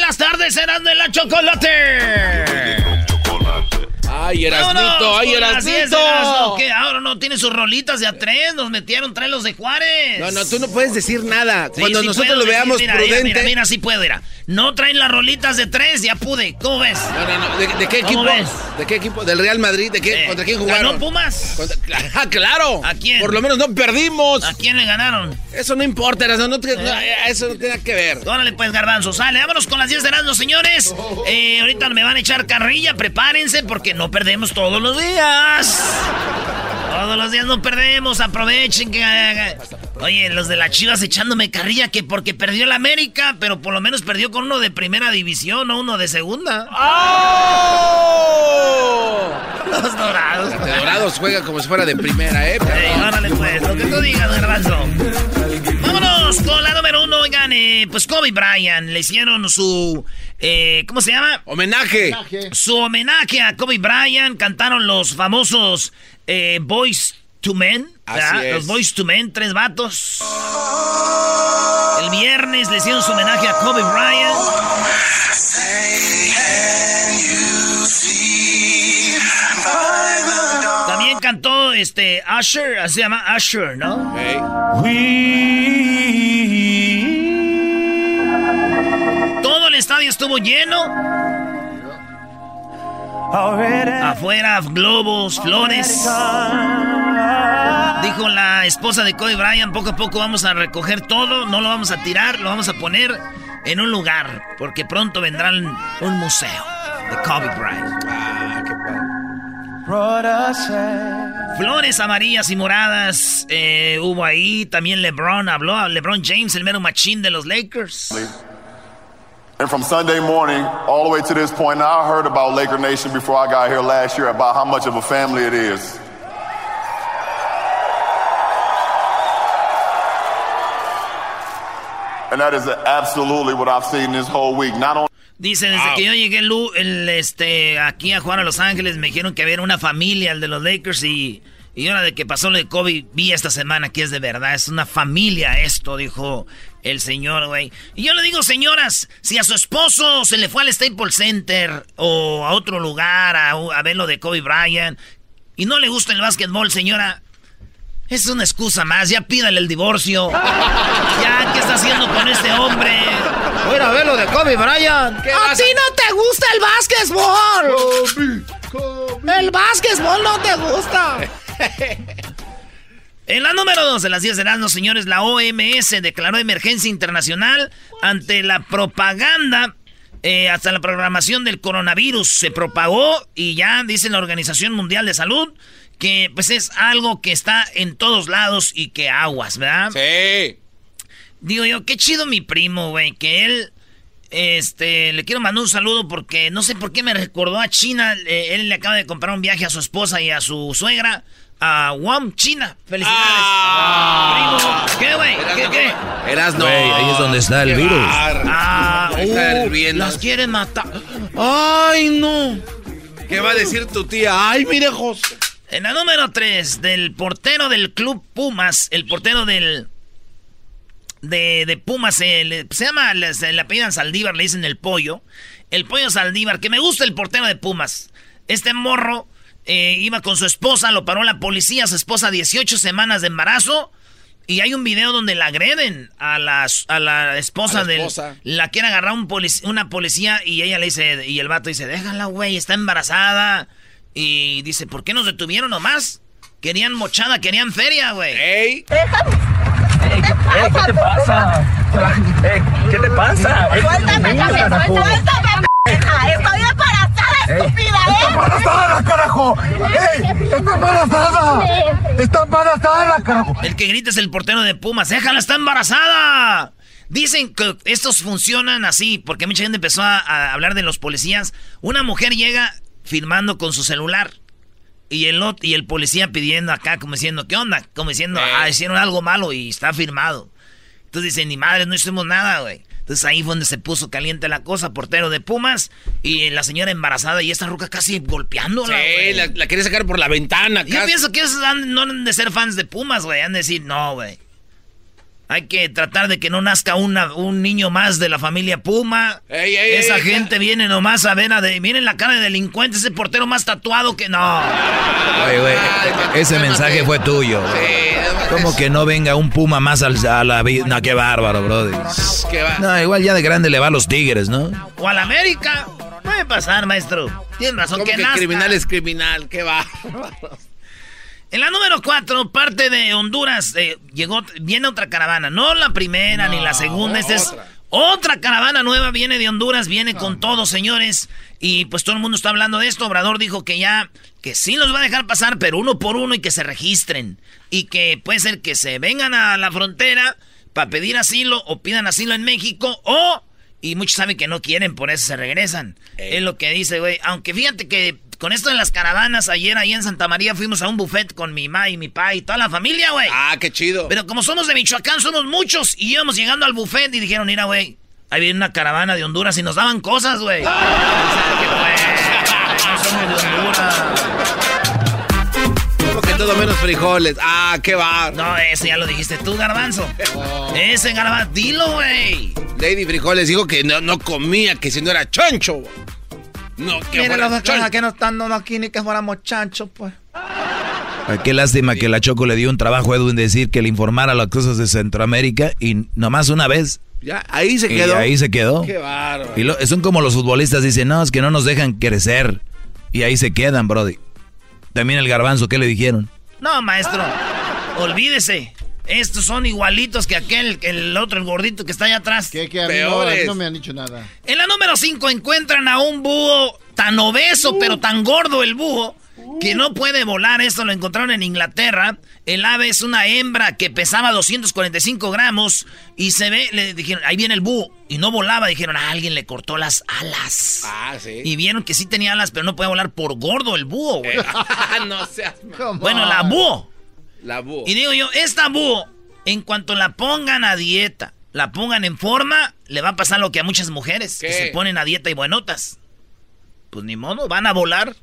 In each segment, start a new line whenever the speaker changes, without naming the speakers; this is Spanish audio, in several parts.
Las tardes será de la chocolate.
Ay, Erasnito, ay,
con las 10 de
Erasnito.
Que ahora no tiene sus rolitas de a tres, nos metieron tres los de Juárez.
No, no, tú no puedes decir nada.
Sí,
Cuando
sí
nosotros
puedo
lo veamos
mira,
prudente.
Mira, mira, mira, sí puedo, mira. No traen las rolitas de tres, ya pude. ¿Cómo ves?
No, no, no. ¿De, de qué
¿Cómo
equipo?
ves?
¿De qué equipo? ¿Del Real Madrid? ¿De qué?
Eh,
¿Contra quién jugaron?
¿Ganó Pumas?
Contra- Ah, claro.
¿A quién?
Por lo menos no perdimos.
¿A quién le ganaron?
Eso no importa, no te- no, eso no tiene nada que ver.
Órale, pues, garbanzo, sale. Vámonos con las 10 de Erasmo, señores. Eh, ahorita me van a echar carrilla, prepárense porque no perdemos todos los días. Todos los días no perdemos, aprovechen que... Oye, los de las chivas echándome carrilla que porque perdió el América, pero por lo menos perdió con uno de primera división, no uno de segunda. Los dorados.
De Dorados juega como si fuera de primera, ¿eh?
Ey, órale, pues, lo que tú digas, garbanzo. Vámonos con la número uno, oigan, eh, pues Kobe Bryant, le hicieron su, eh, ¿cómo se llama?
Homenaje.
Su homenaje a Kobe Bryant, cantaron los famosos eh, Boys to Men,
Así
¿verdad?
es.
los Boys to Men, tres vatos. El viernes le hicieron su homenaje a Kobe Bryant. También cantó este Usher, así se llama Usher, ¿no? El estadio estuvo lleno. Afuera, globos, flores. Dijo la esposa de Kobe Bryant, poco a poco vamos a recoger todo, no lo vamos a tirar, lo vamos a poner en un lugar, porque pronto vendrá un museo de Kobe Bryant. Flores amarillas y moradas eh, hubo ahí. También LeBron habló. LeBron James, el mero machín de los Lakers.
And from Sunday morning all the way to this point, now I heard about Laker Nation before I got here last year about how much of a family it is. And that is absolutely what I've seen this whole week. Not only
Dice, desde que yo llegué Lu- el, este, aquí a jugar a Los Ángeles, me dijeron que había una familia, el de los Lakers, y, y ahora de que pasó lo de Kobe, vi esta semana que es de verdad, es una familia esto, dijo el señor, güey. Y yo le digo, señoras, si a su esposo se le fue al Staples Center o a otro lugar a, a ver lo de Kobe Bryant y no le gusta el básquetbol, señora, es una excusa más, ya pídale el divorcio. Ya, ¿qué está haciendo con este hombre? Voy a ver lo de Kobe Bryant.
A ti no te gusta el básquetbol. El básquetbol no te gusta.
En la número 2 de las 10 de las señores, la OMS declaró emergencia internacional ante la propaganda eh, hasta la programación del coronavirus se propagó y ya dice la Organización Mundial de Salud que pues es algo que está en todos lados y que aguas, ¿verdad?
Sí.
Digo yo, qué chido mi primo, güey, que él, este, le quiero mandar un saludo porque no sé por qué me recordó a China, eh, él le acaba de comprar un viaje a su esposa y a su suegra a Guam, China. Felicidades.
Ah.
Primo, ¿qué, güey? ¿Qué, qué?
Eras no.
Ahí es donde está el virus.
bar-
Ah, uh, las quieren matar. Ay, no.
¿Qué va a decir tu tía? Ay, mire, José.
En la número 3, del portero del club Pumas, el portero del. De, de Pumas, se, le- se llama, le- se le apellidan Saldívar, le dicen el pollo. El pollo Saldívar, que me gusta el portero de Pumas. Este morro eh, iba con su esposa, lo paró la policía, su esposa 18 semanas de embarazo. Y hay un video donde la agreden a la, a la esposa
A la
del.
esposa.
La quiere agarrar un polic- una policía y ella le dice, y el vato dice, déjala, güey, está embarazada. Y dice, ¿por qué nos detuvieron nomás? Querían mochada, querían feria, güey.
¡Ey!
¿Qué te pasa? ¿Qué te pasa?
Suéltame, suéltame, suéltame, pendeja. Estoy embarazada, estúpida, ¿eh?
embarazada, carajo! ¡Ey! ¡Está embarazada! ¡Está embarazada, carajo!
El que grita es el portero de Pumas, déjala, está embarazada. Dicen que estos funcionan así, porque mucha gente empezó a, a hablar de los policías. Una mujer llega firmando con su celular. Y el, y el policía pidiendo acá, como diciendo, ¿qué onda? Como diciendo, ah, hicieron algo malo y está firmado. Entonces dicen, ni madre, no hicimos nada, güey. Entonces ahí fue donde se puso caliente la cosa, portero de Pumas y la señora embarazada y esta ruca casi golpeándola,
Sí, la, la quería sacar por la ventana.
Yo
casi.
pienso que esos han- no han de ser fans de Pumas, güey. Han de decir, no, güey. Hay que tratar de que no nazca una, un niño más de la familia Puma.
Ey, ey,
Esa
ey,
gente viene nomás a ver a de... Miren la cara de delincuente, ese portero más tatuado que no.
Ay,
ese mensaje fue tuyo.
Sí,
Como que no venga un puma más al- a la vida. No, qué bárbaro, brother.
¿Qué va?
No, igual ya de grande le va a los tigres, ¿no?
O al América. Puede pasar, maestro. Tienes razón.
¿Cómo
que
que
nazca.
criminal es criminal? ¿Qué va?
En la número 4, parte de Honduras, eh, llegó, viene otra caravana. No la primera ni la segunda, esta es
otra.
caravana nueva, viene de Honduras, viene con todo, señores. Y pues todo el mundo está hablando de esto. Obrador dijo que ya, que sí los va a dejar pasar, pero uno por uno y que se registren. Y que puede ser que se vengan a la frontera para pedir asilo o pidan asilo en México o... Y muchos saben que no quieren, por eso se regresan. Es lo que dice, güey. Aunque fíjate que con esto de las caravanas, ayer ahí en Santa María fuimos a un buffet con mi ma y mi pa y toda la familia, güey.
Ah, qué chido.
Pero como somos de Michoacán, somos muchos. Y íbamos llegando al buffet y dijeron, mira, güey, ahí viene una caravana de Honduras y nos daban cosas, güey. Sea, que,
todo menos frijoles. Ah, qué va.
No, ese ya lo dijiste tú, garbanzo. Ese garbanzo, dilo, güey.
Lady Frijoles dijo que no, no comía, que si no era chancho. No, que
Miren
fuera
los
chancho.
que no están dando aquí ni que fuéramos chanchos, pues.
Ay, Qué lástima que la Choco le dio un trabajo a Edwin decir que le informara las cosas de Centroamérica y nomás una vez.
Ya, ahí se
Y
quedó.
ahí se quedó.
Qué bárbaro.
Y lo- son como los futbolistas dicen, no, es que no nos dejan crecer. Y ahí se quedan, Brody. También el garbanzo, ¿qué le dijeron?
No, maestro, olvídese. Estos son igualitos que aquel, el otro, el gordito que está allá atrás.
Que, que a mí no, a mí no me han dicho nada.
En la número 5 encuentran a un búho tan obeso, pero tan gordo el búho, que no puede volar. Esto lo encontraron en Inglaterra. El ave es una hembra que pesaba 245 gramos y se ve, le dijeron, ahí viene el búho. Y no volaba, dijeron, a alguien le cortó las alas.
Ah, sí.
Y vieron que sí tenía alas, pero no puede volar por gordo el búho, güey.
no seas
bueno, la búho.
La búho.
Y digo yo, esta búho, en cuanto la pongan a dieta, la pongan en forma, le va a pasar lo que a muchas mujeres, que se ponen a dieta y buenotas. Pues ni modo, van a volar.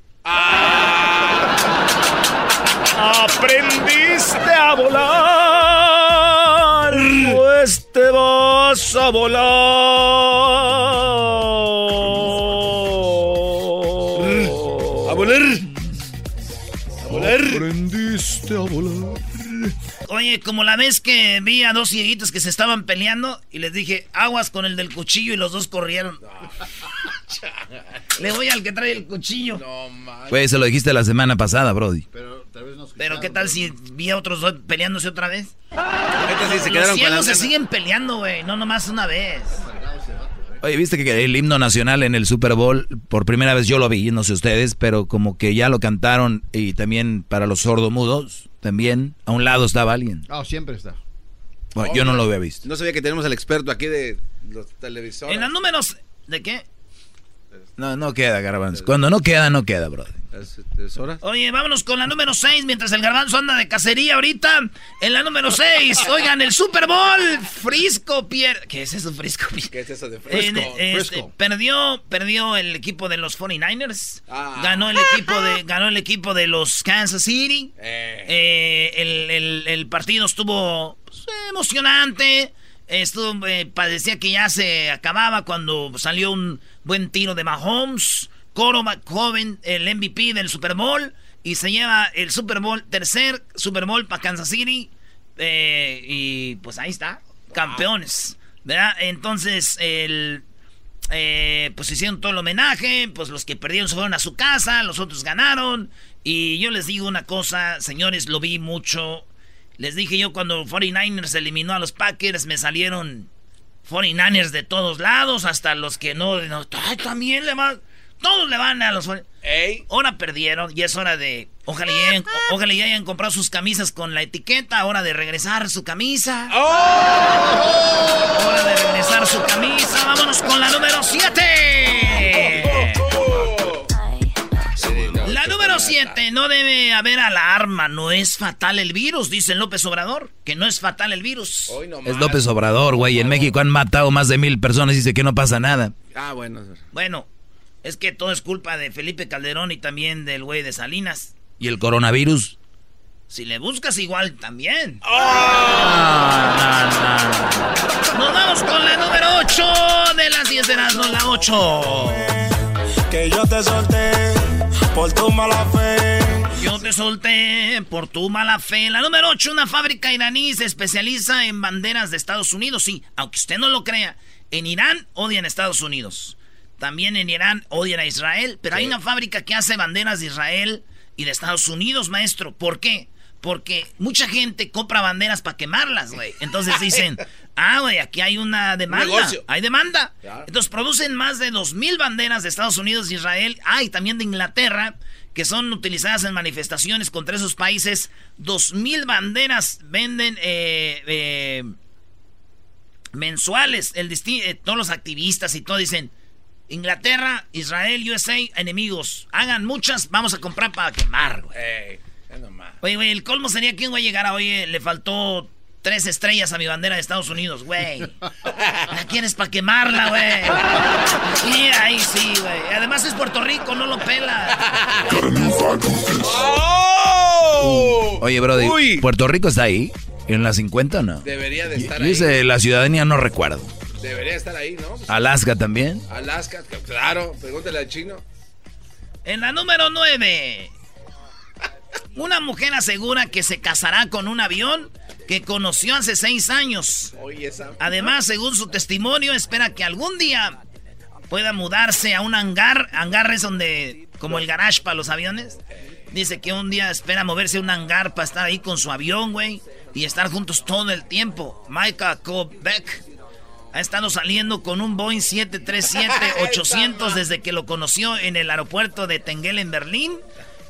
Aprendiste a volar, pues te vas a volar.
A volar. A volar.
Aprendiste a volar.
Oye, como la vez que vi a dos cieguitos que se estaban peleando y les dije, aguas con el del cuchillo y los dos corrieron. Le voy al que trae el cuchillo.
Pues se lo dijiste la semana pasada, Brody.
Pero qué tal si vi a otros dos peleándose otra vez.
Neta, sí se
Los
quedaron con
ciegos
las
se siguen peleando, güey, no nomás una vez.
Oye, viste que el himno nacional en el Super Bowl, por primera vez yo lo vi, no sé ustedes, pero como que ya lo cantaron y también para los sordomudos, también a un lado estaba alguien.
Ah, siempre está.
Bueno, yo no lo había visto.
No sabía que tenemos al experto aquí de los televisores.
En los números, ¿de qué?
No, no queda, garbanzo. Cuando no queda, no queda, brother.
Oye, vámonos con la número 6, mientras el garbanzo anda de cacería ahorita. En la número 6, oigan, el Super Bowl. Frisco pierde. ¿Qué es eso, Frisco?
¿Qué es eso de Frisco?
Este, perdió, perdió el equipo de los 49ers. Ah. Ganó, el equipo de, ganó el equipo de los Kansas City. Eh. Eh, el, partido estuvo pues, emocionante. Estuvo, eh, parecía que ya se acababa cuando salió un buen tiro de Mahomes. Coro joven, el MVP del Super Bowl. Y se lleva el Super Bowl, tercer Super Bowl para Kansas City. Eh, y pues ahí está, campeones. ¿Verdad? Entonces, el, eh, pues hicieron todo el homenaje. Pues los que perdieron se fueron a su casa, los otros ganaron. Y yo les digo una cosa, señores, lo vi mucho. Les dije yo cuando 49ers eliminó a los Packers, me salieron 49ers de todos lados, hasta los que no. también le van. Todos le van a los. Ey. Ahora perdieron y es hora de. Ojalá y, hayan, ojalá y hayan comprado sus camisas con la etiqueta. Hora de regresar su camisa. ¡Oh! Hora de regresar su camisa. Vámonos con la número 7. La número 7. No debe haber alarma. No es fatal el virus, dice López Obrador. Que no es fatal el virus.
es López Obrador, güey. En México han matado más de mil personas y dice que no pasa nada.
Ah, bueno.
Bueno, es que todo es culpa de Felipe Calderón y también del güey de Salinas.
¿Y el coronavirus?
Si le buscas igual también. ¡Oh! Nos vamos con la número 8 de las 10 de las no, la 8.
Que yo te solté por tu mala fe.
Yo te solté por tu mala fe. La número 8, una fábrica iraní se especializa en banderas de Estados Unidos. Sí, aunque usted no lo crea, en Irán odian a Estados Unidos. También en Irán odian a Israel, pero hay una fábrica que hace banderas de Israel y de Estados Unidos, maestro. ¿Por qué? Porque mucha gente compra banderas para quemarlas, güey. Entonces dicen, ah, güey, aquí hay una demanda. Hay demanda. Entonces producen más de dos mil banderas de Estados Unidos y Israel. Ah, y también de Inglaterra, que son utilizadas en manifestaciones contra esos países. Dos mil banderas venden eh, eh, mensuales. El eh, todos los activistas y todo dicen, Inglaterra, Israel, USA, enemigos. Hagan muchas, vamos a comprar para quemar, güey. Oye, güey, el colmo sería quién va a llegar a, oye, le faltó tres estrellas a mi bandera de Estados Unidos, güey. ¿La quieres para quemarla, güey? Sí, ahí sí, güey. Además es Puerto Rico, no lo pela.
¡Oh! Oye, Brody, ¿Puerto Rico está ahí? ¿En la 50 o no?
Debería de estar
ahí. Dice la ciudadanía, no recuerdo.
Debería estar ahí, ¿no?
Alaska también.
Alaska, claro, pregúntale al chino.
En la número 9. Una mujer asegura que se casará con un avión que conoció hace seis años. Además, según su testimonio, espera que algún día pueda mudarse a un hangar. Hangar es donde, como el garage para los aviones. Dice que un día espera moverse a un hangar para estar ahí con su avión, güey. Y estar juntos todo el tiempo. Micah Beck ha estado saliendo con un Boeing 737-800 desde que lo conoció en el aeropuerto de Tengel en Berlín.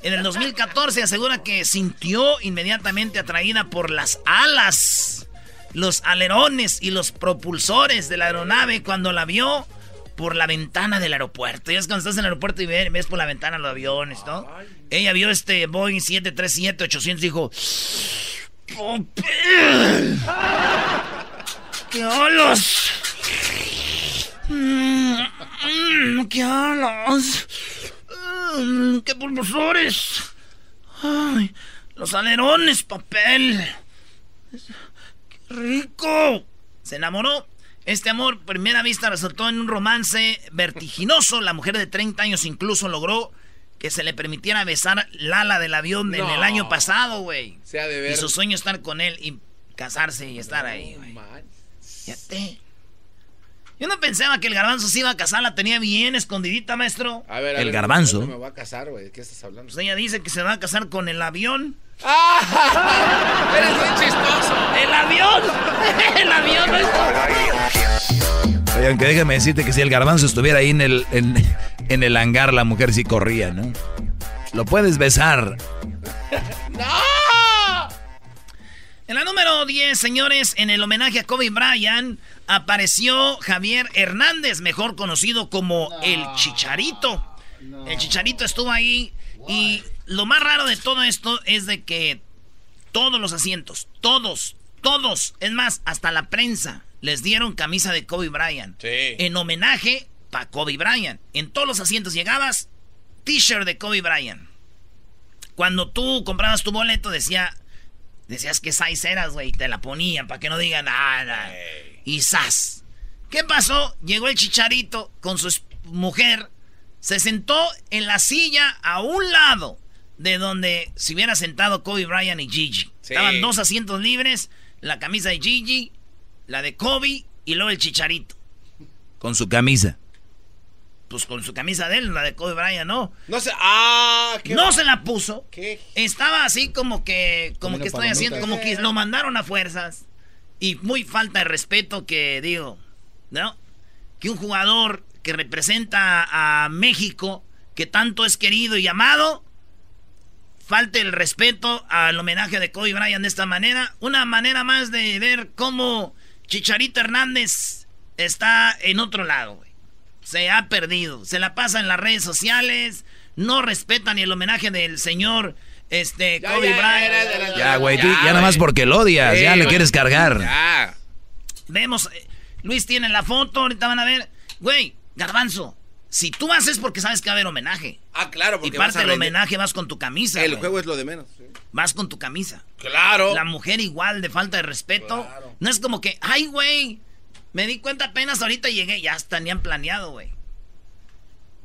En el 2014 asegura que sintió inmediatamente atraída por las alas, los alerones y los propulsores de la aeronave cuando la vio por la ventana del aeropuerto. Ya es cuando estás en el aeropuerto y ves, por la ventana los aviones, ¿no? Ella vio este Boeing 737-800 y dijo... ¡Qué olos! Mm, ¡Qué alas! Mm, ¡Qué pulvosores! ¡Ay! ¡Los alerones, papel! ¡Qué rico! Se enamoró. Este amor, primera vista, resultó en un romance vertiginoso. La mujer de 30 años incluso logró que se le permitiera besar la ala del avión en el año pasado, güey. Y su sueño estar con él y casarse y estar ahí, güey. Fíjate. Yo no pensaba que el garbanzo se iba a casar, la tenía bien escondidita, maestro.
A ver,
el garbanzo.
me va a casar, güey. ¿Qué estás hablando?
Pues ella dice que se va a casar con el avión.
¡Ah! Eres muy chistoso.
¡El avión! ¡El avión!
Oye, aunque déjame decirte que si el garbanzo estuviera ahí en el, en, el hangar, la mujer sí corría, ¿no? Lo puedes besar.
¡No! En la número 10, señores, en el homenaje a Kobe Bryant, apareció Javier Hernández, mejor conocido como el Chicharito. El Chicharito estuvo ahí y lo más raro de todo esto es de que todos los asientos, todos, todos, es más, hasta la prensa, les dieron camisa de Kobe Bryant. En homenaje para Kobe Bryant. En todos los asientos llegabas, t-shirt de Kobe Bryant. Cuando tú comprabas tu boleto decía, decías que size eras, güey, te la ponían para que no digan nada. Y ¡zas! ¿Qué pasó? Llegó el chicharito con su mujer, se sentó en la silla a un lado de donde se hubiera sentado Kobe Bryant y Gigi. Estaban dos asientos libres, la camisa de Gigi, la de Kobe y luego el chicharito.
Con su camisa.
Pues con su camisa de él, la de Kobe Bryant, no.
No se, ah,
no se la puso. ¿Qué? Estaba así como que, como que estoy haciendo, como que lo mandaron a fuerzas. Y muy falta de respeto que digo, ¿no? Que un jugador que representa a México, que tanto es querido y amado, falte el respeto al homenaje de Kobe Bryant de esta manera. Una manera más de ver cómo Chicharito Hernández está en otro lado, güey. Se ha perdido. Se la pasa en las redes sociales. No respeta ni el homenaje del señor este, Kobe Bryant.
Ya, güey, ya, nada más porque lo odias. ya le quieres cargar. Ya.
Vemos. Eh, Luis tiene la foto. Ahorita van a ver. Güey, Garbanzo. Si tú haces porque sabes que va a haber homenaje.
Ah, claro,
porque Y parte del homenaje vas con tu camisa.
El juego es lo de menos.
Vas con tu camisa.
Claro.
La mujer igual de falta de respeto. No es como que, ay, güey, me di cuenta apenas ahorita llegué. Ya tenían planeado, güey.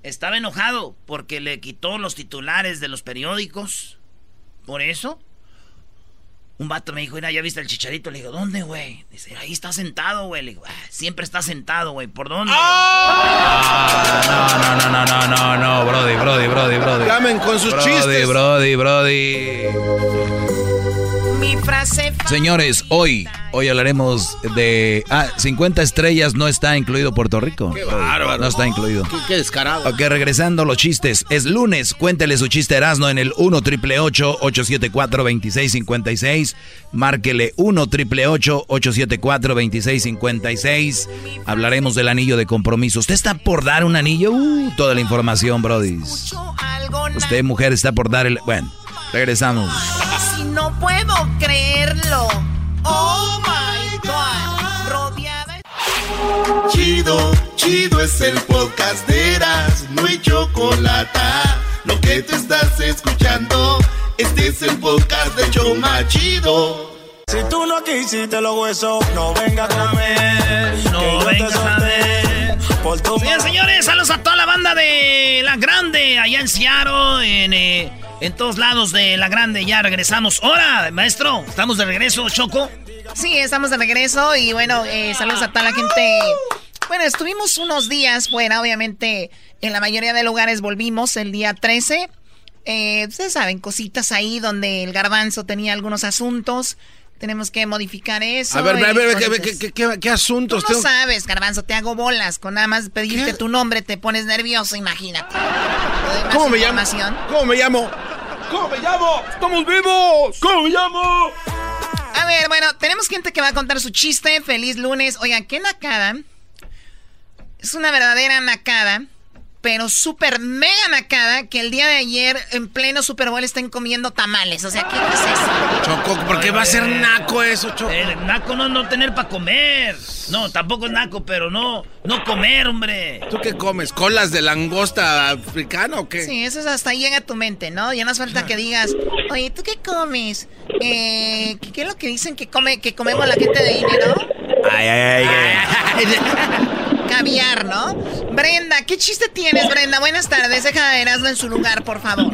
Estaba enojado porque le quitó los titulares de los periódicos. Por eso un vato me dijo, mira, ¿ya viste el chicharito? Le digo, ¿dónde, güey? Dice, ahí está sentado, güey. Le digo, ah, siempre está sentado, güey. ¿Por dónde?
Ah, no, no, no, no, no, no, Brody, Brody, Brody, Brody.
Llamen con sus chistes.
Brody, Brody,
Mi frase
Señores, hoy, hoy hablaremos de... Ah, 50 estrellas no está incluido Puerto Rico.
Qué bárbaro.
No está incluido.
Qué, descarado.
Ok, regresando los chistes. Es lunes, cuéntele su chiste Erasno en el 1 triple 874 2656 Márquele 1 triple 874 2656 Hablaremos del anillo de compromiso. ¿Usted está por dar un anillo? Uh, toda la información, Brody. Usted, mujer, está por dar el... Bueno, regresamos.
Si no puedo creerlo. Oh my God. Rodeada.
Chido, chido es el podcast de Eras. No hay chocolate. Lo que te estás escuchando, este es el podcast de Choma Chido.
Si tú no quisiste los huesos, no vengas a comer.
No vengas a ver. Por tu señores, saludos a toda la banda de La Grande, allá en Seattle, en. Eh, en todos lados de la grande. Ya regresamos. Hola, maestro. ¿Estamos de regreso, Choco?
Sí, estamos de regreso y bueno, eh, saludos a toda la gente. Bueno, estuvimos unos días fuera, obviamente en la mayoría de lugares volvimos el día 13. Eh, ustedes saben, cositas ahí donde el garbanzo tenía algunos asuntos. Tenemos que modificar eso.
A ver, a ver, ¿qué, asuntos?
Tú no sabes, Garbanzo, te hago bolas. Con nada más pedirte tu nombre te pones nervioso, imagínate.
¿Cómo me llamo? ¿Cómo me llamo?
¿Cómo me llamo? ¡Estamos vivos! ¿Cómo me llamo?
A ver, bueno, tenemos gente que va a contar su chiste. Feliz lunes. Oigan, qué nacada. Es una verdadera nacada pero súper mega nacada que el día de ayer en pleno Super Bowl estén comiendo tamales. O sea, ¿qué es eso?
Choco, ¿por qué va a ser naco eso, Choco?
El naco no, no tener para comer. No, tampoco es naco, pero no, no comer, hombre.
¿Tú qué comes? ¿Colas de langosta africana o qué?
Sí, eso es hasta ahí llega a tu mente, ¿no? Ya no hace falta que digas, oye, ¿tú qué comes? Eh, ¿qué, es lo que dicen que come, que comemos la gente de dinero?
Ay, ay, ay. ay.
caviar, ¿no? Brenda, ¿qué chiste tienes, Brenda? Buenas tardes, deja de Erasmo en su lugar, por favor.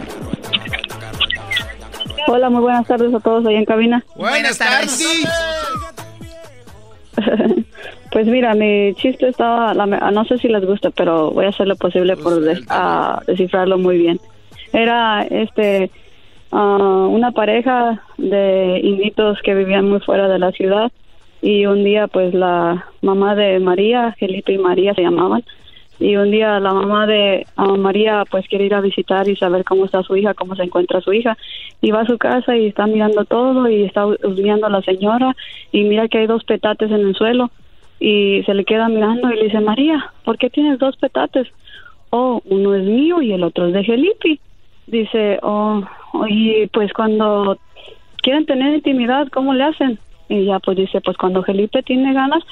Hola, muy buenas tardes a todos ahí en cabina.
Buenas, tardes.
pues mira, mi chiste estaba, no sé si les gusta, pero voy a hacer lo posible por descifrarlo muy bien. Era este ah, una pareja de inditos que vivían muy fuera de la ciudad y un día pues la mamá de María, Felipe y María se llamaban, y un día la mamá de María pues quiere ir a visitar y saber cómo está su hija, cómo se encuentra su hija y va a su casa y está mirando todo y está husmeando a la señora y mira que hay dos petates en el suelo y se le queda mirando y le dice María, ¿por qué tienes dos petates? Oh, uno es mío y el otro es de Felipe. Dice, oh, y pues cuando quieren tener intimidad, ¿cómo le hacen? Y ya pues dice, pues cuando Felipe tiene ganas,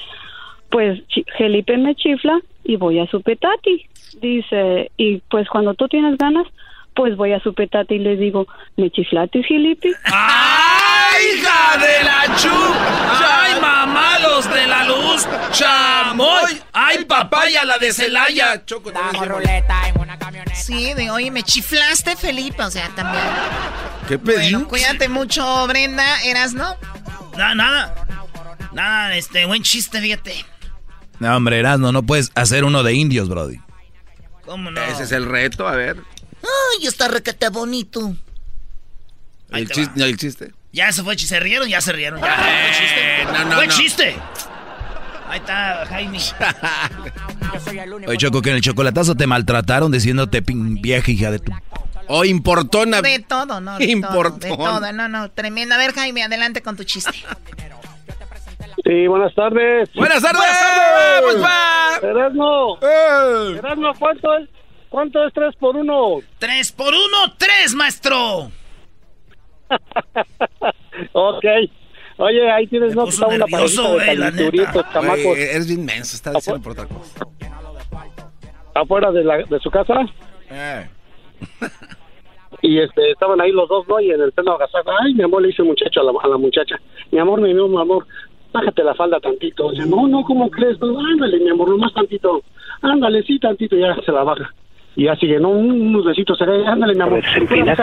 pues Felipe me chifla y voy a su petati. Dice, y pues cuando tú tienes ganas, pues voy a su petati y le digo, ¿me chiflaste, Felipe?
¡Ay, hija de la chu! ¡Ay, mamá, los de la luz! ¡Chamoy! ¡Ay, papaya, la de Celaya! Choco,
ruleta en una camioneta. Sí, de oye, me chiflaste, Felipe, o sea, también.
¿Qué pedí?
Bueno, cuídate mucho, Brenda. ¿Eras, no?
Nada, nada. Nada, este, buen chiste, fíjate.
No, hombre, Erasmo, no puedes hacer uno de indios, Brody.
¿Cómo no?
Ese es el reto, a ver.
Ay, está requete bonito.
El chiste, el chiste,
Ya se fue, se rieron, ya se rieron. Ya, buen chiste.
no, no,
buen
no.
chiste. Ahí está, Jaime.
Oye, Choco, que en el chocolatazo te maltrataron diciéndote pin vieja hija de tu...
O importona.
De todo, ¿no? De
Importón.
todo, de todo. No, no, tremendo. A ver, Jaime, adelante con tu chiste.
Sí, buenas tardes.
Buenas tardes.
Buenas tardes. Erasmo. Erasmo, ¿cuánto es? ¿Cuánto es 3 por 1?
¡Tres por uno, tres, maestro!
ok. Oye, ahí tienes no,
puso
una
nervioso, güey, la neta.
chamacos.
Güey, eres bien menso, está diciendo por otra cosa.
afuera de, la, de su casa.
Eh.
Y este, estaban ahí los dos, ¿no? Y en el pleno agasajo, ay, mi amor, le dice el muchacho a la, a la muchacha, mi amor, mi amor, mi amor, bájate la falda tantito. Dice, no, no, ¿cómo crees? No, ándale, mi amor, nomás tantito. Ándale, sí, tantito, y ya se la baja. Y ya sigue, no, un- unos besitos, ándale, mi amor.
se empina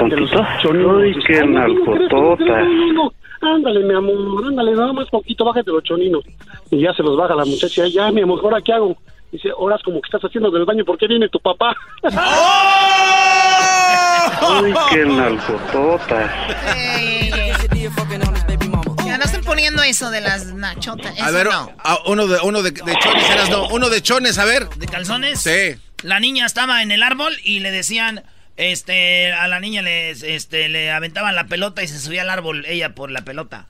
choninos.
Ay, qué
"Ay, no, ¿cómo crees? ¿Cómo crees?
nalgotota.
No, no, no. Ándale, mi amor, ándale, nada más poquito, bájate los choninos. Y ya se los baja la muchacha, ya, mi amor, ¿ahora qué hago? Dice, horas como que estás haciendo del baño, ¿por qué viene tu papá?
Ay, qué nalgotota.
Ya no estén poniendo eso de las nachotas.
A ver,
no.
a- uno de uno de, de chones, eras no, uno de chones, a ver.
¿De calzones?
Sí.
La niña estaba en el árbol y le decían, este, a la niña le, este, le aventaban la pelota y se subía al árbol ella por la pelota.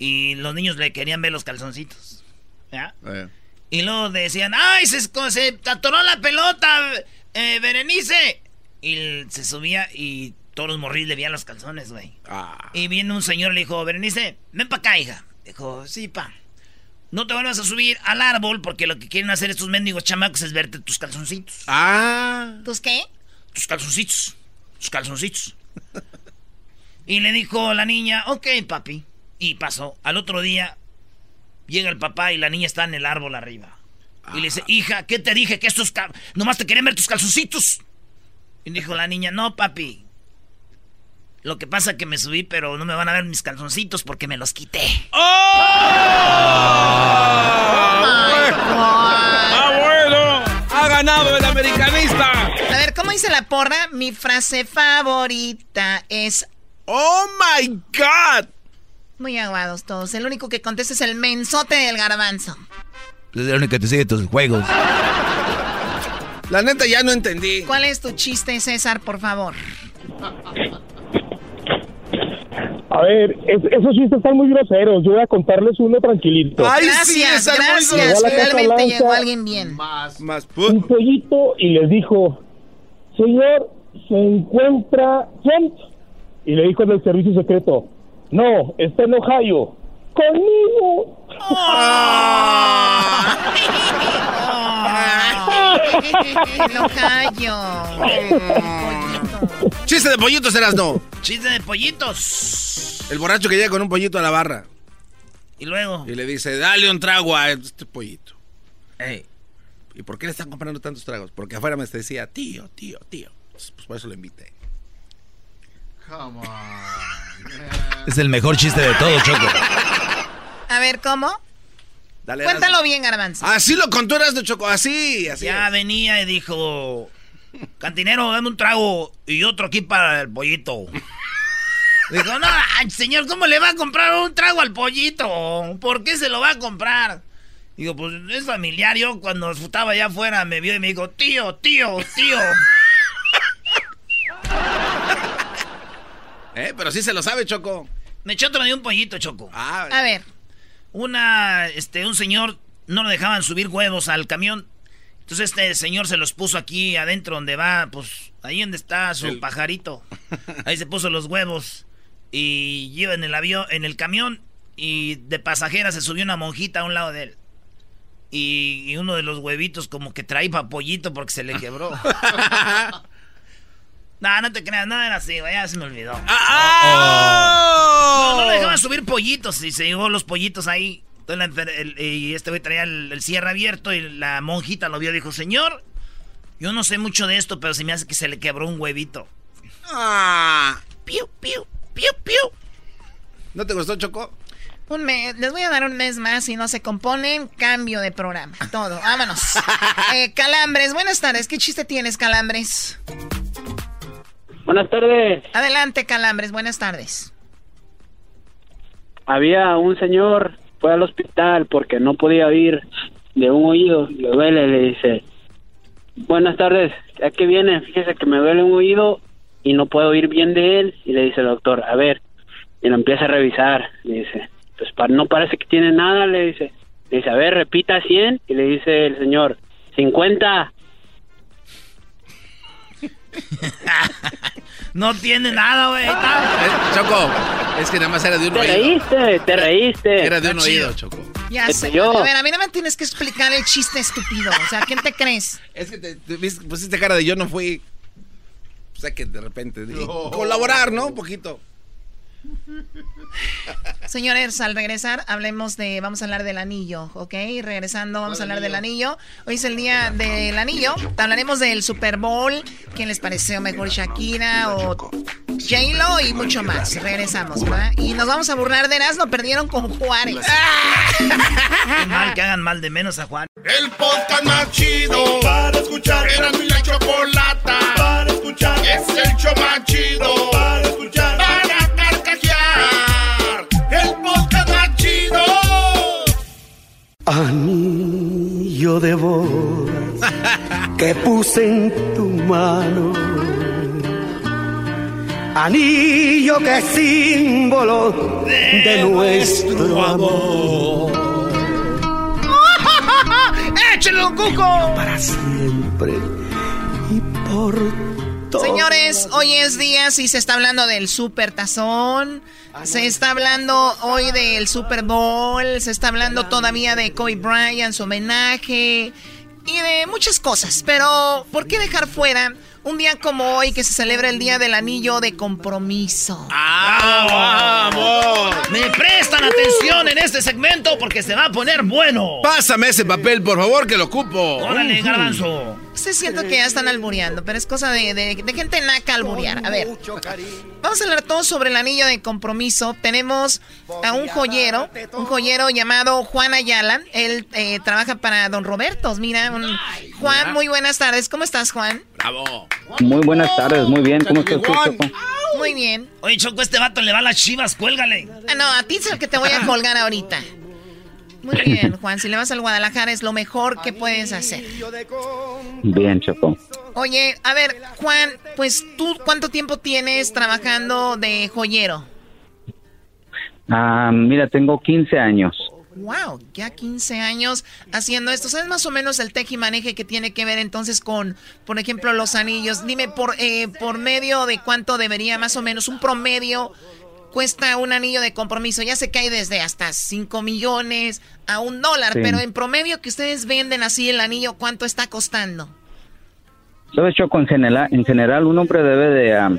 Y los niños le querían ver los calzoncitos. ¿Ya?
Eh.
Y luego decían, ¡ay, se, se atoró la pelota, eh, Berenice! Y se subía y todos los morrillos le veían los calzones, güey.
Ah.
Y viene un señor le dijo, Berenice, ven para acá, hija. Dijo, sí, pa. No te vuelvas a subir al árbol porque lo que quieren hacer estos mendigos chamacos es verte tus calzoncitos.
Ah.
¿Tus qué?
Tus calzoncitos. Tus calzoncitos. y le dijo la niña, ok, papi. Y pasó. Al otro día llega el papá y la niña está en el árbol arriba. Y le dice, hija, ¿qué te dije? Que estos... cal- Nomás te querían ver tus calzoncitos. Y dijo la niña, no, papi. Lo que pasa es que me subí, pero no me van a ver mis calzoncitos porque me los quité.
¡Ah, bueno! ¡Ha ganado el americanista!
A ver, ¿cómo dice la porra? Mi frase favorita es...
¡Oh, my God!
Muy aguados todos. El único que contesta es el mensote del garbanzo.
Es el único que te sigue tus juegos.
La neta ya no entendí.
¿Cuál es tu chiste, César, por favor?
A ver, es- esos chistes están muy groseros. Yo voy a contarles uno tranquilito.
gracias, gracias.
Llegó a la Casa
Finalmente
Blanca
llegó alguien bien.
Más.
un pollito y les dijo, señor, se encuentra Trump. Y le dijo en el servicio secreto, no, está en Ohio. Conmigo.
Chiste de pollitos eras no.
Chiste de pollitos.
El borracho que llega con un pollito a la barra.
Y luego.
Y le dice, dale un trago a este pollito. ¿Y por qué le están comprando tantos tragos? Porque afuera me decía, tío, tío, tío. Pues por eso lo invité.
Es el mejor chiste de todo, Choco.
A ver, ¿cómo?
Dale,
Cuéntalo bien, garbanzo.
Así lo contó Eras de Choco, así, así.
Ya
es.
venía y dijo, cantinero, dame un trago y otro aquí para el pollito. Dijo, no, señor, ¿cómo le va a comprar un trago al pollito? ¿Por qué se lo va a comprar? Digo, pues es familiar. Yo cuando estaba allá afuera me vio y me dijo, tío, tío, tío.
Eh, pero sí se lo sabe, Choco.
Me echó otro de un pollito, Choco.
Ah, a ver.
Una, este, un señor no lo dejaban subir huevos al camión. Entonces este señor se los puso aquí adentro donde va, pues ahí donde está su pajarito. Ahí se puso los huevos y iba en el avión, en el camión y de pasajera se subió una monjita a un lado de él. Y, uno de los huevitos como que trae pollito porque se le quebró. no, no te creas, no era así, ya se me olvidó. Ah, no, no le dejaban subir pollitos y se llevó los pollitos ahí. y este güey traía el, cierre abierto y la monjita lo vio y dijo, señor, yo no sé mucho de esto, pero se me hace que se le quebró un huevito.
Ah. Piu, piu, piu, piu. ¿No te gustó, Choco?
Un mes, les voy a dar un mes más si no se componen, cambio de programa. Todo, vámonos. Eh, Calambres, buenas tardes. ¿Qué chiste tienes, Calambres?
Buenas tardes.
Adelante, Calambres, buenas tardes.
Había un señor, fue al hospital porque no podía oír de un oído, le duele, le dice, buenas tardes, ¿a qué viene? Fíjese que me duele un oído y no puedo oír bien de él. Y le dice el doctor, a ver, y lo empieza a revisar, le dice, pues no parece que tiene nada, le dice. Le dice, a ver, repita 100 y le dice el señor, 50.
no tiene nada, güey.
Eh, Choco, es que nada más era de un oído.
Te reíste, te reíste.
Era de un oído, Choco.
Ya sé. A ver, a mí no me tienes que explicar el chiste estúpido. O sea, ¿quién te crees?
Es que te, pusiste cara de yo no fui. O sea, que de repente. Colaborar, ¿no? Un poquito.
Señores, al regresar hablemos de, vamos a hablar del anillo, ¿ok? Regresando vamos a hablar del anillo. Hoy es el día del anillo. Hablaremos del Super Bowl. ¿Quién les pareció mejor Shakira o J-Lo y mucho más? Regresamos, ¿verdad? Y nos vamos a burlar de Erasmo. Perdieron con Juárez.
Qué mal que hagan mal de menos a Juárez.
El podcast más chido para escuchar. Era mi la chocolata para escuchar. Es el show más chido
Anillo de bodas que puse en tu mano. Anillo que es símbolo de, nuestro amor.
¡Échelo, Cuco!
Para siempre y por
Señores, hoy es día, si se está hablando del super tazón, se está hablando hoy del Super Bowl, se está hablando todavía de Kobe Bryant, su homenaje y de muchas cosas. Pero, ¿por qué dejar fuera un día como hoy que se celebra el Día del Anillo de Compromiso.
¡Ah, vamos! Me prestan atención en este segmento porque se va a poner bueno.
Pásame ese papel, por favor, que lo ocupo.
Órale, garbanzo.
Se siento que ya están albureando, pero es cosa de, de, gente naca alburear. A ver, vamos a hablar todo sobre el anillo de compromiso. Tenemos a un joyero, un joyero llamado Juan Ayala. Él eh, trabaja para Don Roberto. Mira, Juan, muy buenas tardes. ¿Cómo estás, Juan?
Bravo.
Muy buenas tardes, muy bien. ¿Cómo estás, Choco?
Muy bien.
Oye, Choco, este vato le va a las chivas, cuélgale.
Ah, no, a ti es el que te voy a colgar ahorita. Muy bien, Juan. Si le vas al Guadalajara es lo mejor que puedes hacer.
Bien, Choco.
Oye, a ver, Juan, pues tú, ¿cuánto tiempo tienes trabajando de joyero?
Ah, mira, tengo 15 años.
Wow, ya 15 años haciendo esto. ¿Sabes más o menos el maneje que tiene que ver entonces con, por ejemplo, los anillos? Dime por, eh, por medio de cuánto debería más o menos un promedio cuesta un anillo de compromiso. Ya sé que hay desde hasta 5 millones a un dólar, pero en promedio que ustedes venden así el anillo, ¿cuánto está costando?
Sabes, Choco, en general, en general un hombre debe de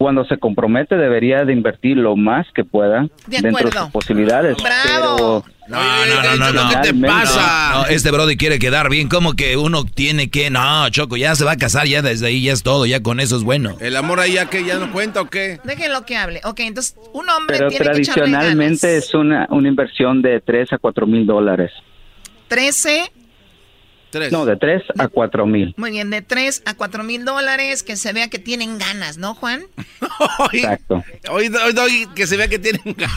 cuando se compromete debería de invertir lo más que pueda dentro de sus posibilidades.
¡Bravo!
no, no, no, no, ¿Qué te pasa?
No, este Brody quiere quedar bien, como que uno tiene que, no, Choco, ya se va a casar, ya desde ahí ya es todo, ya con eso es bueno.
¿El amor ahí ya que ya no cuenta o qué?
Déjenlo que hable. Ok, entonces un hombre
Pero
tiene
tradicionalmente
que
es una, una inversión de 3 a 4 mil dólares.
13
No, de 3 a 4 mil.
Muy bien, de 3 a 4 mil dólares, que se vea que tienen ganas, ¿no, Juan?
Exacto.
Hoy, hoy, que se vea que tienen ganas.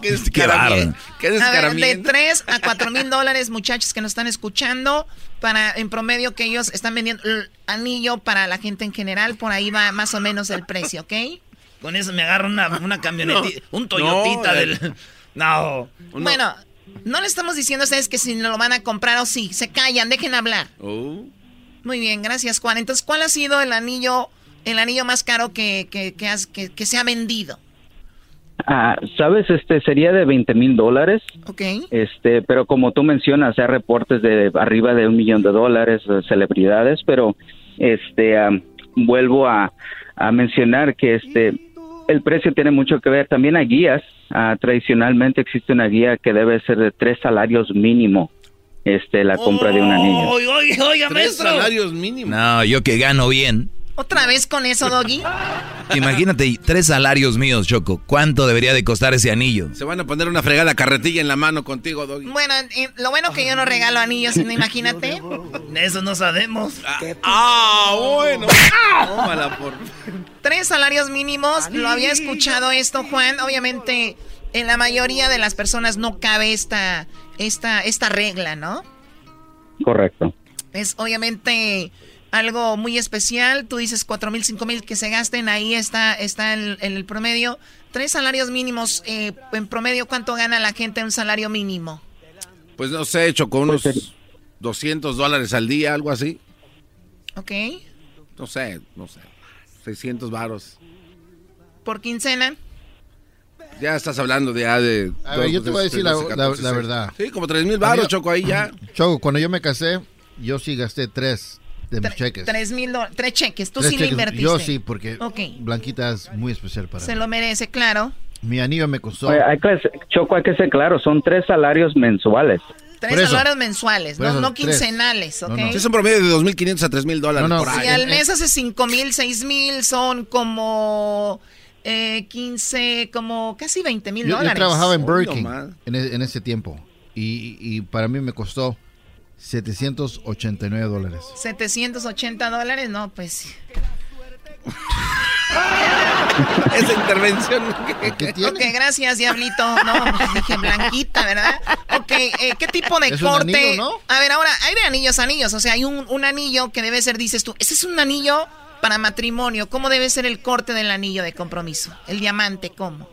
que
Qué
a ver, de 3 a 4 mil dólares, muchachos que nos están escuchando, para en promedio que ellos están vendiendo el anillo para la gente en general, por ahí va más o menos el precio, ¿ok?
Con eso me agarro una, una camionetita, un Toyotita
No,
del... No.
Bueno, no le estamos diciendo a ustedes que si no lo van a comprar o sí. Se callan, dejen hablar.
Oh.
Muy bien, gracias, Juan. Entonces, ¿cuál ha sido el anillo, el anillo más caro que, que, que, has- que- que se ha vendido?
Ah, Sabes, este sería de 20 mil dólares.
Ok.
Este, pero como tú mencionas, hay reportes de arriba de un millón de dólares, de celebridades, pero este, vuelvo a, a mencionar que este, el precio tiene mucho que ver. También hay guías. Ah, tradicionalmente existe una guía que debe ser de tres salarios mínimo, este, la compra de un anillo.
Oiga, oiga, oiga,
Tres salarios mínimos.
No, yo que gano bien.
¿Otra vez con eso, Doggy?
Imagínate, tres salarios míos, Choco. ¿Cuánto debería de costar ese anillo?
Se van a poner una fregada carretilla en la mano contigo, Doggy.
Bueno, eh, lo bueno que yo no regalo anillos, ¿no? imagínate.
Eso no sabemos.
Ah, bueno. Tómala por...
Tres salarios mínimos, lo había escuchado esto, Juan. Obviamente, en la mayoría de las personas no cabe esta, esta, esta regla, ¿no?
Correcto.
Es obviamente algo muy especial. Tú dices cuatro mil, cinco mil que se gasten, ahí está, está el, el promedio. Tres salarios mínimos, eh, en promedio, ¿cuánto gana la gente en un salario mínimo?
Pues no sé, hecho con unos 200 dólares al día, algo así.
¿Ok?
No sé, no sé. 600 varos.
¿Por quincena?
Ya estás hablando de... ya de
A ver, yo te voy a decir la,
12,
la-
14,
la verdad.
Sí, como 3 mil varos, Choco, ahí ya.
Choco, cuando yo me casé, yo sí gasté tres de mis cheques.
Tres mil dólares, tres cheques. Tú
Tres
sí
cheques.
invertiste.
Yo sí, porque
Ok.
Blanquita es muy especial para
Se
mí.
lo merece, claro.
Mi anillo me costó.
Oye, hay que, Choco, hay que ser claro, son tres salarios mensuales.
Tres
eso.
salarios mensuales, no,
eso,
no
tres.
quincenales, ¿ok?
Sí, es un promedio de 2.500 a 3.000 dólares
No, no,
por
Si
ahí.
al mes hace cinco mil, seis mil, son como eh, 15, como casi 20 mil
Yo, yo
dólares.
trabajaba en Burger King en, e- en ese tiempo y, y para mí me costó 789 dólares.
780 dólares, no, pues.
Esa intervención.
¿Qué tiene?
Ok, gracias, Diablito. No, dije Blanquita, ¿verdad? Ok, eh, ¿qué tipo de
Es un
corte?
anillo, ¿no?
A ver, ahora, hay de anillos anillos. O sea, hay un, un anillo que debe ser, dices tú, ese es un anillo para matrimonio. ¿Cómo debe ser el corte del anillo de compromiso? El diamante, ¿cómo?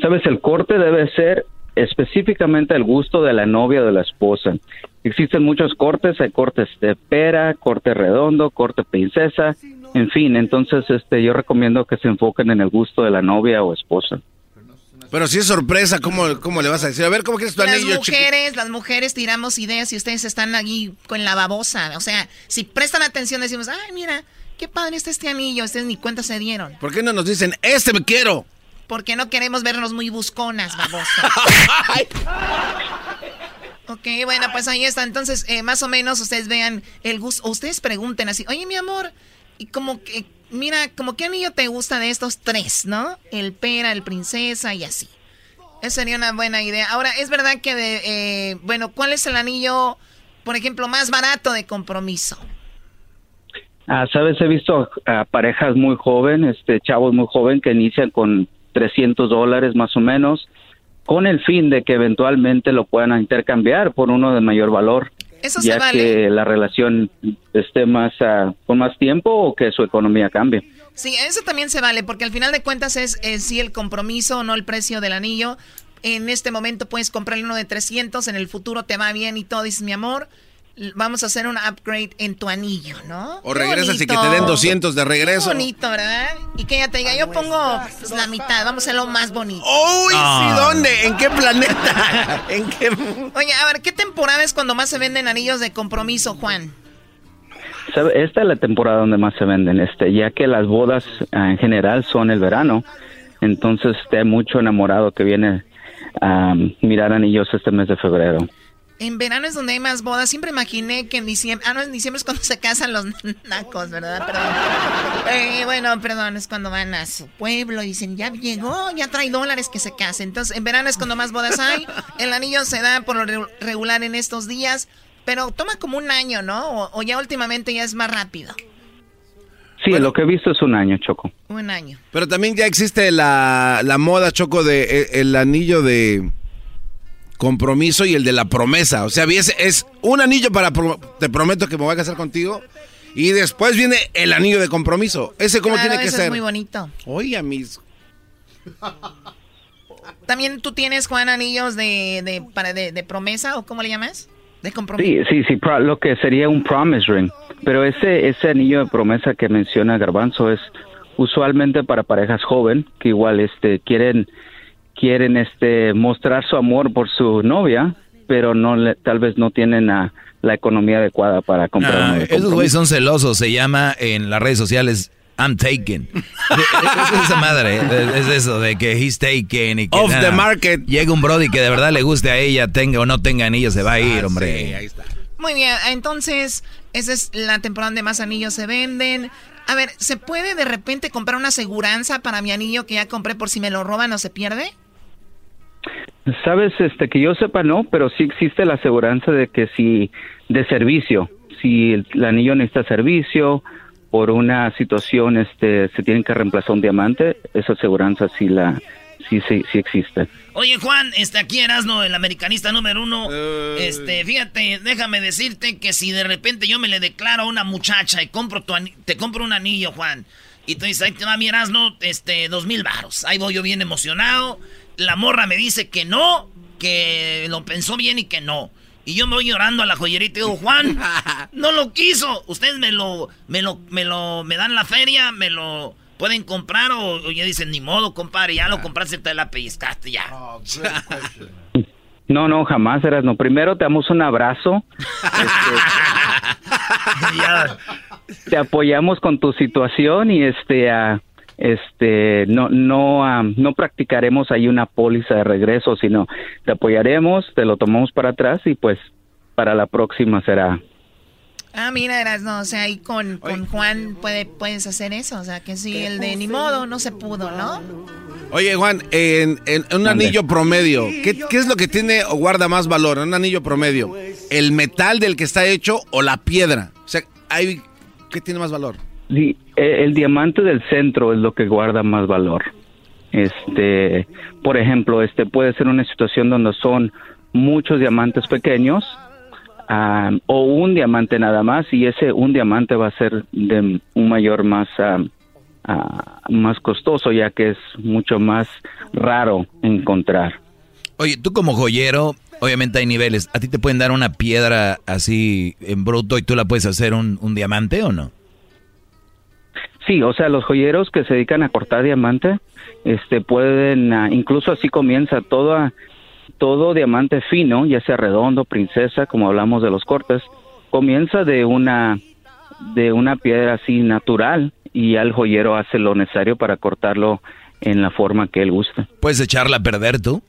Sabes, el corte debe ser específicamente al gusto de la novia o de la esposa. Existen muchos cortes, hay cortes de pera, corte redondo, corte princesa, en fin, entonces este yo recomiendo que se enfoquen en el gusto de la novia o esposa.
Pero si es sorpresa, ¿cómo, ¿cómo le vas a decir? A ver, ¿cómo quieres tu
Las
anillo,
mujeres, las mujeres tiramos ideas y ustedes están aquí con la babosa. O sea, si prestan atención decimos, ay, mira, qué padre está este anillo. Ustedes ni cuenta se dieron.
¿Por qué no nos dicen, este me quiero?
Porque no queremos vernos muy busconas, babosa. ok, bueno, pues ahí está. Entonces, eh, más o menos ustedes vean el gusto. Ustedes pregunten así, oye, mi amor, y como que, mira, como qué anillo te gusta de estos tres, ¿no? El pera, el princesa y así. Esa sería una buena idea. Ahora, es verdad que, de, eh, bueno, ¿cuál es el anillo, por ejemplo, más barato de compromiso?
Ah, Sabes, he visto a parejas muy jóvenes, este, chavos muy jóvenes que inician con 300 dólares más o menos, con el fin de que eventualmente lo puedan intercambiar por uno de mayor valor.
Eso se
ya
vale.
que la relación esté más ah, con más tiempo o que su economía cambie.
Sí, eso también se vale, porque al final de cuentas es, es sí el compromiso o no el precio del anillo. En este momento puedes comprarle uno de 300, en el futuro te va bien y todo, dices, mi amor, vamos a hacer un upgrade en tu anillo, ¿no?
O
Qué
regresas y que te den 200 de regreso.
Qué bonito, ¿verdad? Y que ella te diga, yo pongo pues, la mitad, vamos a hacerlo más bonito.
¡Uy,
Ah.
sí! ¿Dónde? ¿En qué planeta? ¿En qué...?
Oye, a ver, ¿qué temporada es cuando más se venden anillos de compromiso, Juan?
Esta es la temporada donde más se venden, este, ya que las bodas ah, en general son el verano, entonces este, hay mucho enamorado que viene a mirar anillos este mes de febrero.
En verano es donde hay más bodas. Siempre imaginé que en diciembre. Ah, no, en diciembre es cuando se casan los nacos, ¿verdad? Perdón. Eh, bueno, perdón, es cuando van a su pueblo y dicen, ya llegó, ya trae dólares que se case. Entonces, en verano es cuando más bodas hay. El anillo se da por lo re- regular en estos días. Pero toma como un año, ¿no? O, o ya últimamente ya es más rápido.
Sí, lo que he visto es un año, Choco.
Un año.
Pero también ya existe la, la moda, Choco, de e- el, anillo de compromiso y el de la promesa. O sea, es, es un anillo para pro- te prometo que me voy a casar contigo. Y después viene el anillo de compromiso. ¿Ese cómo
Claro,
tiene que
eso
ser?
es muy bonito.
Oiga, mis...
También tú tienes, Juan, anillos de, de, para, de, de promesa, ¿o cómo le llamas? De compromiso.
Sí, sí, sí, pro- lo que sería un promise ring. Pero ese, ese anillo de promesa que menciona Garbanzo es usualmente para parejas joven que igual este quieren quieren este mostrar su amor por su novia, pero no le- tal vez no tienen la, la economía adecuada para comprar
Ah,
de
esos güeyes son celosos. Se llama en las redes sociales I'm taken. es esa madre, es, es eso de que he's taken y que
Off
nada,
the market.
Llega un brody que de verdad le guste a ella, tenga o no tenga anillos, se va a ir, hombre.
ahí está.
Muy bien, entonces, esa es la temporada donde más anillos se venden. A ver, ¿se puede de repente comprar una aseguranza para mi anillo que ya compré por si me lo roban o se pierde?
Sabes, este, que yo sepa no, pero sí existe la aseguranza de que si de servicio, si el, anillo necesita servicio por una situación, este, se tiene que reemplazar un diamante, esa aseguranza sí la, sí, sí, sí existe.
Oye, Juan, este aquí Erasno, el americanista número uno. Este, fíjate, déjame decirte que si de repente yo me le declaro a una muchacha y compro tu te compro un anillo, Juan, y tú dices, ahí te va mi Erasno, este, dos mil baros. Ahí voy yo bien emocionado. La morra me dice que no, que lo pensó bien y que no. Y yo me voy llorando a la joyería y digo, Juan, no lo quiso. Ustedes me lo, me lo, me lo, me dan la feria, me lo pueden comprar o, o ya dicen, ni modo, compadre, ya lo compraste, te la pellizcaste, ya.
No, no, jamás eras, no. Primero te damos un abrazo. este, te apoyamos con tu situación y este, ah, este, no, no, ah, no practicaremos ahí una póliza de regreso, sino te apoyaremos, te lo tomamos para atrás y pues para la próxima será.
Ah, mira, Erasno, o sea, ahí con, con Juan puede, puedes hacer eso. O sea, que si el de ni modo no se pudo, ¿no?
Oye, Juan, en, en un anillo promedio, ¿qué, qué es lo que tiene o guarda más valor en un anillo promedio? ¿El metal del que está hecho o la piedra? O sea, hay, ¿qué tiene más valor?
Sí, eh, el diamante del centro es lo que guarda más valor. Este, por ejemplo, este puede ser una situación donde son muchos diamantes pequeños o un diamante nada más y ese un diamante va a ser de un mayor más más costoso ya que es mucho más raro encontrar.
Oye, tú como joyero, obviamente hay niveles. ¿A ti te pueden dar una piedra así en bruto y tú la puedes hacer un, un diamante o no?
Sí, o sea, los joyeros que se dedican a cortar diamante, este, pueden, ah, incluso así comienza toda, todo diamante fino, ya sea redondo, princesa, como hablamos de los cortes, comienza de una, de una piedra así natural y ya el joyero hace lo necesario para cortarlo en la forma que él gusta.
¿Puedes echarla a perder tú?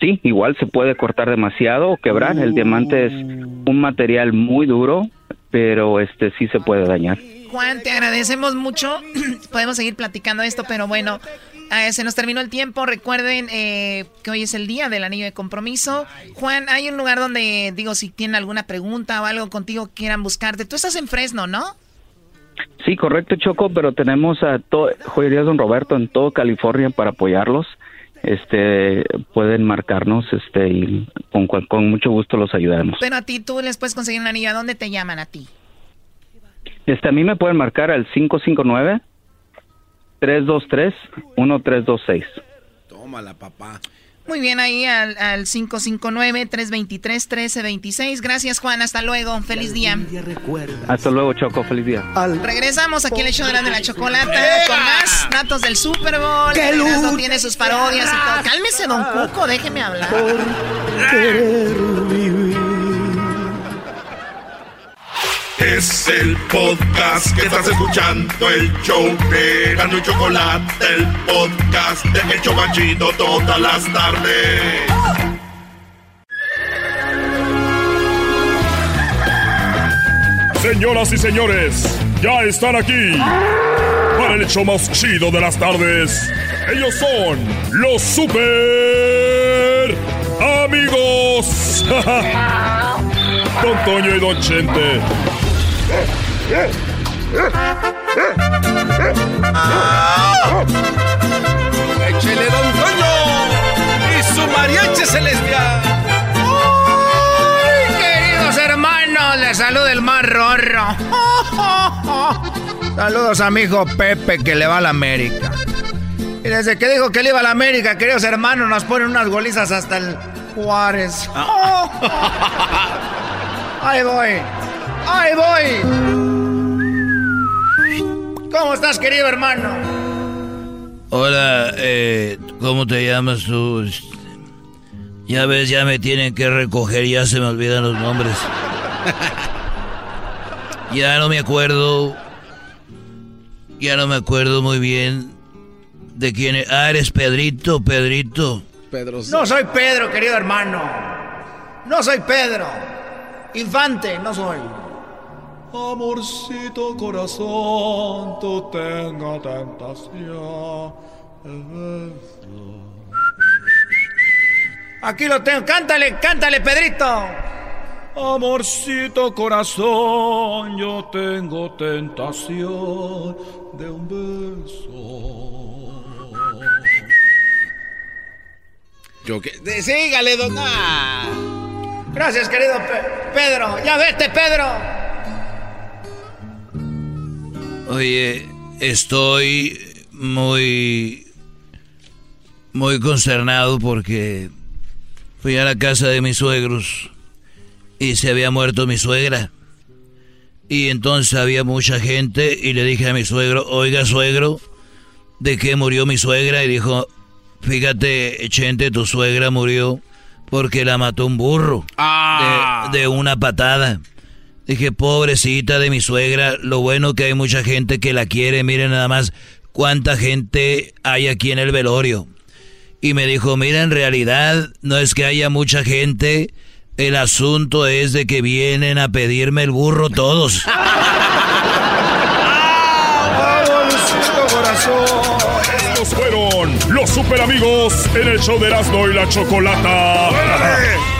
Sí, igual se puede cortar demasiado o quebrar. El diamante es un material muy duro, pero este sí se puede dañar.
Juan, te agradecemos mucho. Podemos seguir platicando esto, pero bueno, eh, se nos terminó el tiempo. Recuerden eh, que hoy es el día del anillo de compromiso. Juan, hay un lugar donde, digo, si tienen alguna pregunta o algo contigo quieran buscarte. Tú estás en Fresno, ¿no?
Sí, correcto, Choco, pero tenemos a Joyerías Don Roberto en todo California para apoyarlos. Este, pueden marcarnos, este, y con, mucho gusto los ayudaremos.
Pero a ti tú les puedes conseguir un anillo. ¿A dónde te llaman a ti?
Este, a mí me pueden marcar al 559-323-1326.
Tómala, papá.
Muy bien, ahí al, al 559-323-1326. Gracias, Juan. Hasta luego. Feliz día.
Hasta luego, Choco, feliz día.
Regresamos aquí en el show de la, de la chocolata con más datos del Super Bowl. no tiene sus parodias y todo. Cálmese, don Cuco, déjeme hablar.
Es el podcast que estás escuchando, el show de y Chocolate, el podcast de El Chobachito todas las tardes.
Señoras y señores, ya están aquí para el hecho más chido de las tardes. Ellos son los super amigos. Don Toño y Don Chente.
¡Échele, Don Toño! ¡Y su mariachi celestial!
¡Ay, queridos hermanos! Les saluda el más rorro. Saludos a mi hijo Pepe que le va a la América. Y desde que dijo que le iba a la América, queridos hermanos, nos ponen unas golizas hasta el Juárez. Ahí voy. Ahí voy. ¿Cómo estás, querido hermano?
Hola, eh, ¿cómo te llamas tú? Ya ves, ya me tienen que recoger, ya se me olvidan los nombres. ya no me acuerdo. Ya no me acuerdo muy bien de quién es. Ah, eres Pedrito, Pedrito.
Pedro.
No soy Pedro, querido hermano. No soy Pedro. Infante, no soy.
Amorcito corazón, tú tenga tentación.
Aquí lo tengo. Cántale, cántale, Pedrito.
Amorcito corazón, yo tengo tentación de un beso.
Yo que. Sígale, don.
Gracias, querido Pedro. Ya vete, Pedro.
Oye, estoy muy. muy consternado porque fui a la casa de mis suegros y se había muerto mi suegra. Y entonces había mucha gente y le dije a mi suegro, oiga suegro, ¿de qué murió mi suegra? Y dijo, fíjate, Chente, tu suegra murió porque la mató un burro de, de una patada. Dije, pobrecita de mi suegra, lo bueno que hay mucha gente que la quiere, miren nada más cuánta gente hay aquí en el velorio. Y me dijo, mira, en realidad no es que haya mucha gente, el asunto es de que vienen a pedirme el burro todos.
corazón! Estos fueron los super amigos en el show de Erasmo y la Chocolata.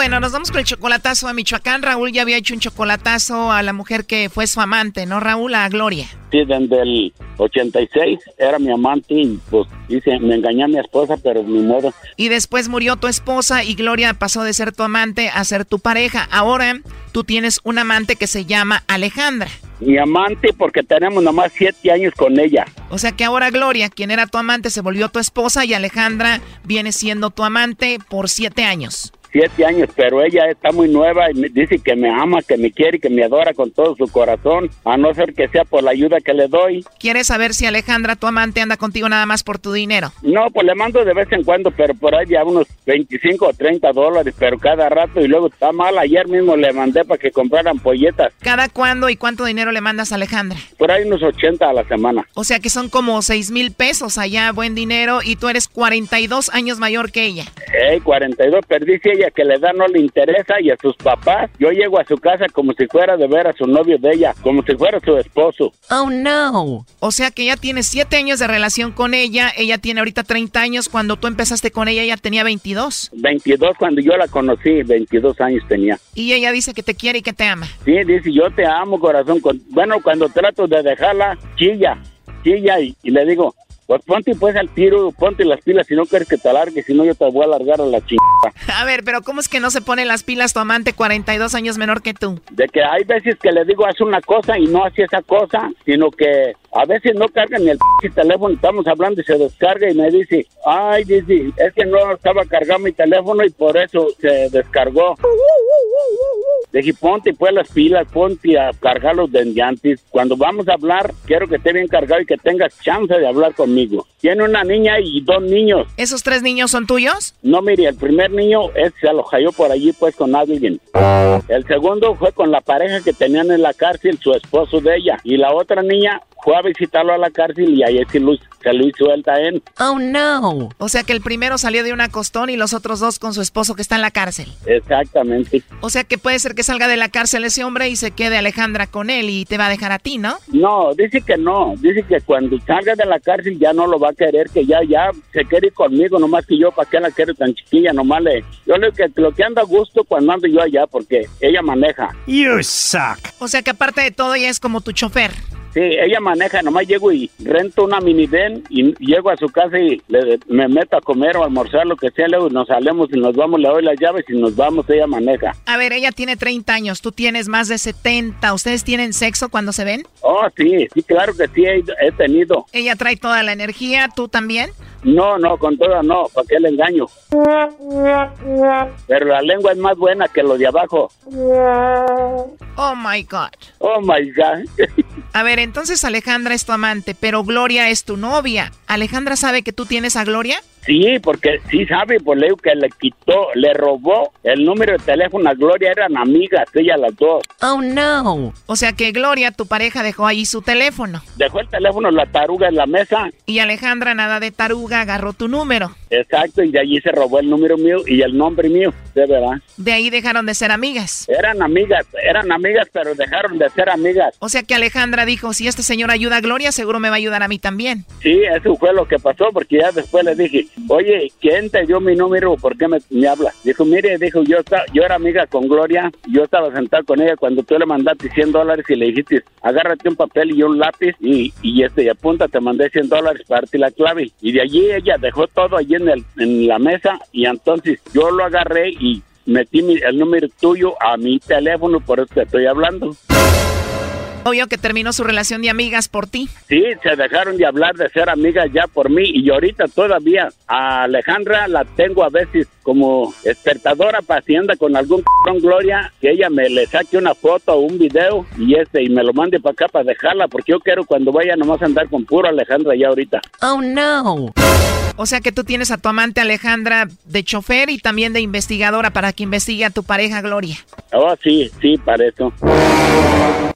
Bueno, nos vamos con el chocolatazo a Michoacán. Raúl ya había hecho un chocolatazo a la mujer que fue su amante, ¿no, Raúl? A Gloria.
Sí, desde el 86 era mi amante y pues dice, me engañé a mi esposa, pero ni modo.
Y después murió tu esposa y Gloria pasó de ser tu amante a ser tu pareja. Ahora tú tienes un amante que se llama Alejandra.
Mi amante porque tenemos nomás siete años con ella.
O sea que ahora Gloria, quien era tu amante, se volvió tu esposa y Alejandra viene siendo tu amante por siete años
siete años, pero ella está muy nueva y me dice que me ama, que me quiere y que me adora con todo su corazón, a no ser que sea por la ayuda que le doy.
¿Quieres saber si Alejandra, tu amante, anda contigo nada más por tu dinero?
No, pues le mando de vez en cuando, pero por ahí ya unos 25 o 30 dólares, pero cada rato y luego está mal. Ayer mismo le mandé para que compraran polletas.
¿Cada cuándo y cuánto dinero le mandas a Alejandra?
Por ahí unos 80 a la semana.
O sea que son como 6 mil pesos allá, buen dinero, y tú eres 42 años mayor que ella.
Eh, 42, pero dice ella que la edad no le interesa y a sus papás. Yo llego a su casa como si fuera de ver a su novio de ella, como si fuera su esposo.
Oh, no. O sea que ya tienes 7 años de relación con ella, ella tiene ahorita 30 años, cuando tú empezaste con ella ella tenía 22.
22 cuando yo la conocí, 22 años tenía.
Y ella dice que te quiere y que te ama.
Sí, dice, yo te amo, corazón. Bueno, cuando trato de dejarla, chilla, chilla y, y le digo, pues ponte pues al tiro, ponte las pilas si no quieres que te alargue, si no yo te voy a alargar a la chingada.
A ver, pero ¿cómo es que no se pone las pilas tu amante 42 años menor que tú?
De que hay veces que le digo haz una cosa y no hace esa cosa, sino que a veces no carga ni el teléfono, estamos hablando y se descarga y me dice, ay, dice, es que no estaba cargando mi teléfono y por eso se descargó. Le dije, ponte pues las pilas, ponte a cargar los dendiantes. Cuando vamos a hablar, quiero que esté bien cargado y que tengas chance de hablar conmigo. Tiene una niña y dos niños.
¿Esos tres niños son tuyos?
No, mire, el primer niño es, se lo halló por allí pues con alguien. El segundo fue con la pareja que tenían en la cárcel, su esposo de ella. Y la otra niña fue a visitarlo a la cárcel y ahí sí lo, se lo hizo él también.
Oh, no. O sea que el primero salió de una costón y los otros dos con su esposo que está en la cárcel.
Exactamente.
O sea que puede ser que salga de la cárcel ese hombre y se quede Alejandra con él y te va a dejar a ti, ¿no?
No, dice que no. Dice que cuando salga de la cárcel ya no lo va a querer, que ya, ya se quiere ir conmigo, nomás que yo, ¿para qué la quiero tan chiquilla? Nomás le... Yo le que lo que anda a gusto cuando ando yo allá, porque ella maneja.
You suck. O sea que aparte de todo ella es como tu chofer.
Sí, ella maneja, nomás llego y rento una minivan y llego a su casa y le- me meto a comer o almorzar, lo que sea, luego nos salemos y nos vamos, le doy las llaves y nos vamos, ella maneja.
A ver, ella tiene 30 años, tú tienes más de 70. ¿Ustedes tienen sexo cuando se ven?
Oh, sí, sí, claro que sí, he, he tenido.
Ella trae toda la energía, ¿tú también?
No, no, con toda no, ¿para qué le engaño? Pero la lengua es más buena que lo de abajo.
Oh my God.
Oh my God.
A ver, entonces Alejandra es tu amante, pero Gloria es tu novia. ¿Alejandra sabe que tú tienes a Gloria?
Sí, porque sí sabe, por le digo que le quitó, le robó el número de teléfono a Gloria, eran amigas, ellas las dos.
Oh no. O sea que Gloria, tu pareja, dejó ahí su teléfono.
Dejó el teléfono la taruga en la mesa.
Y Alejandra, nada de taruga, agarró tu número.
Exacto, y de allí se robó el número mío y el nombre mío, de verdad.
De ahí dejaron de ser amigas.
Eran amigas, eran amigas, pero dejaron de ser amigas.
O sea que Alejandra dijo, si este señor ayuda a Gloria, seguro me va a ayudar a mí también.
Sí, eso fue lo que pasó, porque ya después le dije, oye, ¿quién te dio mi número? ¿Por qué me, me habla? Dijo, mire, dijo, yo, esta- yo era amiga con Gloria, yo estaba sentado con ella cuando tú le mandaste 100 dólares y le dijiste, agárrate un papel y un lápiz y, y este, y apunta, te mandé 100 dólares para darte la clave. Y de allí ella dejó todo allí en, el, en la mesa y entonces yo lo agarré y metí mi- el número tuyo a mi teléfono, por eso te estoy hablando.
Obvio que terminó su relación de amigas por ti.
Sí, se dejaron de hablar de ser amigas ya por mí y ahorita todavía a Alejandra la tengo a veces como despertadora para si anda con algún con Gloria, que ella me le saque una foto o un video y este y me lo mande para acá para dejarla porque yo quiero cuando vaya nomás andar con puro Alejandra ya ahorita.
Oh no. O sea que tú tienes a tu amante Alejandra de chofer y también de investigadora para que investigue a tu pareja Gloria.
Oh, sí, sí, para eso.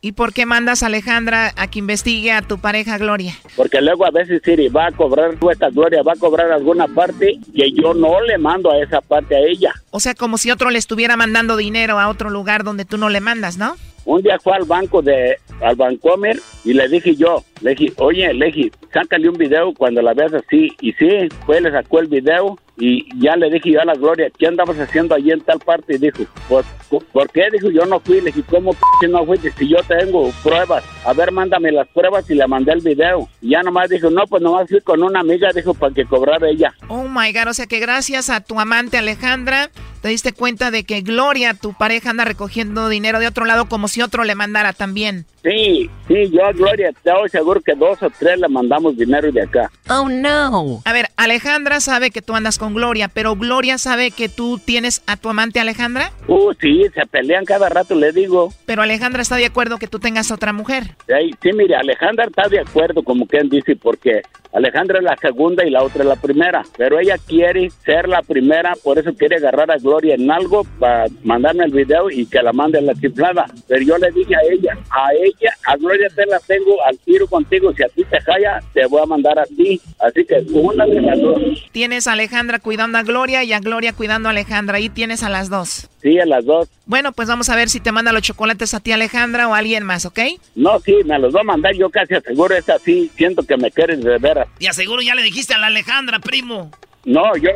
¿Y por qué mandas a Alejandra a que investigue a tu pareja Gloria?
Porque luego a veces Siri va a cobrar, esta Gloria va a cobrar alguna parte que yo no le mando a esa parte a ella.
O sea, como si otro le estuviera mandando dinero a otro lugar donde tú no le mandas, ¿no?
Un día fue al banco de, al Bancomer y le dije yo, le dije, oye, le dije, sácale un video cuando la veas así. Y sí, fue, le sacó el video y ya le dije yo a la Gloria, ¿qué andabas haciendo allí en tal parte? Y dijo, pues, ¿por qué? Dijo, yo no fui. Le dije, ¿cómo p no fuiste? Si yo tengo pruebas. A ver, mándame las pruebas y le mandé el video. Y ya nomás dijo, no, pues nomás fui con una amiga, dijo, para que cobrara ella.
Oh my God, o sea que gracias a tu amante Alejandra te diste cuenta de que Gloria, tu pareja, anda recogiendo dinero de otro lado como si otro le mandara también.
Sí, sí, yo Gloria, estoy seguro que dos o tres le mandamos dinero de acá.
Oh no. A ver, Alejandra sabe que tú andas con Gloria, pero Gloria sabe que tú tienes a tu amante Alejandra.
Uh, sí, se pelean cada rato, le digo.
Pero Alejandra está de acuerdo que tú tengas a otra mujer.
Ahí, sí, mire, Alejandra está de acuerdo, como quien dice, porque Alejandra es la segunda y la otra es la primera. Pero ella quiere ser la primera, por eso quiere agarrar a Gloria en algo para mandarme el video y que la mande la chiflada. Pero yo le dije a ella, a ella, a Gloria te la tengo al tiro contigo. Si a ti te jalla, te voy a mandar a ti. Así que una de las dos.
Tienes a Alejandra cuidando a Gloria y a Gloria cuidando a Alejandra. Ahí tienes a las dos.
Sí, a las dos.
Bueno, pues vamos a ver si te manda los chocolates a ti Alejandra o a alguien más, ¿ok?
No, sí, me los va a mandar. Yo casi aseguro es así. Siento que me quieres de veras.
Y aseguro ya le dijiste a la Alejandra, primo.
No, yo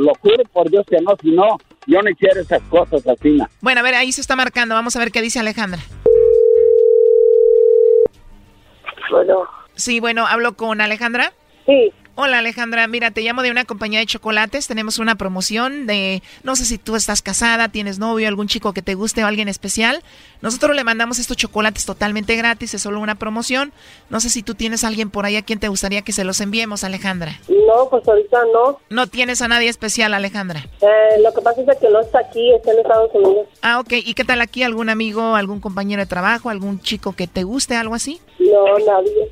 lo juro por Dios que no, si no, yo no hiciera esas cosas así.
Bueno, a ver, ahí se está marcando. Vamos a ver qué dice Alejandra.
Bueno,
Sí, bueno, hablo con Alejandra.
sí,
Hola Alejandra, mira, te llamo de una compañía de chocolates. Tenemos una promoción de, no sé si tú estás casada, tienes novio, algún chico que te guste o alguien especial. Nosotros le mandamos estos chocolates totalmente gratis, es solo una promoción. No sé si tú tienes a alguien por ahí a quien te gustaría que se los enviemos, Alejandra.
No, pues ahorita no.
No tienes a nadie especial, Alejandra.
Eh, lo que pasa es que no está aquí, está en Estados Unidos.
Ah, ok. ¿Y qué tal aquí? ¿Algún amigo, algún compañero de trabajo, algún chico que te guste, algo así?
No, nadie.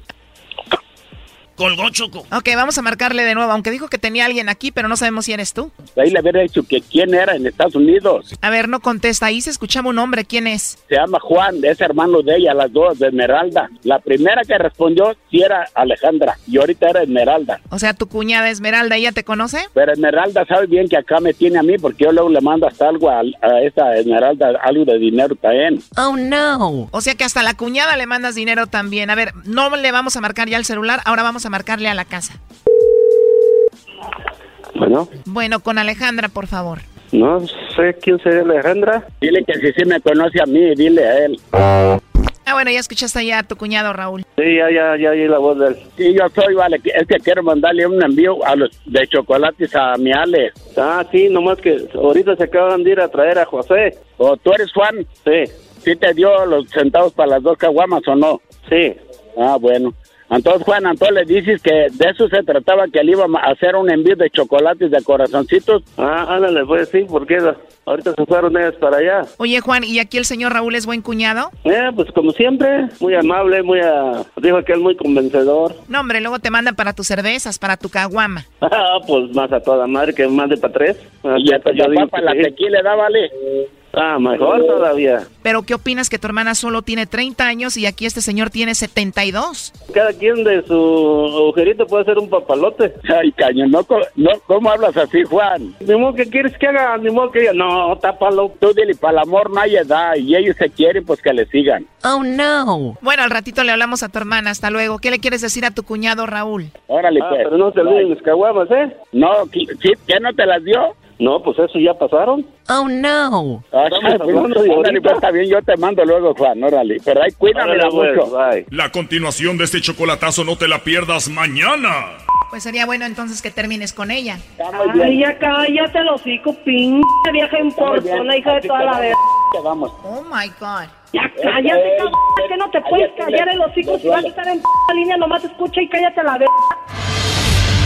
Colgó Choco.
Ok, vamos a marcarle de nuevo, aunque dijo que tenía alguien aquí, pero no sabemos si eres tú.
Ahí le había dicho que quién era en Estados Unidos.
A ver, no contesta. Ahí se escuchaba un nombre. ¿Quién es?
Se llama Juan, es hermano de ella, las dos, de Esmeralda. La primera que respondió sí era Alejandra y ahorita era Esmeralda.
O sea, tu cuñada Esmeralda, ¿ella te conoce?
Pero Esmeralda sabe bien que acá me tiene a mí porque yo luego le mando hasta algo a, a esa Esmeralda, algo de dinero también.
Oh, no. O sea que hasta la cuñada le mandas dinero también. A ver, no le vamos a marcar ya el celular, ahora vamos a marcarle a la casa.
Bueno,
Bueno, con Alejandra, por favor.
no sé quién sería Alejandra.
Dile que si sí me conoce a mí, dile a él.
Ah, bueno, ya escuchaste ya a tu cuñado Raúl.
Sí, ya, ya, ya oí la voz de él.
Sí, yo soy, vale, que- es que quiero mandarle un envío a los de chocolates a mi Ale.
Ah, sí, nomás que ahorita se acaban de ir a traer a José.
¿O tú eres Juan?
Sí.
¿Sí te dio los centavos para las dos caguamas o no?
Sí.
Ah, bueno. Entonces, Juan, entonces le dices que de eso se trataba, que él iba a hacer un envío de chocolates de corazoncitos.
Ah, ándale, pues sí, porque ahorita se fueron ellas para allá.
Oye, Juan, ¿y aquí el señor Raúl es buen cuñado?
Eh, pues como siempre, muy amable, muy, a... dijo que es muy convencedor.
No, hombre, luego te mandan para tus cervezas, para tu caguama.
Ah, pues más a toda madre que mande para tres. Ah,
Y hasta
yo
papá
digo
para la
sí.
tequila, da, vale.
Ah, mejor todavía.
Pero ¿qué opinas que tu hermana solo tiene 30 años y aquí este señor tiene 72?
Cada quien de su agujerito puede hacer un papalote.
Ay, caño, no, co- no, ¿cómo hablas así, Juan?
Ni modo que quieres que haga, ni modo que diga, no, tápalo.
Tú dile, para el amor no hay edad y ellos se quieren, pues que le sigan.
Oh, no. Bueno, al ratito le hablamos a tu hermana. Hasta luego. ¿Qué le quieres decir a tu cuñado Raúl?
Órale,
Ah,
pues.
pero no te olviden mis caguamas, ¿eh?
No, ¿qué, sí, ¿qué no te las dio?
No, pues eso ya pasaron.
Oh, no.
Ah, pues, órale,
ahorita.
pues, está bien, yo te mando luego, Juan, órale. Pero ahí cuídamela
Órale, pues,
mucho.
La continuación de este chocolatazo no te la pierdas mañana.
Pues sería bueno entonces que termines con ella.
Ay, ya cállate los hocico, pinche vieja importona, hija de toda la verga.
Vamos.
Oh, my God.
Ya cállate, cabrón, que no te puedes callar el hocico si vas a estar en p línea, nomás escucha y cállate la verga.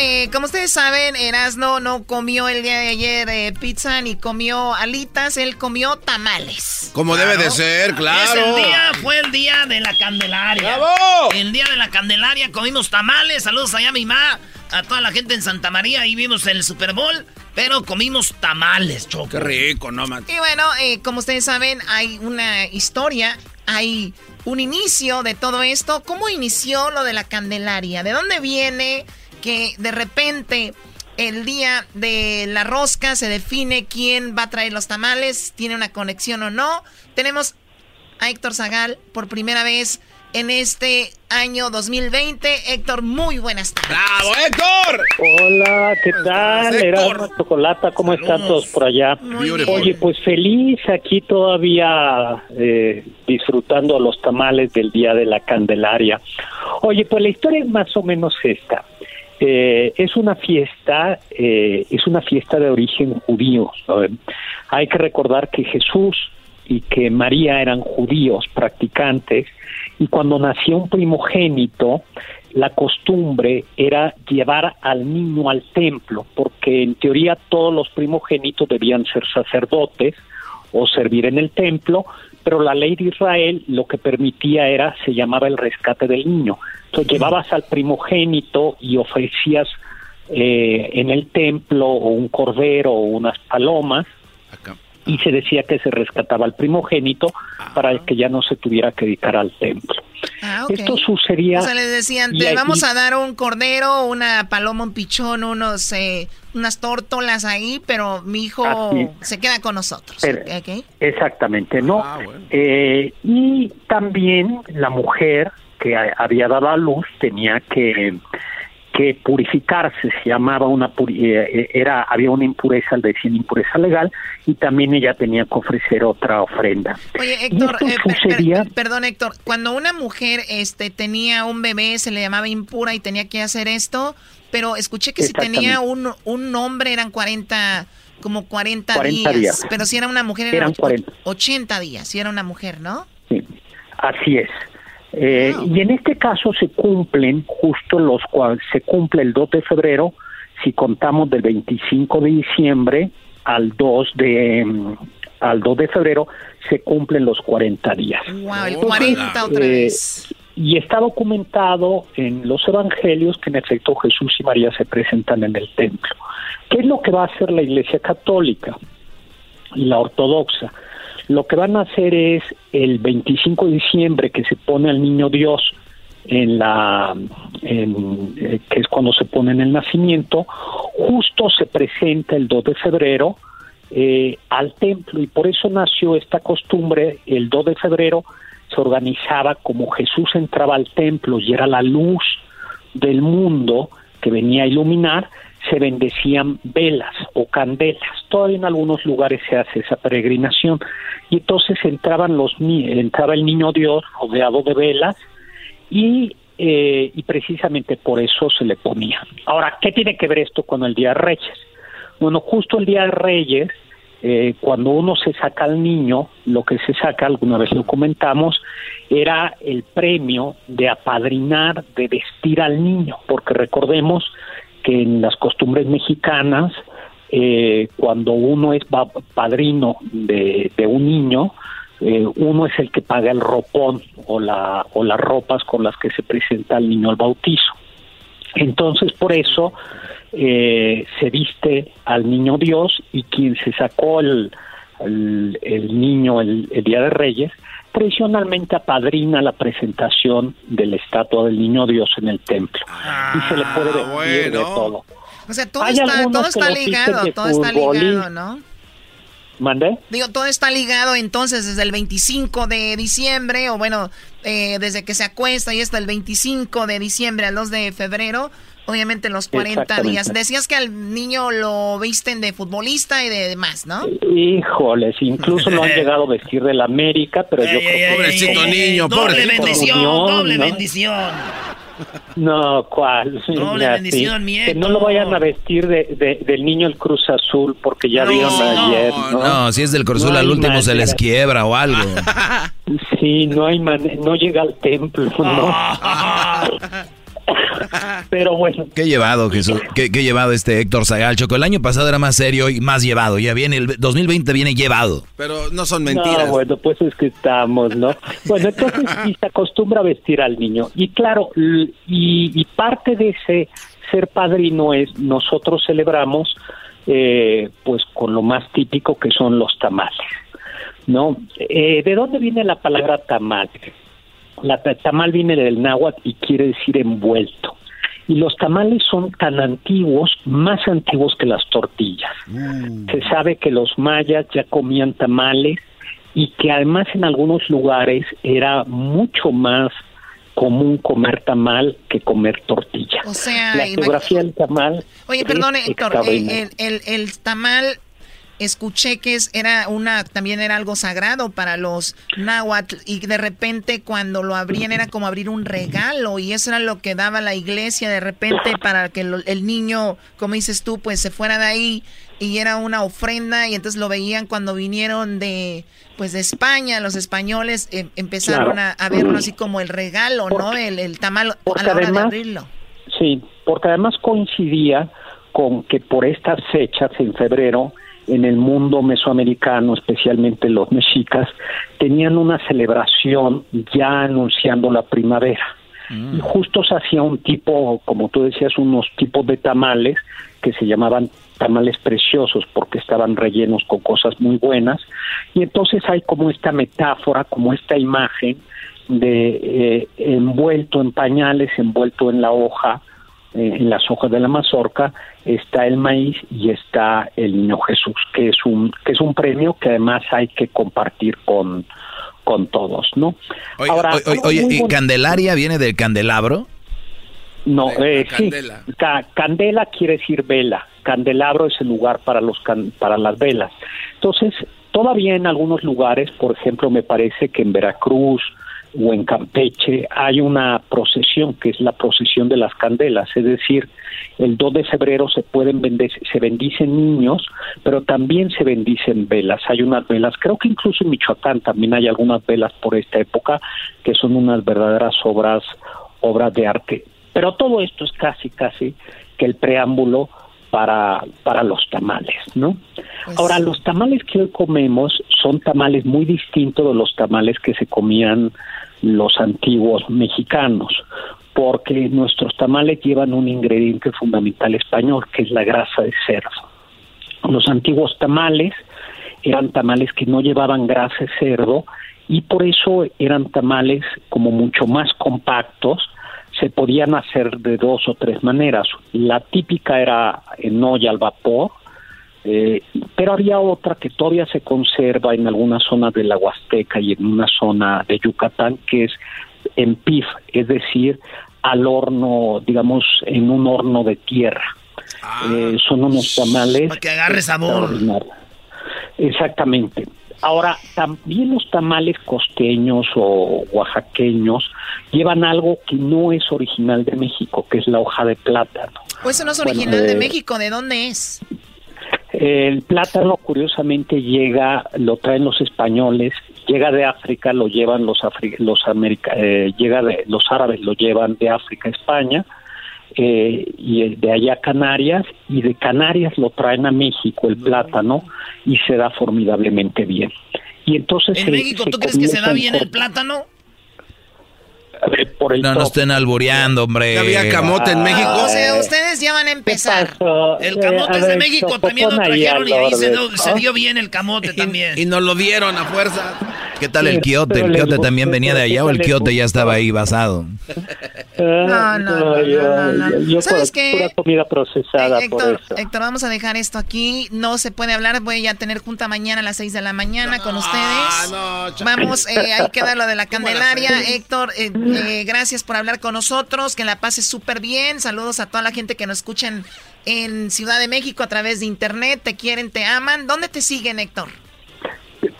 eh, como ustedes saben, Erasno no comió el día de ayer eh, pizza ni comió alitas, él comió tamales.
Como debe de ser, claro.
Ese día fue el día de la Candelaria.
¡Bravo!
El día de la Candelaria comimos tamales. Saludos allá a mi mamá, a toda la gente en Santa María. Ahí vimos el Super Bowl, pero comimos tamales, Choco.
Qué rico, no man.
Y bueno, eh, como ustedes saben, hay una historia, hay un inicio de todo esto. ¿Cómo inició lo de la Candelaria? ¿De dónde viene que de repente el día de la rosca se define quién va a traer los tamales? ¿Tiene una conexión o no? Tenemos a Héctor Zagal por primera vez en este año 2020. Héctor, muy buenas tardes.
¡Bravo, Héctor!
Hola, ¿qué tal? Erasmo Chocolata, ¿cómo están todos por allá?
Muy.
Oye, pues feliz aquí todavía eh, disfrutando los tamales del Día de la Candelaria. Oye, pues la historia es más o menos esta. Eh, es una fiesta, eh, es una fiesta de origen judío. Hay que recordar que Jesús y que María eran judíos practicantes y cuando nació un primogénito, la costumbre era llevar al niño al templo, porque en teoría todos los primogénitos debían ser sacerdotes o servir en el templo, pero la ley de Israel lo que permitía era, se llamaba el rescate del niño. Entonces llevabas al primogénito y ofrecías eh, en el templo o un cordero o unas palomas
Acá.
Y se decía que se rescataba al primogénito para que ya no se tuviera que dedicar al templo.
Ah, ok.
Esto sucedía...
O sea, les decían, te vamos a dar un cordero, una paloma, un pichón, unos, eh, unas tórtolas ahí, pero mi hijo
Así.
se queda con nosotros.
Exactamente, ¿no? Eh, y también la mujer que había dado a luz tenía que, que purificarse, se llamaba una puri- eh, era había una impureza, le decían impureza legal, y también ella tenía que ofrecer otra ofrenda.
Oye, Héctor, eh, per- perdón, Héctor, cuando una mujer este, tenía un bebé, se le llamaba impura y tenía que hacer esto, pero escuché que si tenía un, un nombre eran 40, como 40,
40
días,
días.
pero si era una mujer
Eran
eran
40.
80 días, si era una mujer, ¿no?
Así es. Eh, Y en este caso se cumplen justo los cuales se cumple el 2 de febrero, si contamos del 25 de diciembre al 2 de mm, al 2 de febrero se cumplen los 40 días.
Wow, el 40 otra
Eh,
vez.
Y está documentado en los evangelios que en efecto Jesús y María se presentan en el templo. ¿Qué es lo que va a hacer la Iglesia Católica y la Ortodoxa? Lo que van a hacer es el 25 de diciembre que se pone al niño Dios en la en, eh, que es cuando se pone en el nacimiento, justo se presenta el 2 de febrero eh, al templo y por eso nació esta costumbre. El 2 de febrero se organizaba como Jesús entraba al templo y era la luz del mundo que venía a iluminar, se bendecían velas o candelas. Todavía en algunos lugares se hace esa peregrinación. Y entonces entraban los entraba el niño Dios rodeado de velas y, eh, y precisamente por eso se le ponía. Ahora, ¿qué tiene que ver esto con el Día de Reyes? Bueno, justo el Día de Reyes, eh, cuando uno se saca al niño, lo que se saca, alguna vez lo comentamos, era el premio de apadrinar, de vestir al niño, porque recordemos que en las costumbres mexicanas, eh, cuando uno es padrino de, un niño, eh, uno es el que paga el ropón o, la, o las ropas con las que se presenta al niño al bautizo. Entonces, por eso eh, se viste al niño Dios y quien se sacó el, el, el niño el, el Día de Reyes, tradicionalmente apadrina la presentación de la estatua del niño Dios en el templo. y se le puede vestir de todo.
O sea, todo
Hay
está, todo
que
está ligado, todo está ligado, ¿no?
¿Mande?
Digo, todo está ligado entonces desde el 25 de diciembre, o bueno, eh, desde que se acuesta y hasta el 25 de diciembre al 2 de febrero, obviamente los 40
Exactamente.
días. Decías que al niño lo visten de futbolista y de demás, ¿no?
Híjoles, incluso lo han llegado a vestir del América, pero yo creo que...
Pobrecito niño,
Doble
pobrecito.
bendición,
Unión,
doble
¿no?
bendición.
No, ¿cuál?
Doble
Ya,
bendición, mi
Que no lo vayan a vestir de, de- del niño el Cruz Azul, porque ya vieron ayer, ¿no?
No, si es del Cruz Azul
No
al último se les
manera.
quiebra o algo.
Sí, no hay man- no llega al templo, ¿no? Pero bueno.
Qué llevado, Jesús. Qué, qué llevado este Héctor Zagal. Choco, el año pasado era más serio y más llevado. Ya viene, el 2020 viene llevado.
Pero no son mentiras.
No, bueno, pues es que estamos, ¿no? Bueno, entonces sí se acostumbra a vestir al niño. Y claro, y, y parte de ese ser padrino es nosotros celebramos eh, pues con lo más típico que son los tamales, ¿no? Eh, ¿De dónde viene la palabra tamal? La ta- tamal viene del náhuatl y quiere decir envuelto. Y los tamales son tan antiguos, más antiguos que las tortillas. Se sabe que los mayas ya comían tamales y que además en algunos lugares era mucho más común comer tamal que comer tortilla.
O sea,
la geografía del tamal.
Oye,
es
perdón, Héctor, eh, el- el tamal, escuché que es, era una, también era algo sagrado para los náhuatl y de repente cuando lo abrían era como abrir un regalo y eso era lo que daba la iglesia de repente para que lo- el niño, como dices tú, pues se fuera de ahí y era una ofrenda y entonces lo veían cuando vinieron de pues de España, los españoles eh, empezaron
Claro.
a, a verlo así como el regalo, ¿no? El, el tamal a la hora de abrirlo.
Sí, porque además coincidía con que por estas fechas, en febrero, en el mundo mesoamericano, especialmente los mexicas, tenían una celebración ya anunciando la primavera. Y justo se hacía un tipo, como tú decías, unos tipos de tamales que se llamaban tamales preciosos porque estaban rellenos con cosas muy buenas. Y entonces hay como esta metáfora, como esta imagen de eh, envuelto en pañales, envuelto en la hoja, en las hojas de la mazorca, está el maíz y está el niño Jesús, que es un que es un premio que además hay que compartir con con todos, ¿no?
Oye, oye, oye, ¿y Candelaria viene del candelabro?
No, eh, sí. candela quiere decir vela. Candelabro es el lugar para los para las velas. Entonces, todavía en algunos lugares, por ejemplo, me parece que en Veracruz o en Campeche hay una procesión que es la procesión de las candelas, es decir, el 2 de febrero se pueden vender, se bendicen niños, pero también se bendicen velas. Hay unas velas, creo que incluso en Michoacán también hay algunas velas por esta época que son unas verdaderas obras obras de arte. Pero todo esto es casi, casi que el preámbulo para, para los tamales, ¿no? Pues Ahora, los tamales que hoy comemos son tamales muy distintos de los tamales que se comían los antiguos mexicanos, porque nuestros tamales llevan un ingrediente fundamental español, que es la grasa de cerdo. Los antiguos tamales eran tamales que no llevaban grasa de cerdo y por eso eran tamales como mucho más compactos, se podían hacer de dos o tres maneras. La típica era en olla al vapor, eh, pero había otra que todavía se conserva en algunas zonas de la Huasteca y en una zona de Yucatán, que es en pif, es decir, al horno, digamos, en un horno de tierra. Ah. Eh, son unos tamales.
Para que agarre sabor.
Exactamente. Ahora, también los tamales costeños o oaxaqueños llevan algo que no es original de México, que es la hoja de plátano.
Pues eso no es original de México, ¿de dónde es?
El plátano, curiosamente, llega, lo traen los españoles, llega de África, lo llevan los, los America eh, llega de, los árabes, lo llevan de África a España, eh, y de allá a Canarias, y de Canarias lo traen a México el plátano y se da formidablemente bien. Y entonces
¿En México tú crees que se da bien el plátano?
No nos estén albureando, hombre.
había camote en México?
o sea, ustedes ya van a empezar.
El camote es de México, también lo trajeron y ahí se, se, dio bien el camote también.
Y, nos lo dieron a fuerza.
¿Qué tal el quiote? ¿El quiote también venía de allá o el quiote ya estaba ahí basado?
No, no, no,
Yo ¿Sabes qué? Pura comida procesada
Héctor, Héctor, vamos a dejar esto aquí. No se puede hablar. Voy a tener junta mañana a las 6 de la mañana con ustedes. vamos, eh, hay que dar lo de la Candelaria. Héctor, eh, eh, gracias por hablar con nosotros. Que la pases súper bien. Saludos a toda la gente que nos escuchan en Ciudad de México a través de internet. Te quieren, te aman. ¿Dónde te siguen, Héctor?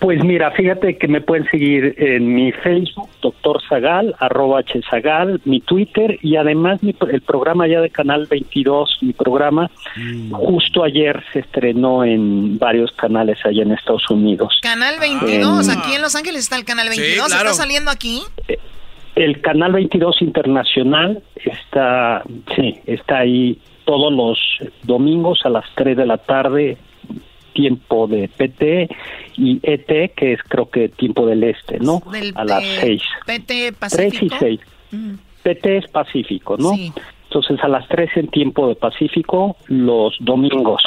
Pues mira, fíjate que me pueden seguir en mi Facebook, doctor Zagal, arroba Zagal, mi Twitter y además mi, el programa ya de Canal 22, mi programa, mm. justo ayer se estrenó en varios canales allá en Estados Unidos.
Canal 22, aquí en Los Ángeles está el Canal 22, ¿está saliendo aquí?
Eh, el Canal 22 Internacional está, sí, está ahí todos los domingos a las 3 de la tarde tiempo de PT y ET, que es creo que tiempo del este, ¿no? a las 6.
PT Pacífico.
3 y 6. PT es Pacífico, ¿no? Entonces a las 3 en tiempo de Pacífico, los domingos.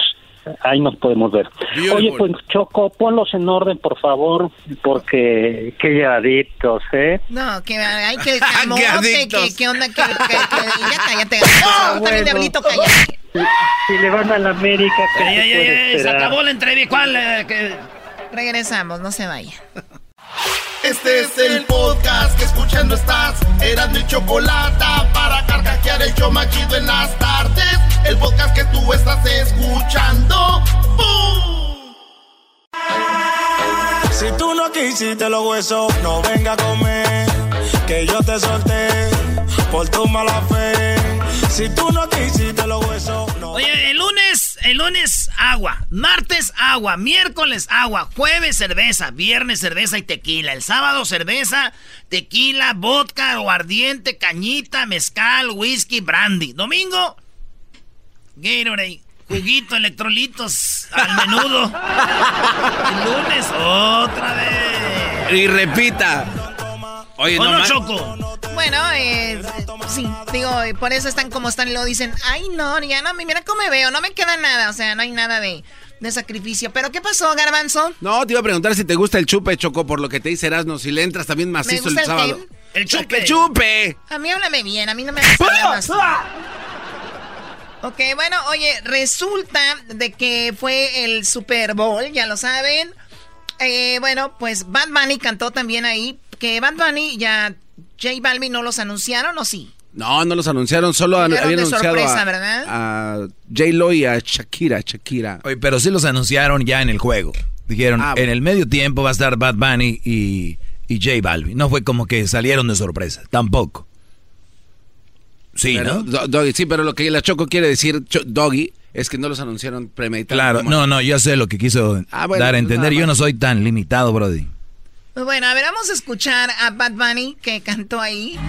Ahí nos podemos ver. Oye, pues Choco, ponlos en orden, por favor, porque qué llevaditos, ¿eh?
No, que hay que camote, que, que onda, que, que, que ya cállate. No, no también diablito, cállate.
Si, le van a la América,
¿qué ay, ay, ay, se acabó la entrevista. ¿Cuál? Eh,
Regresamos, no se vayan.
Este es el podcast que escuchando estás. Eran mi chocolate para carcajear el yo machido en las tardes. El podcast que tú estás escuchando. ¡Bum!
Si tú no quisiste los huesos, no venga a comer. Que yo te solté por tu mala fe. Si tú no quisiste los huesos, no.
Oye, el lunes, el lunes agua, martes agua, miércoles agua, jueves cerveza, viernes cerveza y tequila, el sábado cerveza, tequila, vodka, aguardiente, cañita, mezcal, whisky, brandy. Domingo, Gatorade. Juguito, electrolitos, al menudo. El lunes, otra vez.
Y repita.
Oye, no, Choco.
Bueno, eh, sí, digo, por eso están como están y lo dicen, ay no, ya no, mira cómo me veo, no me queda nada, o sea, no hay nada de, de sacrificio. ¿Pero qué pasó, Garbanzo?
No, te iba a preguntar si te gusta el chupe, Choco, por lo que te dice Erasmo, si le entras también macizo el, sábado.
El chupe.
¡Que chupe!
A mí háblame bien, a mí no me hagas hablar así. Ok, bueno, oye, resulta de que fue el Super Bowl, ya lo saben. Eh, bueno, pues Bad Bunny cantó también ahí. Que Bad Bunny ya J Balvin no los anunciaron, ¿o sí?
No, no los anunciaron, solo
Llegaron
habían
de
anunciado
sorpresa,
a,
¿verdad?
a J-Lo y a Shakira, Shakira.
Oye, pero sí los anunciaron ya en el juego. Dijeron,
Ah,
en el medio tiempo va a estar Bad Bunny y, y J Balvin. No fue como que salieron de sorpresa, tampoco. Sí,
Pero,
¿no?
Do- Doggy, sí, pero lo que la Choco quiere decir, Cho- Doggy, es que no los anunciaron premeditados.
Claro, no, no, yo sé lo que quiso
Ah, bueno,
dar a
pues
entender. Yo no soy tan limitado, Brody.
Pues bueno, a ver, vamos a escuchar a Bad Bunny que cantó ahí.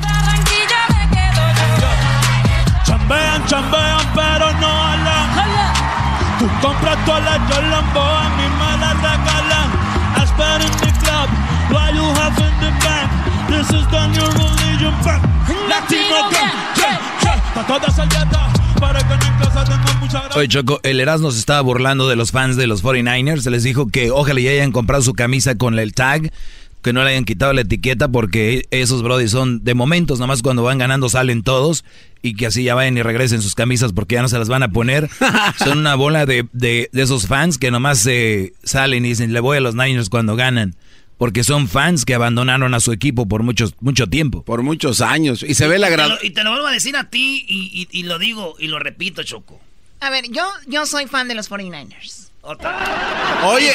Chambean, chambean, pero no hablan. Tú compras todas las Lambo, a mí me las regalan. I spend in the club, what you have in the bank. This is the new religion bank. Latino gang, yeah, yeah. Está toda para que mucha.
Oye, Choco, el Erasmo se estaba burlando de los fans de los 49ers. Se les dijo que ojalá ya hayan comprado su camisa con el tag, que no le hayan quitado la etiqueta, porque esos brody son de momentos, nomás cuando van ganando salen todos, y que así ya vayan y regresen sus camisas porque ya no se las van a poner. son una bola de, de- de esos fans que nomás se salen y dicen, le voy a los Niners cuando ganan. Porque son fans que abandonaron a su equipo por muchos, mucho tiempo.
Por muchos años. Y se ve la gran...
Y te lo vuelvo a decir a ti y, y- y lo digo y lo repito, Choco.
A ver, yo, yo soy fan de los 49ers.
Oye,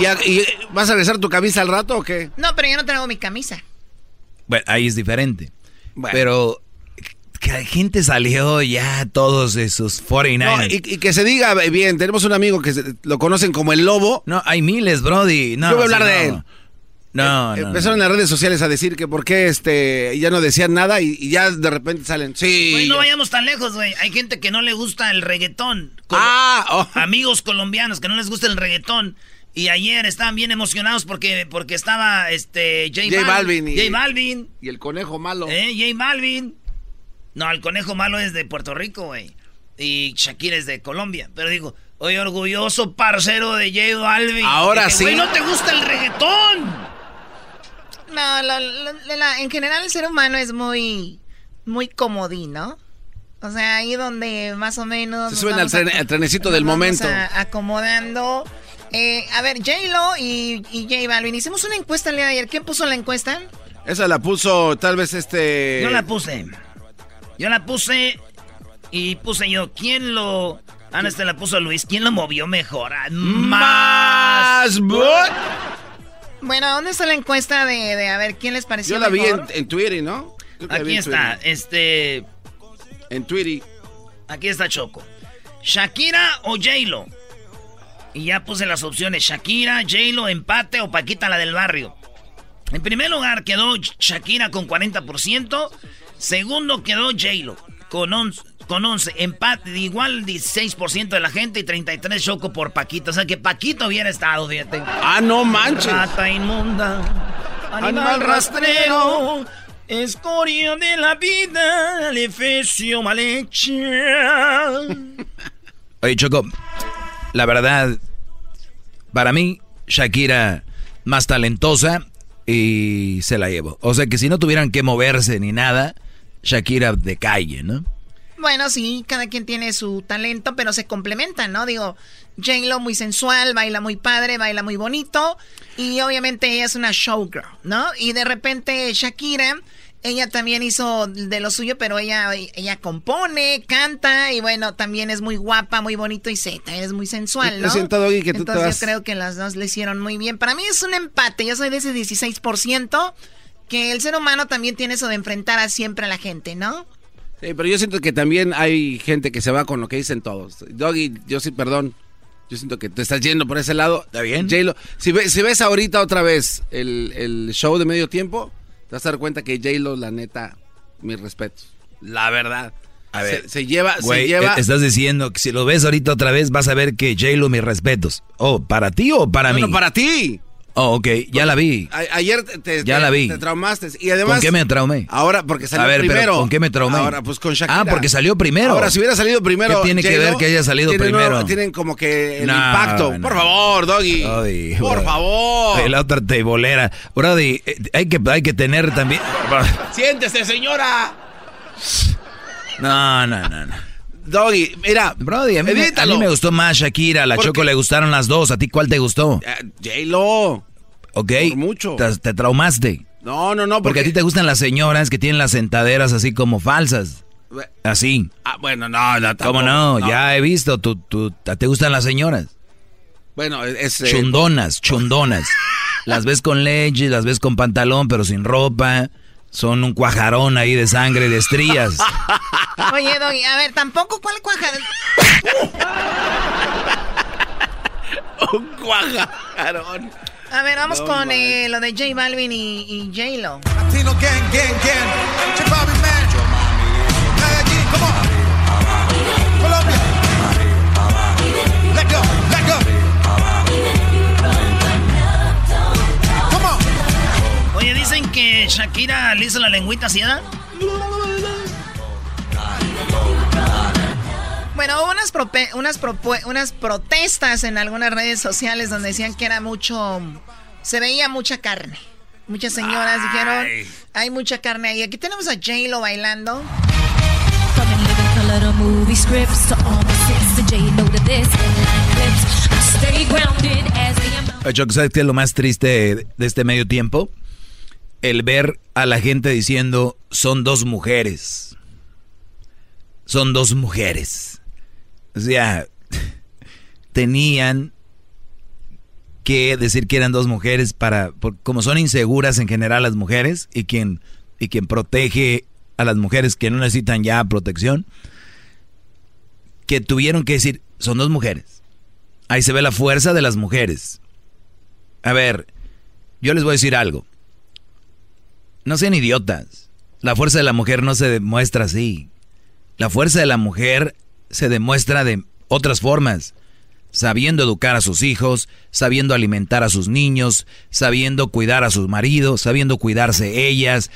¿y, a- y vas a regresar tu camisa al rato o qué?
No, pero yo no traigo mi camisa.
Bueno, ahí es diferente. Pero que la gente salió ya todos esos 49ers.
No, y, y que se diga bien, tenemos un amigo que se- lo conocen como el lobo.
No, hay miles, Brody. No,
Yo voy a hablar
sí,
de
no.
él.
No,
Eh,
no,
Empezaron las redes sociales a decir que por qué este, ya no decían nada y, y ya de repente salen. Sí.
Güey, no
ya-
vayamos tan lejos, güey. Hay gente que no le gusta el reggaetón. Col-
Ah,
Amigos colombianos que no les gusta el reggaetón. Y ayer estaban bien emocionados porque, porque estaba este J,
J Balvin y-
J Balvin.
Y el conejo malo.
¿Eh? J Balvin. No, el conejo malo es de Puerto Rico, güey. Y Shakira es de Colombia. Pero digo, oye, orgulloso parcero de J Balvin.
Ahora
que,
sí.
Güey, no te gusta el reggaetón.
No, lo- lo- la- en general el ser humano es muy, muy comodín, ¿no? O sea, ahí donde más o menos...
Se suben al, tren- al trenecito del momento.
a- acomodando. Eh, a ver, J-Lo y, y J Balvin. Hicimos una encuesta el día de ayer. ¿Quién puso la encuesta?
Esa la puso tal vez este...
Yo la puse. Yo la puse y puse yo. ¿Quién lo.? Ah, no, este la puso Luis. ¿Quién lo movió mejor? Ah, Más.
Bueno, ¿dónde está la encuesta de, de a ver quién les pareció
Yo la vi en, en Twitter, ¿no?
Aquí está.
Twitter.
Este.
En Twitter.
Aquí está Choco. ¿Shakira o J-Lo? Y ya puse las opciones: Shakira, J-Lo, empate o Paquita la del barrio. En primer lugar quedó Shakira con 40%. Segundo quedó J-Lo con 11, con 11. Empate, igual 16% de la gente y 33 Choco por Paquito. O sea que Paquito hubiera estado, fíjate.
Ah, no manches.
Rata inmunda, animal
Animal
rastrero, escoria de la vida, le fecio mal.
Oye, Choco, la verdad, para mí, Shakira más talentosa y se la llevo. O sea que si no tuvieran que moverse ni nada, Shakira de calle, ¿no?
Bueno, sí, cada quien tiene su talento, pero se complementan, ¿no? Digo, J-Lo muy sensual, baila muy padre, baila muy bonito. Y obviamente ella es una showgirl, ¿no? Y de repente Shakira, ella también hizo de lo suyo, pero ella, ella compone, canta y bueno, también es muy guapa, muy bonito y Z, es muy sensual, ¿no?
Yo siento, Doggy, que tú te
Entonces
vas-
yo creo que las dos le hicieron muy bien. Para mí es un empate, yo soy de ese 16%, que el ser humano también tiene eso de enfrentar a siempre a la gente, ¿no?
Sí, pero yo siento que también hay gente que se va con lo que dicen todos. Doggy, yo sí, perdón. Yo siento que te estás yendo por ese lado.
¿Está bien?
J-Lo, si, ve- si ves ahorita otra vez el, el show de medio tiempo, te vas a dar cuenta que J-Lo, la neta, mis respetos. La verdad.
A ver,
Se, se lleva,
Güey,
se lleva.
eh, estás diciendo que si lo ves ahorita otra vez vas a ver que J-Lo mis respetos. Oh, ¿para ti o para
No,
mí?
no, para ti.
Oh, ok, ya la vi.
A- ayer te, te-
Ya la vi.
te traumaste. Y además.
¿Con qué me traumé?
Ahora, porque salió
A ver, pero
primero.
¿con qué me traumé?
Ahora, pues con Shakira.
Ah, porque salió primero.
Ahora, si hubiera salido primero.
¿Qué tiene que ver que haya salido
tienen
primero?
uno- tienen como que el
No,
impacto.
no.
Por favor, Doggy. Por favor.
La otra tebolera. Brody, eh, hay que, hay que tener también...
Siéntese, señora.
No, no, no, no.
Doggy, mira.
Brody, a mí, me, a
Evítalo.
mí me gustó más Shakira. A la
¿Por
Choco
qué?
le gustaron las dos. ¿A ti cuál te gustó?
Eh, J-Lo.
¿Ok?
mucho.
Te, te traumaste.
No, no, no.
Porque a ti te gustan las señoras que tienen las sentaderas así como falsas. Así.
Ah, bueno, no, no.
¿Cómo
tampoco,
no? Ya he visto. Tú, tú, ¿Te gustan las señoras?
Bueno, es. eh,
Chundonas, chundonas. las ves con leche, las ves con pantalón, pero sin ropa. Son un cuajarón ahí de sangre, de estrías.
Oye, Doggy, a ver, tampoco cuál cuajar.
un cuajarón.
A ver, vamos
No,
con eh, lo de J Balvin y, y J-Lo.
Latino gang, gang, gang. J Balvin, man. Medellín, come on. Colombia.
Dicen que Shakira le hizo la lengüita así, ¿verdad?
Bueno, hubo unas, unas, unas protestas en algunas redes sociales donde decían que era mucho... Se veía mucha carne. Muchas señoras dijeron, hay mucha carne ahí. Aquí tenemos a J-Lo bailando.
Choco, ¿sabes qué es lo más triste de este medio tiempo? El ver a la gente diciendo, son dos mujeres. Son dos mujeres. O sea, tenían que decir que eran dos mujeres para, como son inseguras en general las mujeres y quien, y quien protege a las mujeres que no necesitan ya protección, que tuvieron que decir, son dos mujeres. Ahí se ve la fuerza de las mujeres. A ver, yo les voy a decir algo. No sean idiotas. La fuerza de la mujer no se demuestra así. La fuerza de la mujer se demuestra de otras formas. Sabiendo educar a sus hijos, sabiendo alimentar a sus niños, sabiendo cuidar a sus maridos, sabiendo cuidarse ellas,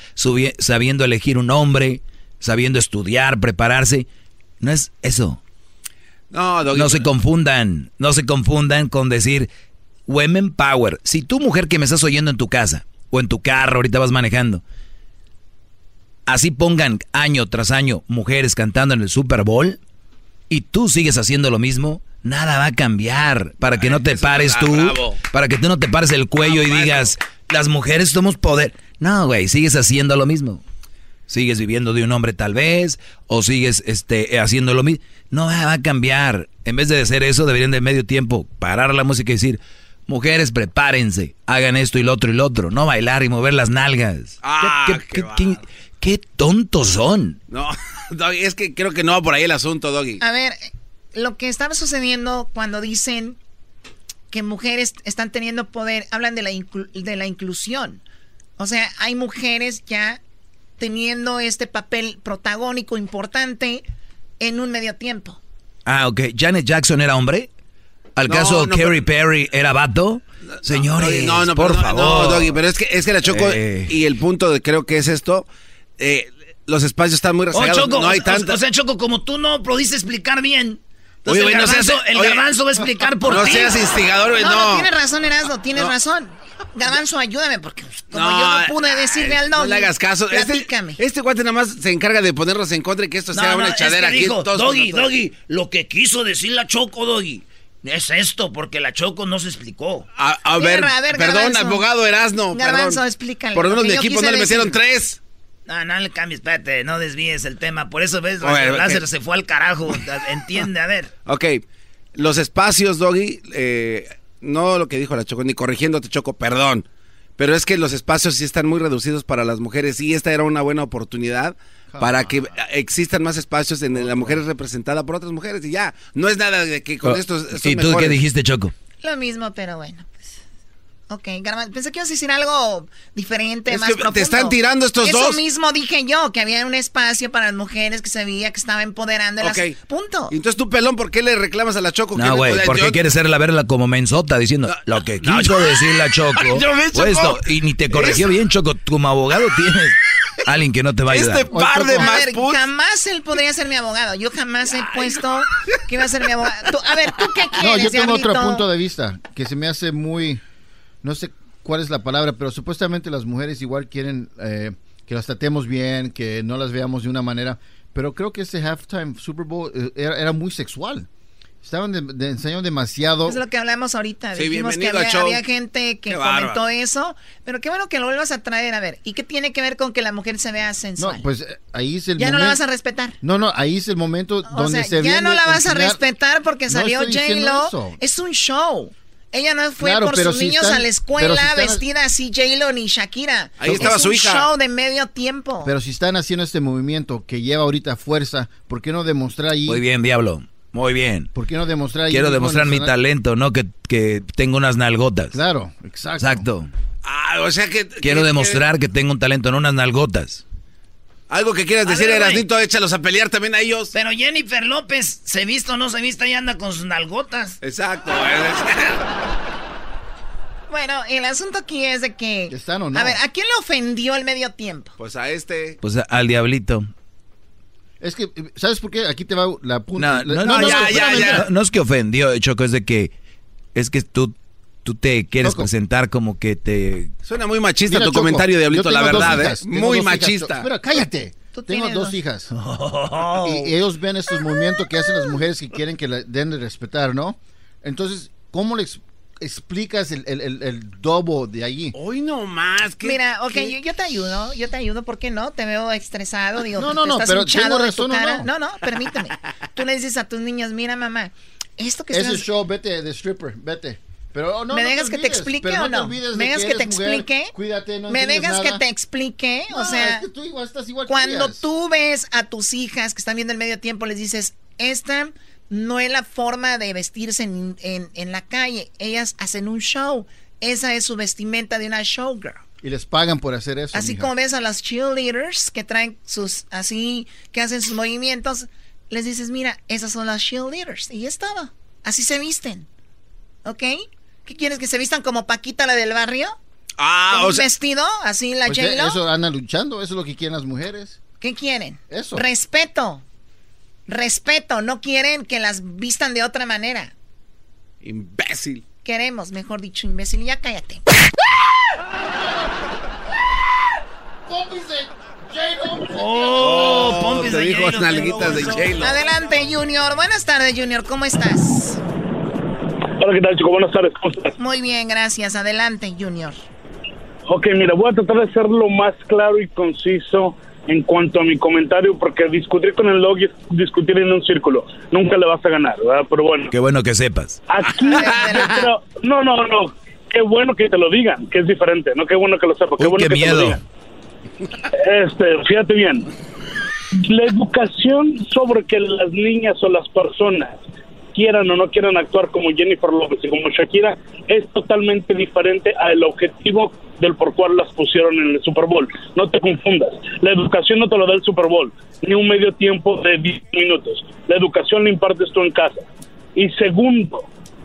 sabiendo elegir un hombre, sabiendo estudiar, prepararse. No es eso.
No.
No se confundan, no se confundan con decir women power. Si tú mujer que me estás oyendo en tu casa o en tu carro, ahorita vas manejando, así pongan año tras año mujeres cantando en el Super Bowl y tú sigues haciendo lo mismo, nada va a cambiar para que no te pares tú,
bravo.
para que tú no te pares el cuello y digas, las mujeres somos poder. No, güey, sigues haciendo lo mismo. Sigues viviendo de un hombre tal vez, o sigues este, haciendo lo mismo. No va a cambiar. En vez de hacer eso, deberían de medio tiempo parar la música y decir, mujeres, prepárense, hagan esto y lo otro y lo otro. No bailar y mover las nalgas.
Ah,
¿Qué, qué- qué- qué tontos son?
No, Doggy, es que creo que no va por ahí el asunto, Doggy.
A ver, lo que estaba sucediendo cuando dicen que mujeres están teniendo poder, hablan de la, inclu- de la inclusión. O sea, hay mujeres ya teniendo este papel protagónico importante en un medio tiempo.
Ah, ok. ¿Janet Jackson era hombre? ¿Al
No,
caso
no,
Katy Perry era vato? Señores,
no, no,
por
no,
favor.
No, Doggy, pero es que, es que la Choco,
Eh.
y el punto de creo que es esto, eh, los espacios están muy
Oh,
rezagados,
Choco,
no hay
o- o, sea, Choco, como tú no pudiste explicar bien.
Oye,
Entonces
güey,
el,
no seas-
garbanzo, el
oye,
garbanzo va a explicar por
no
ti.
seas instigador, güey,
No, no,
no.
tienes razón, Erasmo, tienes
No.
razón. Garbanzo, ayúdame, porque como
No,
yo no pude decirle al
No
doggy.
le hagas caso. Este,
Platícame.
este guante nada más se encarga de ponerlos en contra y que esto sea
No,
una
no, es que
echadera aquí.
dijo,
todos
Doggy. Doggy, lo que quiso decir la Choco, Doggy, es esto, porque la Choco no se explicó.
A, ver,
a ver,
perdón,
Garbanzo.
abogado Erasno.
Garbanzo,
perdón.
explícale,
Por lo menos
porque
mi
yo
equipo no le metieron
decir-
tres.
No, no le cambies, espérate, no desvíes el tema. Por eso ves,
ver,
el láser se fue al carajo. Entiende, a ver.
Ok, los espacios, Doggy, eh, no lo que dijo la Choco, ni corrigiéndote, Choco, perdón. Pero es que los espacios sí están muy reducidos para las mujeres y esta era una buena oportunidad para que existan más espacios en la mujer es representada por otras mujeres y ya. No es nada de que con
Oh,
esto...
¿Y tú qué dijiste, Choco?
Lo mismo, pero bueno. Ok, Garbanzo, pensé que ibas a decir algo diferente,
Es
más
que te
profundo.
están tirando estos
Eso
dos.
mismo dije yo, que había un espacio para las mujeres que se veía que estaba empoderando. las-
Ok.
Punto.
Y entonces tú, pelón, ¿por qué le reclamas a la Choco? que
No, güey, ¿por qué
yo-
quieres ser la verla como mensota diciendo lo que
no,
quiso
yo-
decir la Choco?
Yo me,
Pues
Choco.
esto, y ni te corrigió bien, Choco. Como abogado tienes alguien que no te va a ayudar.
Este par de
A
más
ver,
put-
jamás él podría ser mi abogado. Yo jamás he puesto que iba a ser mi abogado. Tú- a ver, ¿tú qué quieres,
No, yo tengo otro punto de vista que se me hace muy, no sé cuál es la palabra, pero supuestamente las mujeres igual quieren eh, que las tratemos bien, que no las veamos de una manera, pero creo que ese halftime Super Bowl eh, era, era muy sexual. Estaban de, de- enseñando demasiado.
Es lo que hablamos ahorita.
Sí,
Dijimos que había,
show.
había gente que
Qué
comentó eso. Pero qué bueno que lo vuelvas a traer. A ver, ¿y qué tiene que ver con que la mujer se vea
No,
sensual?
pues eh, ahí es el
ya no la vas a respetar.
No, no, ahí es el momento
O
donde
sea,
se
ya
viene
no la vas a respetar porque
No
salió
diciendo
J-Lo. Es un show. Ella no fue
Claro,
por sus
si
niños
están-
a la escuela
si están-
vestida así J-Lo ni Shakira.
Ahí estaba
es
su
un
hija.
show de medio tiempo.
Pero si están haciendo este movimiento que lleva ahorita fuerza, ¿por qué no demostrar ahí?
Muy bien, Diablo. Muy bien.
¿Por qué no demostrar ahí
Quiero demostrar mi talento, no que, que tengo unas nalgotas.
Claro, exacto.
Exacto.
Ah, o sea que...
Quiero
que-
demostrar que tengo un talento, no unas nalgotas.
Algo que quieras
A
decir. Erasnito, échalos a pelear también a ellos.
Pero Jennifer López, se vista o no se vista, y anda con sus nalgotas.
Exacto.
Bueno, el asunto aquí es de que...
¿Están o no?
A ver, ¿a quién le ofendió el medio tiempo?
Pues a este...
Pues a- al Diablito.
Es que, ¿sabes por qué? Aquí te va la punta.
No, no, no, no, no, no es que ofendió, Choco, es de que es que tú, tú te quieres presentar como que te...
Suena muy machista
Mira,
tu
Choco,
comentario, Diablito, la verdad,
hijas,
¿eh? Muy
hijas,
machista.
Espera, cállate. Tengo dos
dos.
hijas. Y ellos ven estos movimientos que hacen las mujeres que quieren que la den de respetar, ¿no? Entonces, ¿cómo les explicas el, el, el, el dobo de allí?
Hoy no más.
Mira, ok, yo, yo te ayudo, yo te ayudo, ¿por qué no? Te veo estresado, digo,
No, no, no,
estás
pero
hinchado
tengo
de
razón,
tu
¿o
cara.
no?
No, no, permíteme. Tú le dices a tus niños, mira mamá, esto que
Ese
estás...
show, vete de stripper, vete. Pero oh, no,
¿Me
no
que te explique o no?
olvides
¿Me
de
dejas que te
mujer,
explique?
Cuídate, no
¿Me dejas que te explique? o
No,
sea,
es que tú igual estás igual que
cuando tú ves a tus hijas que están viendo el medio tiempo, les dices, esta no es la forma de vestirse en, en- en la calle. Ellas hacen un show. Esa es su vestimenta de una showgirl.
Y les pagan por hacer eso.
Así
mija.
como ves a las cheerleaders que traen sus, así, que hacen sus movimientos, les dices, mira, esas son las cheerleaders. Y ya estaba. Así se visten. ¿Ok? ¿Qué quieres? ¿Que se vistan como Paquita, la del barrio?
Ah,
¿Con
o
un
sea...
vestido? ¿Así la
Pues,
J-Lo?
eso andan luchando, eso es lo que quieren las mujeres.
¿Qué quieren?
Eso.
Respeto. Respeto. No quieren que las vistan de otra manera.
Imbécil.
Queremos, mejor dicho, imbécil. Ya cállate.
Oh,
pompis
te
de
dijo
J-Lo,
nalguitas de.
J-Lo.
Adelante, Junior. Buenas tardes, Junior. ¿Cómo estás?
Hola, ¿qué tal, chico? Buenas tardes, ¿cómo estás?
Muy bien, gracias. Adelante, Junior.
Ok, mira, voy a tratar de ser lo más claro y conciso en cuanto a mi comentario, porque discutir con el dog es discutir en un círculo. Nunca le vas a ganar, ¿verdad? Pero bueno,
Qué bueno que sepas.
aquí creo- no, no, no. Qué bueno que te lo digan, que es diferente, no qué bueno que lo sepa, qué
Uy,
bueno
qué
que te lo
miedo.
digan. Este, fíjate bien. La educación sobre que las niñas o las personas quieran o no quieran actuar como Jennifer López y como Shakira es totalmente diferente al objetivo del por cual las pusieron en el Super Bowl. No te confundas. La educación no te lo da el Super Bowl, ni un medio tiempo de 10 minutos. La educación la impartes tú en casa. Y segundo,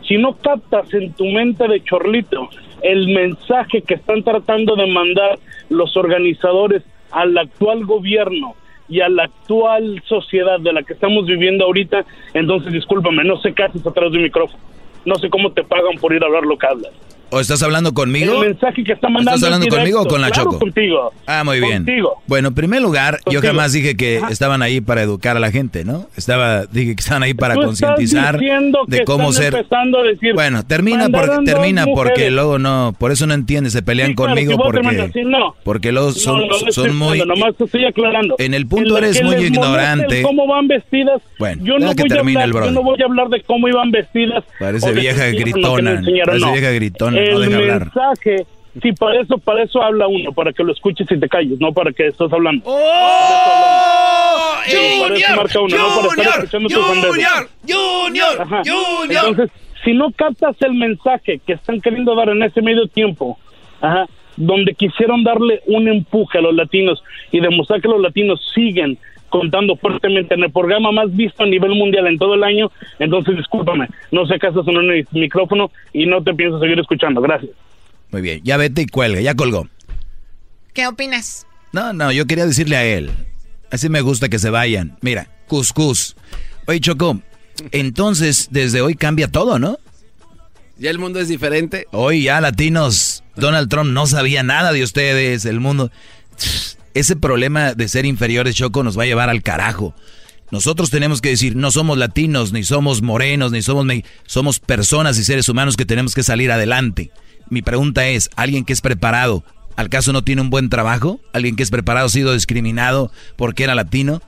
si no captas en tu mente de chorlito el mensaje que están tratando de mandar los organizadores al actual gobierno y a la actual sociedad de la que estamos viviendo ahorita, entonces discúlpame, no sé qué haces atrás de un micrófono. No sé cómo te pagan por ir a hablar lo que hablas.
¿O estás hablando conmigo?
El mensaje que está mandando
¿Estás hablando
directo.
conmigo o con la
Claro,
Choco?
contigo.
Ah, muy bien.
Contigo.
Bueno, en primer lugar, yo jamás dije que estaban ahí para educar a la gente, ¿no? Estaba, dije que estaban ahí para concientizar
que
de cómo ser.
empezando a decir,
Bueno, termina porque termina porque luego no, por eso no entiendes, se pelean
Sí, claro,
conmigo
si
porque
así, no.
porque luego son
no, no,
son muy
nomás te estoy aclarando.
En el punto
En
eres muy ignorante.
¿Cómo van vestidas?
Bueno,
yo no,
deja que
voy a hablar,
el
yo no voy a hablar de cómo iban vestidas.
Parece vieja gritona, parece vieja gritona,
el
no deja hablar.
mensaje, sí, para eso, para eso habla uno, para que lo escuches y te calles, no para que estés hablando.
¡Oh!
Sí, para eso marca uno, no para estar
Junior, Junior. Junior,
Ajá.
Junior.
Entonces, Si no captas el mensaje que están queriendo dar en ese medio tiempo, ajá, donde quisieron darle un empuje a los latinos y demostrar que los latinos siguen contando fuertemente en el programa más visto a nivel mundial en todo el año, entonces discúlpame, no sé qué haces en el micrófono y no te pienso seguir escuchando. Gracias.
Muy bien, ya vete y cuelga, ya colgó.
¿Qué opinas?
No, no, yo quería decirle a él. Así me gusta que se vayan. Mira, cuscús. Oye, Choco, entonces desde hoy cambia todo, ¿no?
Ya el mundo es diferente.
Hoy ya latinos, Donald Trump no sabía nada de ustedes, el mundo. Ese problema de ser inferiores, Choco, nos va a llevar al carajo. Nosotros tenemos que decir, no somos latinos, ni somos morenos, ni somos... Somos personas y seres humanos que tenemos que salir adelante. Mi pregunta es, ¿alguien que es preparado, al caso no tiene un buen trabajo? ¿Alguien que es preparado ha sido discriminado porque era latino?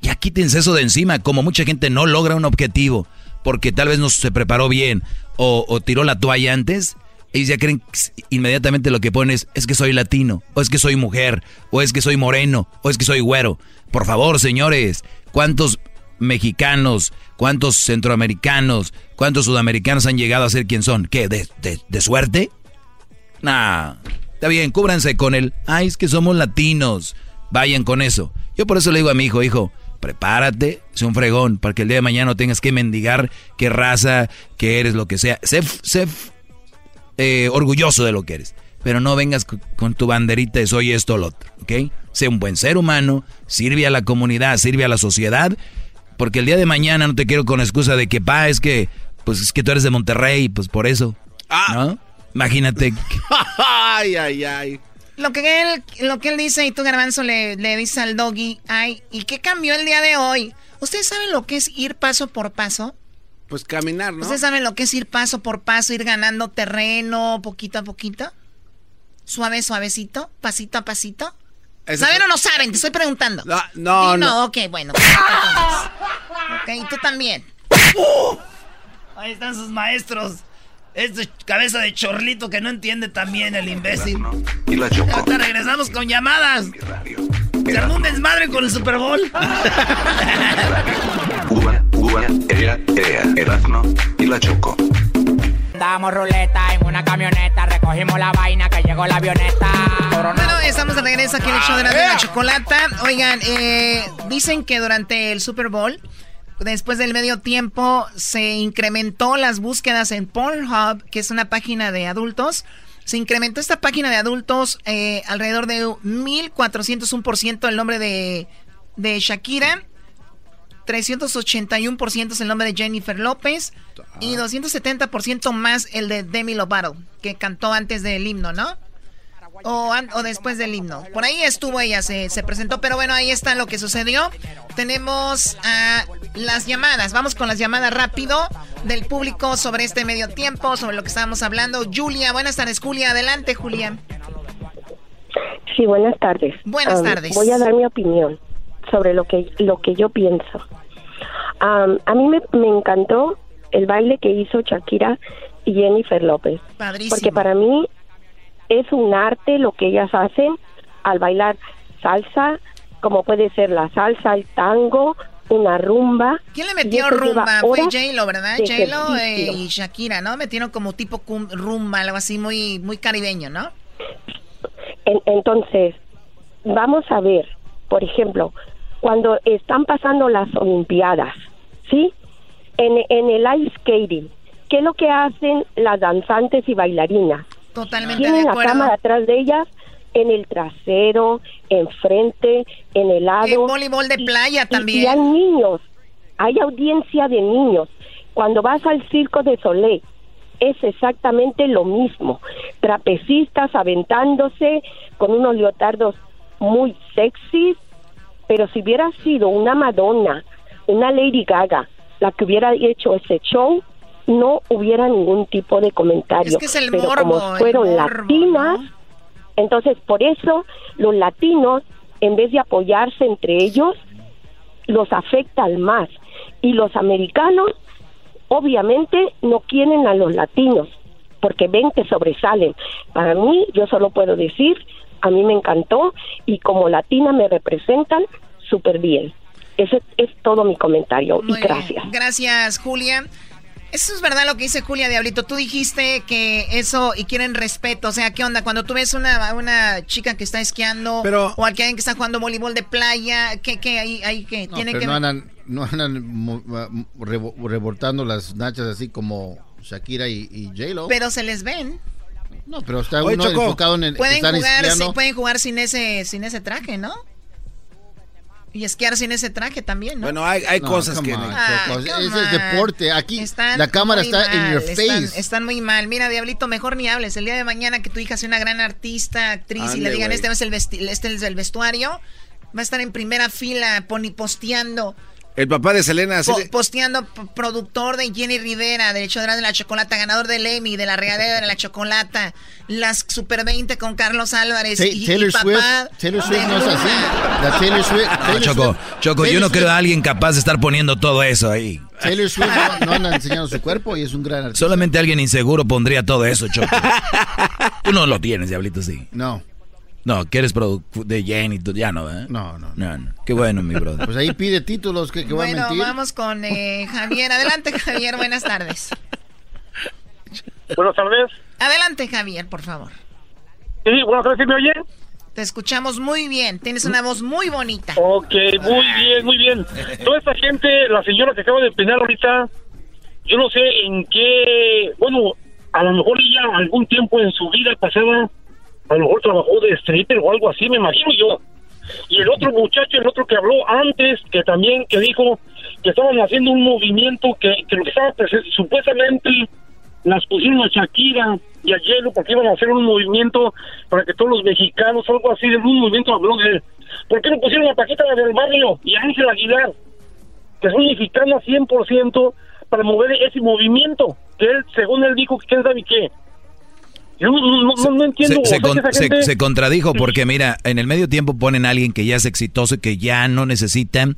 ya quítense eso de encima, como mucha gente no logra un objetivo porque tal vez no se preparó bien o, tiró la toalla antes, ellos ya creen inmediatamente lo que pones es que soy latino, o es que soy mujer, o es que soy moreno, o es que soy güero. Por favor, señores, ¿cuántos mexicanos, cuántos centroamericanos, cuántos sudamericanos han llegado a ser quien son? ¿Qué? ¿De, de, suerte? Nah, está bien, cúbranse con el, ay, es que somos latinos. Vayan con eso. Yo por eso le digo a mi hijo, hijo, prepárate, sé un fregón, para que el día de mañana no tengas que mendigar qué raza, qué eres, lo que sea. Sé, sé eh, orgulloso de lo que eres, pero no vengas con tu banderita de soy esto o lo otro, ¿ok? Sé un buen ser humano, sirve a la comunidad, sirve a la sociedad, porque el día de mañana no te quiero con excusa de que, pa, es que, pues es que tú eres de Monterrey, pues por eso,
ah.
¿no? Imagínate.
ay, ay, ay.
Lo que él, lo que él dice y tú, Garbanzo, le, le dices al doggy, ay, ¿y qué cambió el día de hoy? ¿Ustedes saben lo que es ir paso por paso?
Pues caminar, ¿no?
¿Ustedes saben lo que es ir paso por paso, ir ganando terreno poquito a poquito? Suave, suavecito, pasito a pasito. ¿Saben o no saben? Te estoy preguntando.
No, no.
no, ok, bueno. ok, y tú también.
Ahí están sus maestros. Este cabeza de chorlito que no entiende también el imbécil.
Y la chocó.
Ahorita regresamos con llamadas. Se armó un desmadre con el Super Bowl.
Uva, uva, ea, ea, Erasmo y la chocó.
Damos ruleta en una camioneta, recogimos la vaina que llegó la avioneta.
Bueno, estamos de regreso aquí en el show de la, de la chocolata. Oigan, eh, dicen que durante el Super Bowl después del medio tiempo se incrementó las búsquedas en Pornhub, que es una página de adultos. Se incrementó esta página de adultos eh, alrededor de 1.401% el nombre de, de Shakira. 381% es el nombre de Jennifer López y 270% más el de Demi Lovato, que cantó antes del himno, ¿no? O, o, después del himno. Por ahí estuvo ella, se, se, presentó, pero bueno, ahí está lo que sucedió. Tenemos a las llamadas, vamos con las llamadas rápido del público sobre este medio tiempo, sobre lo que estábamos hablando. Julia, buenas tardes, Julia, adelante, Julia.
Sí, buenas tardes.
Buenas tardes.
Voy a dar mi opinión sobre lo que, lo que yo pienso. a mí me, me encantó el baile que hizo Shakira y Jennifer López.
Padrísimo.
Porque para mí es un arte lo que ellas hacen al bailar salsa, como puede ser la salsa, el tango, una rumba.
¿Quién le metió rumba? Fue J-Lo, ¿verdad? J-Lo eh, y Shakira, ¿no? Metieron como tipo rumba, algo así muy, muy caribeño, ¿no?
entonces, vamos a ver, por ejemplo, cuando están pasando las Olimpiadas, ¿sí? En, en el ice skating, ¿qué es lo que hacen las danzantes y bailarinas?
Totalmente
Tienen
de
la cámara atrás de ellas, en el trasero, enfrente, en el lado.
En voleibol de playa
Y-
también.
Y, hay niños, hay audiencia de niños. Cuando vas al Circo de Soleil, es exactamente lo mismo. Trapecistas aventándose con unos leotardos muy sexys, pero si hubiera sido una Madonna, una Lady Gaga, la que hubiera hecho ese show, no hubiera ningún tipo de comentario.
Es que es el
pero
morbo,
como
el
fueron
morbo,
latinas, entonces por eso los latinos, en vez de apoyarse entre ellos, los afectan más. Y los americanos, obviamente, no quieren a los latinos, porque ven que sobresalen. Para mí, yo solo puedo decir, a mí me encantó y como latina me representan súper bien. Ese es todo mi comentario
Muy
y gracias.
bien. Gracias, Julia. Eso es verdad lo que dice Julia Diablito. Tú dijiste que eso y quieren respeto. O sea, ¿qué onda? Cuando tú ves una, una chica que está esquiando o a alguien que está jugando voleibol de playa, ¿qué, qué hay, hay que
No,
tiene
pero
que
no andan, no andan mo- mo- rebo- revoltando las nachas así como Shakira y, y J-Lo.
Pero se les ven.
No, pero está
Oye,
uno
Choco,
enfocado en el
Pueden
están
jugar, sí, pueden jugar sin ese, sin ese traje, ¿no? Y esquiar sin ese traje también, ¿no?
Bueno, hay, hay
No,
cosas que...
on,
Ah,
es deporte. Aquí
Están
la cámara
muy
está en
mal,
your
están-
face.
Están, muy mal. Mira, Diablito, mejor ni hables. El día de mañana que tu hija sea una gran artista, actriz, y le digan, este es, el vesti- este es el vestuario, va a estar en primera fila, poni posteando.
El papá de Selena...
po- posteando productor de Jenny Rivera, del hecho de la chocolata, ganador del Emmy, de la regadera de la chocolata, las Super 20 con Carlos Álvarez
Ta-
y, y
Taylor Swift,
papá
Taylor
de
Swift no es así. La Taylor Swift,
No,
Taylor
Choco,
Swift-
Choco, yo
Taylor
no creo
Swift-
a alguien capaz de estar poniendo todo eso ahí.
Taylor Swift no, no anda enseñando su cuerpo y es un gran artista.
Solamente alguien inseguro pondría todo eso, Choco. Tú no lo tienes, diablito, sí.
No.
No, que eres de Jenny, ya no, ¿eh?
No, no.
No, no. Qué bueno, mi brother.
Pues ahí pide títulos que, que va a
Bueno,
mentir.
vamos con eh, Javier. Adelante, Javier. Buenas tardes.
Buenas tardes.
Adelante, Javier, por favor.
Sí, buenas tardes, ¿sí me oyen?
Te escuchamos muy bien. Tienes una voz muy bonita.
Ok, muy bien, muy bien. Toda esta gente, la señora que acaba de opinar ahorita, yo no sé en qué, bueno, a lo mejor ella algún tiempo en su vida pasada, a lo mejor trabajó de stripper o algo así, me imagino yo. Y el otro muchacho, el otro que habló antes, que también, que dijo que estaban haciendo un movimiento que, que lo que estaba presen- supuestamente las pusieron a Shakira y a Hielo porque iban a hacer un movimiento para que todos los mexicanos, algo así, de un movimiento habló de ¿Por qué no pusieron a Paquita del barrio y a Ángel Aguilar? Que son mexicanas 100% para mover ese movimiento. Que él, según él dijo, que quién sabe qué. Yo no, no, no- no entiendo.
Se, con- contradijo porque, mira, en el medio tiempo ponen a alguien que ya es exitoso y que ya no necesitan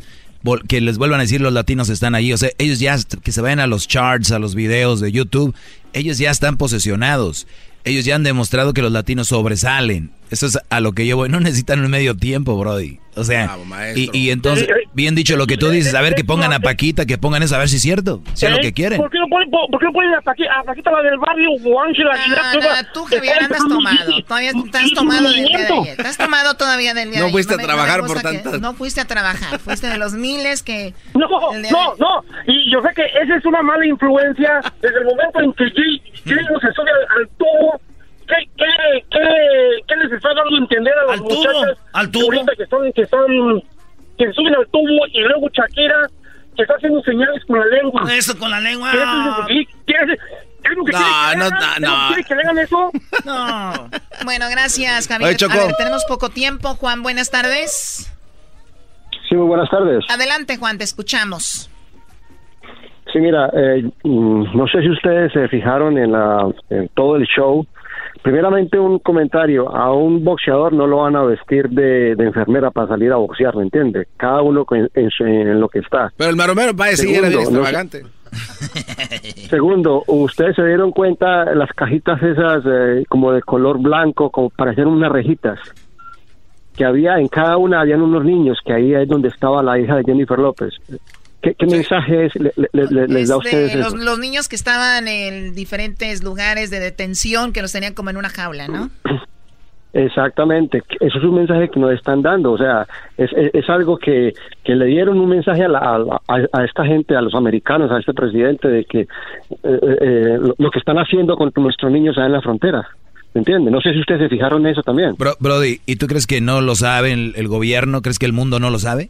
que les vuelvan a decir los latinos están allí. O sea, ellos ya, que se vayan a los charts, a los videos de YouTube, ellos ya están posesionados. Ellos ya han demostrado que los latinos sobresalen. Eso es a lo que yo voy. No necesitan un medio tiempo, Brody. O sea, y, y entonces, bien dicho lo que tú dices, a ver que pongan a Paquita, que pongan eso, a ver si es cierto, si es lo
¿Eh?
que quieren.
¿Por qué no ponen, por, por qué no ponen a, Paqui- a Paquita la del barrio o Ángela que
no,
va-
tú,
que
Javier, andas tomado.
y-
Todavía
y-
estás tomado del día de ayer. Estás tomado todavía del día
No
de ayer.
fuiste a trabajar por tantas-
No fuiste a trabajar. Fuiste de los miles que...
No, no, no. Y yo sé que esa es una mala influencia desde el momento en que Jay, Jay no se sube al, al tubo. ¿Qué, qué, qué, qué les está dando a entender a las
Al tubo,
muchachas
al tubo.
ahorita que están, que están, que se suben al tubo y luego Shakira que está haciendo señales con la lengua?
Eso con la lengua.
¿Qué
No, no, no, no.
¿Quiere que le hagan eso?
No. Bueno, gracias, Javier.
Oye, Choco.
A ver, tenemos poco tiempo. Juan, buenas tardes.
Sí, muy buenas tardes.
Adelante, Juan, te escuchamos.
Sí, mira, eh, mm, no sé si ustedes se fijaron en, la, en todo el show. Primeramente, un comentario. A un boxeador no lo van a vestir de, de enfermera para salir a boxear, ¿me entiende? Cada uno en, en su- en lo que está.
Pero el maromero va a decir era bien
no
extravagante.
Segundo, ustedes se dieron cuenta las cajitas esas eh, como de color blanco, como parecían unas rejitas, que había en cada una habían unos niños, que ahí es donde estaba la hija de Jennifer López. ¿Qué, qué mensaje es, le- le- le- les da a
Este,
ustedes
los, niños que estaban en diferentes lugares de detención, que los tenían como en una jaula, ¿no?
Exactamente, eso es un mensaje que nos están dando, o sea, es, es, es algo que, que le dieron un mensaje a, la- a, a- a esta gente, a los americanos, a este presidente, de que eh, eh, lo, lo que están haciendo con nuestros niños allá en la frontera, ¿me entiende? No sé si ustedes se fijaron en eso también.
Bro- Brody, ¿y tú crees que no lo sabe el, el gobierno? ¿Crees que el mundo no lo sabe?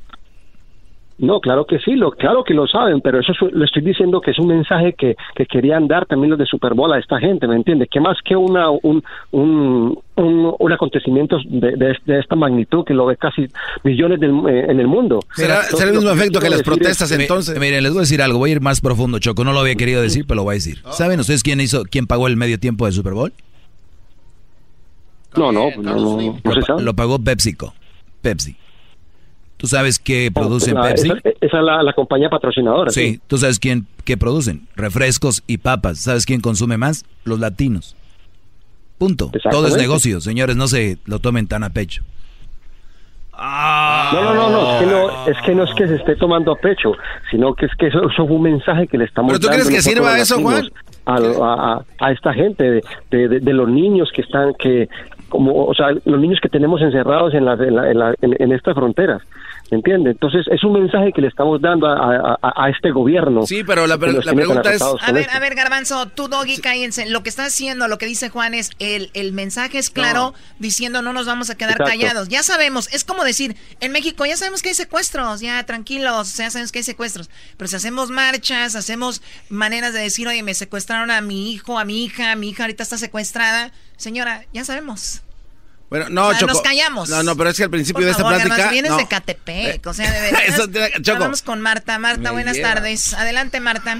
No, claro que sí, lo, claro que lo saben, pero eso es- le estoy diciendo que es un mensaje que, que querían dar también los de Super Bowl a esta gente, ¿me entiende? Que más que una un, un, un, un acontecimiento de, de, de esta magnitud que lo ve casi millones del- eh, en el mundo. Entonces, lo yo quiero decir es-
Mi- Miren, les voy a decir algo, voy a ir más profundo, Choco. No lo había querido decir, pero lo voy a decir. ¿Saben ustedes quién hizo, quién pagó el medio tiempo de Super Bowl?
No, no, no, no, no
Lo,
se sabe.
lo pagó PepsiCo. Pepsi. ¿Tú sabes qué producen
La-
Pepsi?
Esa, es la, la compañía patrocinadora.
Sí, tú sabes quién qué producen, refrescos y papas. ¿Sabes quién consume más? Los latinos. Punto. Todo es negocio, señores, no se lo tomen tan a pecho.
No, no, no, no, es que no, es que no es que se esté tomando a pecho, sino que es que eso, eso fue un mensaje que le estamos
¿Pero tú
dando
crees que sirva eso,
latinos A, a- a esta gente, de- de los niños que están, que, como, o sea, los niños que tenemos encerrados en, las- en, la- en la- en- en estas fronteras, ¿me entiendes? Entonces, es un mensaje que le estamos dando a, a- a- a este gobierno.
Sí, pero la, pregunta es...
A ver,
esto.
a ver, Garbanzo, tú, Doggy, cállense. Lo que está haciendo, lo que dice Juan es, el, el mensaje es claro, diciendo no nos vamos a quedar
Exacto.
callados. Ya sabemos, es como decir, en México ya sabemos que hay secuestros, ya tranquilos, ya sabemos que hay secuestros. Pero si hacemos marchas, hacemos maneras de decir, oye, me secuestraron a mi hijo, a mi hija, mi hija ahorita está secuestrada. Señora, ya sabemos.
Bueno, no,
O sea,
Choco.
nos callamos.
No, no, pero es que al principio
Por
de esta
favor,
plática...
Garbanzo, vienes
no.
de Catepec, o sea, de verdad.
Eso te- Choco.
Vamos con Marta. Marta,
Me
buenas
lleva.
tardes. Adelante, Marta.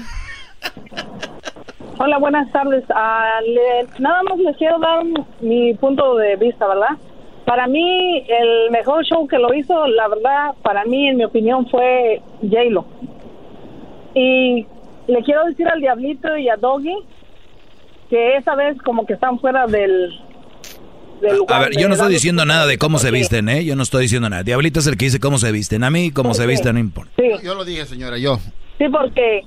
Hola, buenas tardes. Ah, le- nada más les quiero dar mi punto de vista, ¿verdad? Para mí, el mejor show que lo hizo, la verdad, para mí, en mi opinión, fue J-Lo. Y le quiero decir al Diablito y a Doggy que esa vez como que están fuera del... del
A ver, yo no estoy diciendo nada de cómo se visten, ¿eh? Yo no estoy diciendo nada. Diablito es el que dice cómo se visten. A mí, cómo se visten, no importa.
Yo lo dije, señora, yo.
Sí, porque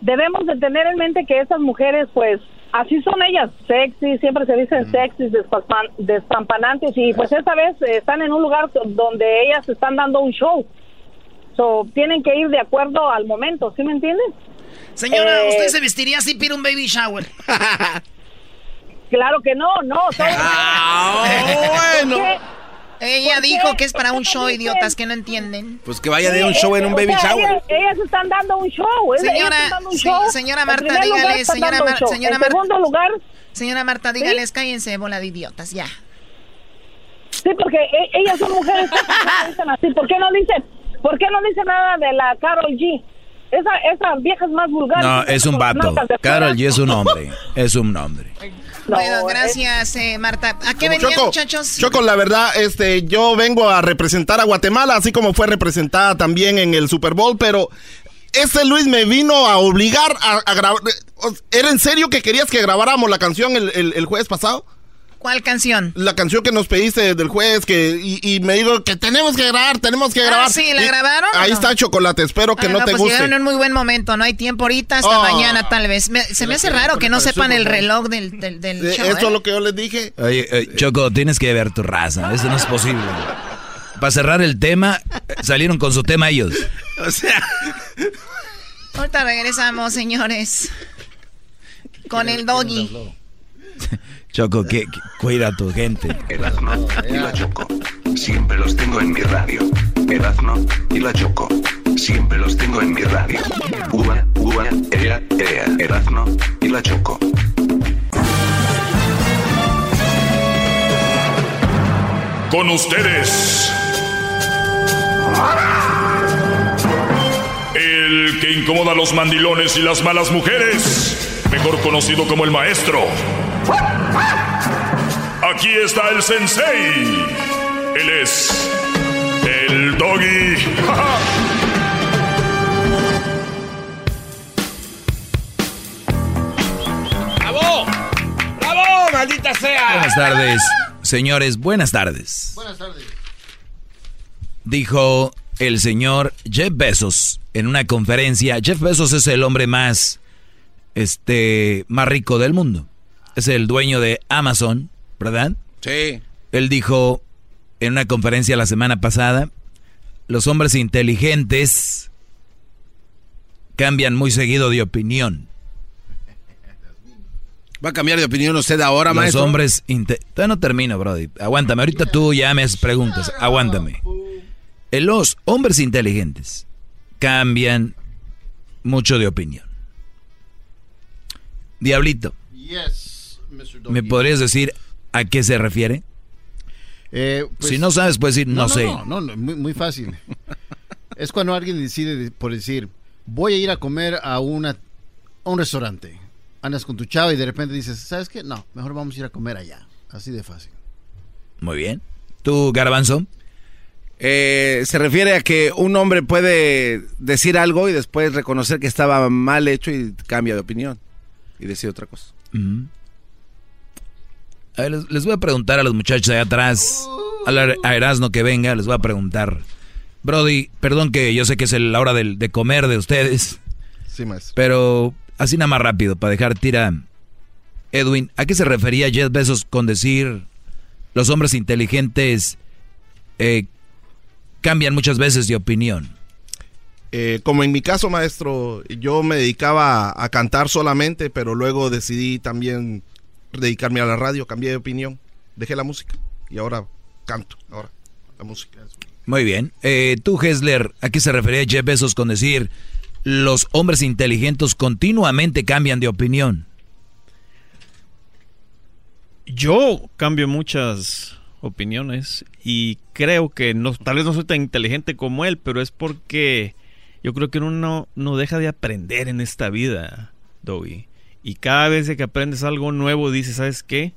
debemos de tener en mente que esas mujeres, pues, así son ellas, sexy, siempre se dicen sexy, despampan- despampanantes, y pues esta vez están en un lugar donde ellas están dando un show. So, tienen que ir de acuerdo al momento, ¿sí me entienden?
Señora,
Eh,
¿usted se vestiría así para un baby shower?
Claro que no, no. todo-
bueno.
Ella
¿Por
dijo
qué?
que es para un show,
dicen-
idiotas que no entienden.
Pues que vaya de un show en un
o
baby
sea,
shower.
Ellas, ellas están dando un show.
Señora,
un
sí,
show.
señora Marta, dígale,
están
señora Mar- señora
En
Marta.
segundo lugar,
Señora Marta, dígales, cállense, bola de idiotas, ya.
Sí, porque e- ellas son mujeres que dicen así. ¿Por qué no dicen, por qué no dicen nada de la Carol G? Esa, esa vieja es más vulgar.
No, es un vato. Carol G es un hombre. Es un hombre.
bueno, gracias, eh, Marta. ¿A qué venían,
Choco,
muchachos?
Choco, la verdad, este, yo vengo a representar a Guatemala, así como fue representada también en el Super Bowl, pero ese Luis me vino a obligar a, a grabar. ¿Era en serio que querías que grabáramos la canción el, el- el jueves pasado?
¿Cuál canción?
La canción que nos pediste del jueves, que, y, y me dijo que tenemos que grabar, tenemos que
Ah,
grabar.
sí, ¿la
Y
grabaron
Ahí
no?
está Chocolate, espero que
Ah,
no, te
pues
guste.
llegaron en un muy buen momento, no hay tiempo ahorita, hasta
Oh.
mañana tal vez. Me- se me hace raro que no sepan el reloj del, del, del
Eh,
show,
Eso
¿eh?
es lo que yo les dije.
Oye, eh, Choco, tienes que ver tu raza. Eso no es posible. Para cerrar el tema, salieron con su tema ellos.
O sea,
Ahorita regresamos, señores. Con el doggy.
Choco, que, que- cuida a tu gente.
Erazno y la Choco. Siempre los tengo en mi radio. Erazno y la Choco. Siempre los tengo en mi radio. Uva, uva, ea, ea. Erazno y la Choco.
Con ustedes. El que incomoda a los mandilones y las malas mujeres. Mejor conocido como el maestro. Aquí está el sensei. Él es el doggy.
¡Bravo! ¡Bravo, maldita sea!
Buenas tardes, señores, buenas tardes.
Buenas tardes.
Dijo el señor Jeff Bezos en una conferencia. Jeff Bezos es el hombre más, este, más rico del mundo. Es el dueño de Amazon, ¿verdad?
Sí.
Él dijo en una conferencia la semana pasada, los hombres inteligentes cambian muy seguido de opinión.
¿Va a cambiar de opinión usted ahora,
Los
maestro?
hombres... inte- Todavía no termino, Brody. Aguántame. Ahorita tú ya me haces preguntas. Aguántame. Los hombres inteligentes cambian mucho de opinión. Diablito,
Yes, Mr. Doggy.
¿me podrías decir a qué se refiere?
Eh, pues-
si no sabes, puedes decir, no, sé.
No, no, no, muy, muy fácil. es cuando alguien decide de- por decir, voy a ir a comer a, una, a un restaurante. Andas con tu chava y de repente dices, ¿sabes qué? No, mejor vamos a ir a comer allá. Así de fácil.
Muy bien. ¿Tú, Garbanzo?
Eh, se refiere a que un hombre puede decir algo y después reconocer que estaba mal hecho y cambia de opinión y decir otra cosa.
A ver, les, les voy a preguntar a los muchachos de atrás, a, la- a Erasmo que venga, les voy a preguntar. Brody, perdón que yo sé que es el- la hora del- de, comer de ustedes,
Sí, maestro.
pero así nada más rápido, para dejar tira. Edwin, ¿a qué se refería Jeff Bezos con decir los hombres inteligentes eh, cambian muchas veces de opinión?
Eh, como en mi caso, maestro, yo me dedicaba a, a cantar solamente, pero luego decidí también dedicarme a la radio, cambié de opinión, dejé la música y ahora canto, ahora la música.
Muy bien. Eh, tú, Hessler, ¿a qué se refería Jeff Bezos con decir los hombres inteligentes continuamente cambian de opinión?
Yo cambio muchas opiniones y creo que no, tal vez no soy tan inteligente como él, pero es porque yo creo que uno no deja de aprender en esta vida, Doggy. Y cada vez que aprendes algo nuevo, dices, ¿sabes qué?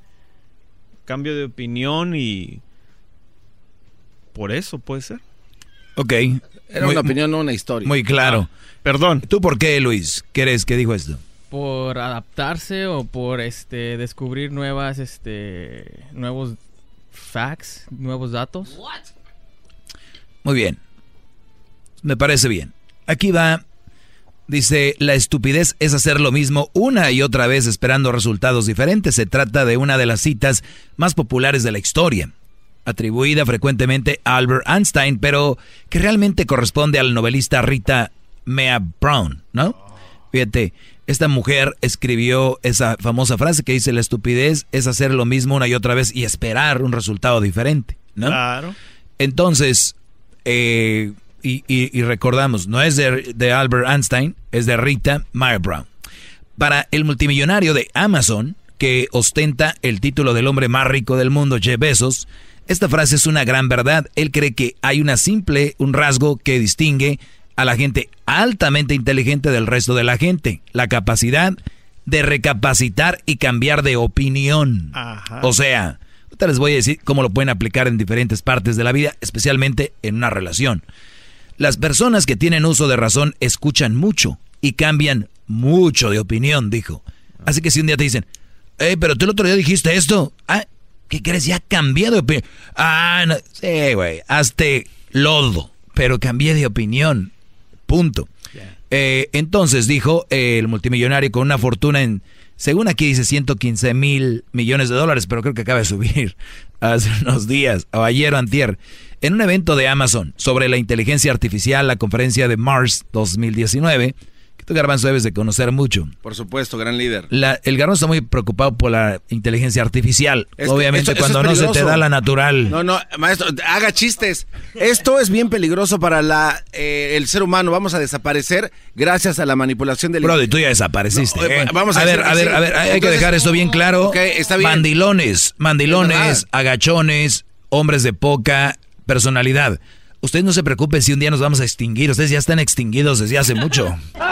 Cambio de opinión y por eso puede ser.
Ok.
Era una opinión, no una historia.
Muy claro.
perdón.
¿Tú por qué, Luis? ¿Qué eres? ¿Qué dijo esto?
por adaptarse o por este descubrir nuevas este nuevos facts, nuevos datos.
Muy bien. Me parece bien. Aquí va. Dice, la estupidez es hacer lo mismo una y otra vez esperando resultados diferentes. Se trata de una de las citas más populares de la historia, atribuida frecuentemente a Albert Einstein, pero que realmente corresponde al novelista Rita Mea Brown, ¿no? Fíjate, esta mujer escribió esa famosa frase que dice, la estupidez es hacer lo mismo una y otra vez y esperar un resultado diferente, ¿no?
Claro.
Entonces, eh, y, y- y recordamos, no es de, de Albert Einstein, es de Rita Brown. Para el multimillonario de Amazon, que ostenta el título del hombre más rico del mundo, Jeff Bezos, esta frase es una gran verdad. Él cree que hay una simple, un rasgo que distingue a la gente altamente inteligente del resto de la gente, la capacidad de recapacitar y cambiar de opinión.
Ajá.
O sea, ahorita les voy a decir cómo lo pueden aplicar en diferentes partes de la vida, especialmente en una relación. Las personas que tienen uso de razón escuchan mucho y cambian mucho de opinión, dijo. Así que si un día te dicen, hey, pero tú el otro día dijiste esto, ah, ¿qué crees? Ya cambié de opinión. Ah, no, sí, güey, hazte lodo, pero cambié de opinión. Punto. Eh, entonces dijo eh, el multimillonario con una fortuna en, según aquí dice 115 mil millones de dólares, pero creo que acaba de subir hace unos días, o ayer o antier, en un evento de Amazon sobre la inteligencia artificial, la conferencia de Mars 2019, que tú Garbanzo debes de conocer mucho.
Por supuesto, gran líder.
La- el Garbanzo está muy preocupado por la inteligencia artificial.
Es
Obviamente
esto-
cuando no se te da la natural.
No, no, maestro, haga chistes. Esto es bien peligroso para la, eh, el ser humano. Vamos a desaparecer gracias a la manipulación del...
Brody, tú ya desapareciste.
No, eh,
¿eh?
vamos a
ver,
decir
a ver, a ver, hay que dejar esto bien claro.
ok, está bien.
Mandilones,
Es
mandilones, agachones, hombres de poca personalidad. Ustedes no se preocupen si un día nos vamos a extinguir. Ustedes ya están extinguidos desde hace mucho.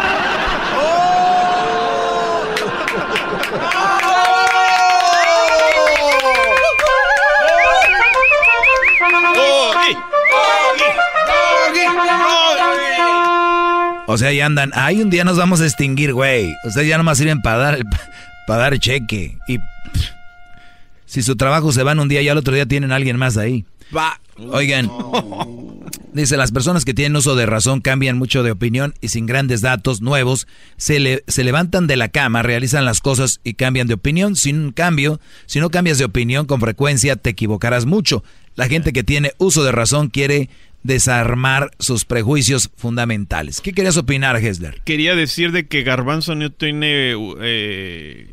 O sea, ya andan. Ay, un día nos vamos a extinguir, güey. Ustedes ya nomás sirven para dar, para dar cheque. Y pff, si su trabajo se van un día y al otro día tienen a alguien más ahí.
Va.
Oigan, dice, las personas que tienen uso de razón cambian mucho de opinión y sin grandes datos nuevos, se, le- se levantan de la cama, realizan las cosas y cambian de opinión. Sin cambio, si no cambias de opinión con frecuencia, te equivocarás mucho. La gente que tiene uso de razón quiere desarmar sus prejuicios fundamentales. ¿Qué querías opinar, Hessler?
Quería decir de que Garbanzo no tiene eh,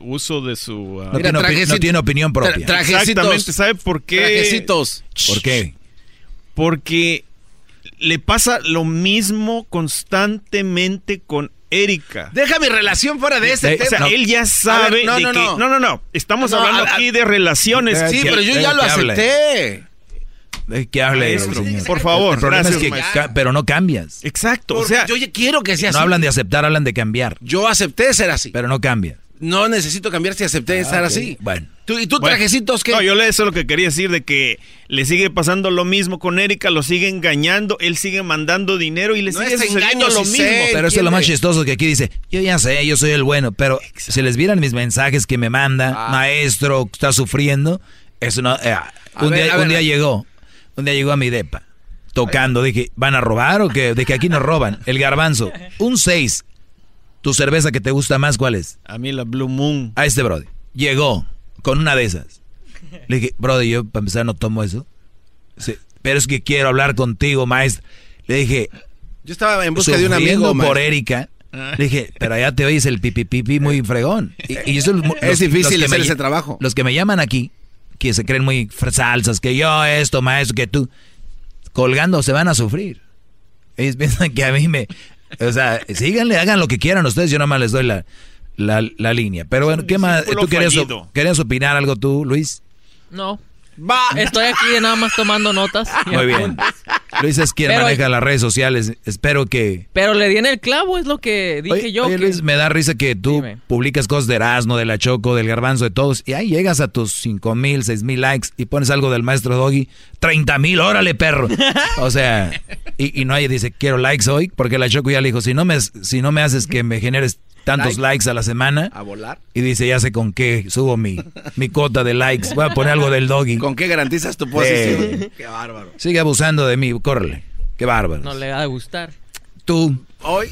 uso de su... ah,
No tiene no tiene opinión propia.
Tra- trajecitos.
Exactamente, ¿sabe por qué?
Trajecitos.
¿Por qué?
Porque le pasa lo mismo constantemente con Erika.
Deja mi relación fuera de ese
o sea,
tema.
él ya sabe
ver, no,
de
no,
que...
no.
No, no, no. Estamos
No,
hablando
a- a-
aquí de relaciones.
Sí, pero yo ya lo acepté.
De que hable,
Maestro,
señor.
por favor,
El problema
gracias,
es que
maestro.
ca- pero no cambias.
Exacto,
Porque yo ya quiero que sea
No
así.
hablan de aceptar, hablan de cambiar.
Yo acepté ser así.
Pero no cambias.
No necesito cambiar si acepté estar
ok.
así.
Bueno.
¿Tú, ¿Y tú
Bueno,
trajecitos qué?
No, yo le eso es lo que quería decir de que le sigue pasando lo mismo con Erika, lo sigue engañando, él sigue mandando dinero y le
No
sigue
engaño,
lo mismo.
sé.
Pero eso es lo más chistoso que aquí dice, yo ya sé, yo soy el bueno, pero si les vieran mis mensajes que me manda,
Ah.
maestro, está sufriendo, eso no... eh, un,
ver,
día,
ver,
un día llegó, un día llegó a mi depa, tocando, dije, ¿van a robar o qué? De que aquí nos roban. El garbanzo, un 6. ¿Tu cerveza que te gusta más cuál es?
A mí la Blue Moon.
A este brody. Llegó con una de esas. Le dije, brody, yo para empezar no tomo eso. Sí, pero es que quiero hablar contigo, maestro. Le dije,
Yo estaba en busca de un amigo.
por
maestro.
Erika. Le dije, pero allá te oyes el pipi pipi muy fregón. Y, y eso los-
Es difícil
que
hacer
me
ese trabajo.
Los que me llaman aquí, que se creen muy salsas, que yo esto, maestro, que tú, colgando se van a sufrir. Ellos piensan que a mí me... O sea, síganle, hagan lo que quieran ustedes, yo nada más les doy la, la, la línea. Pero bueno, ¿qué más? ¿Tú querías, querías opinar algo tú, Luis?
No.
Va.
Estoy aquí nada más tomando notas.
Muy bien. Luis es quien
Pero-
maneja las redes sociales. Espero que...
Pero le di en el clavo, es lo que dije
Oye,
yo.
oye,
que-
Luis, me da risa que tú
Dime.
publicas cosas de Erasmo, de la Choco, del Garbanzo, de todos, y ahí llegas a tus cinco mil, seis mil likes y pones algo del maestro Doggy, 30 mil, órale, perro. O sea, y, y no hay, dice, quiero likes hoy, porque la Choco ya le dijo, si no me, si no me haces que me generes tantos
Like.
likes a la semana,
A volar.
y dice, ya sé con qué subo mi, mi cota de likes, voy a poner algo del Doggy.
¿Con qué garantizas tu posición?
Eh.
Qué bárbaro.
Sigue abusando de mí, córrele. Qué bárbaro.
No le va a gustar.
Tú,
Hoy.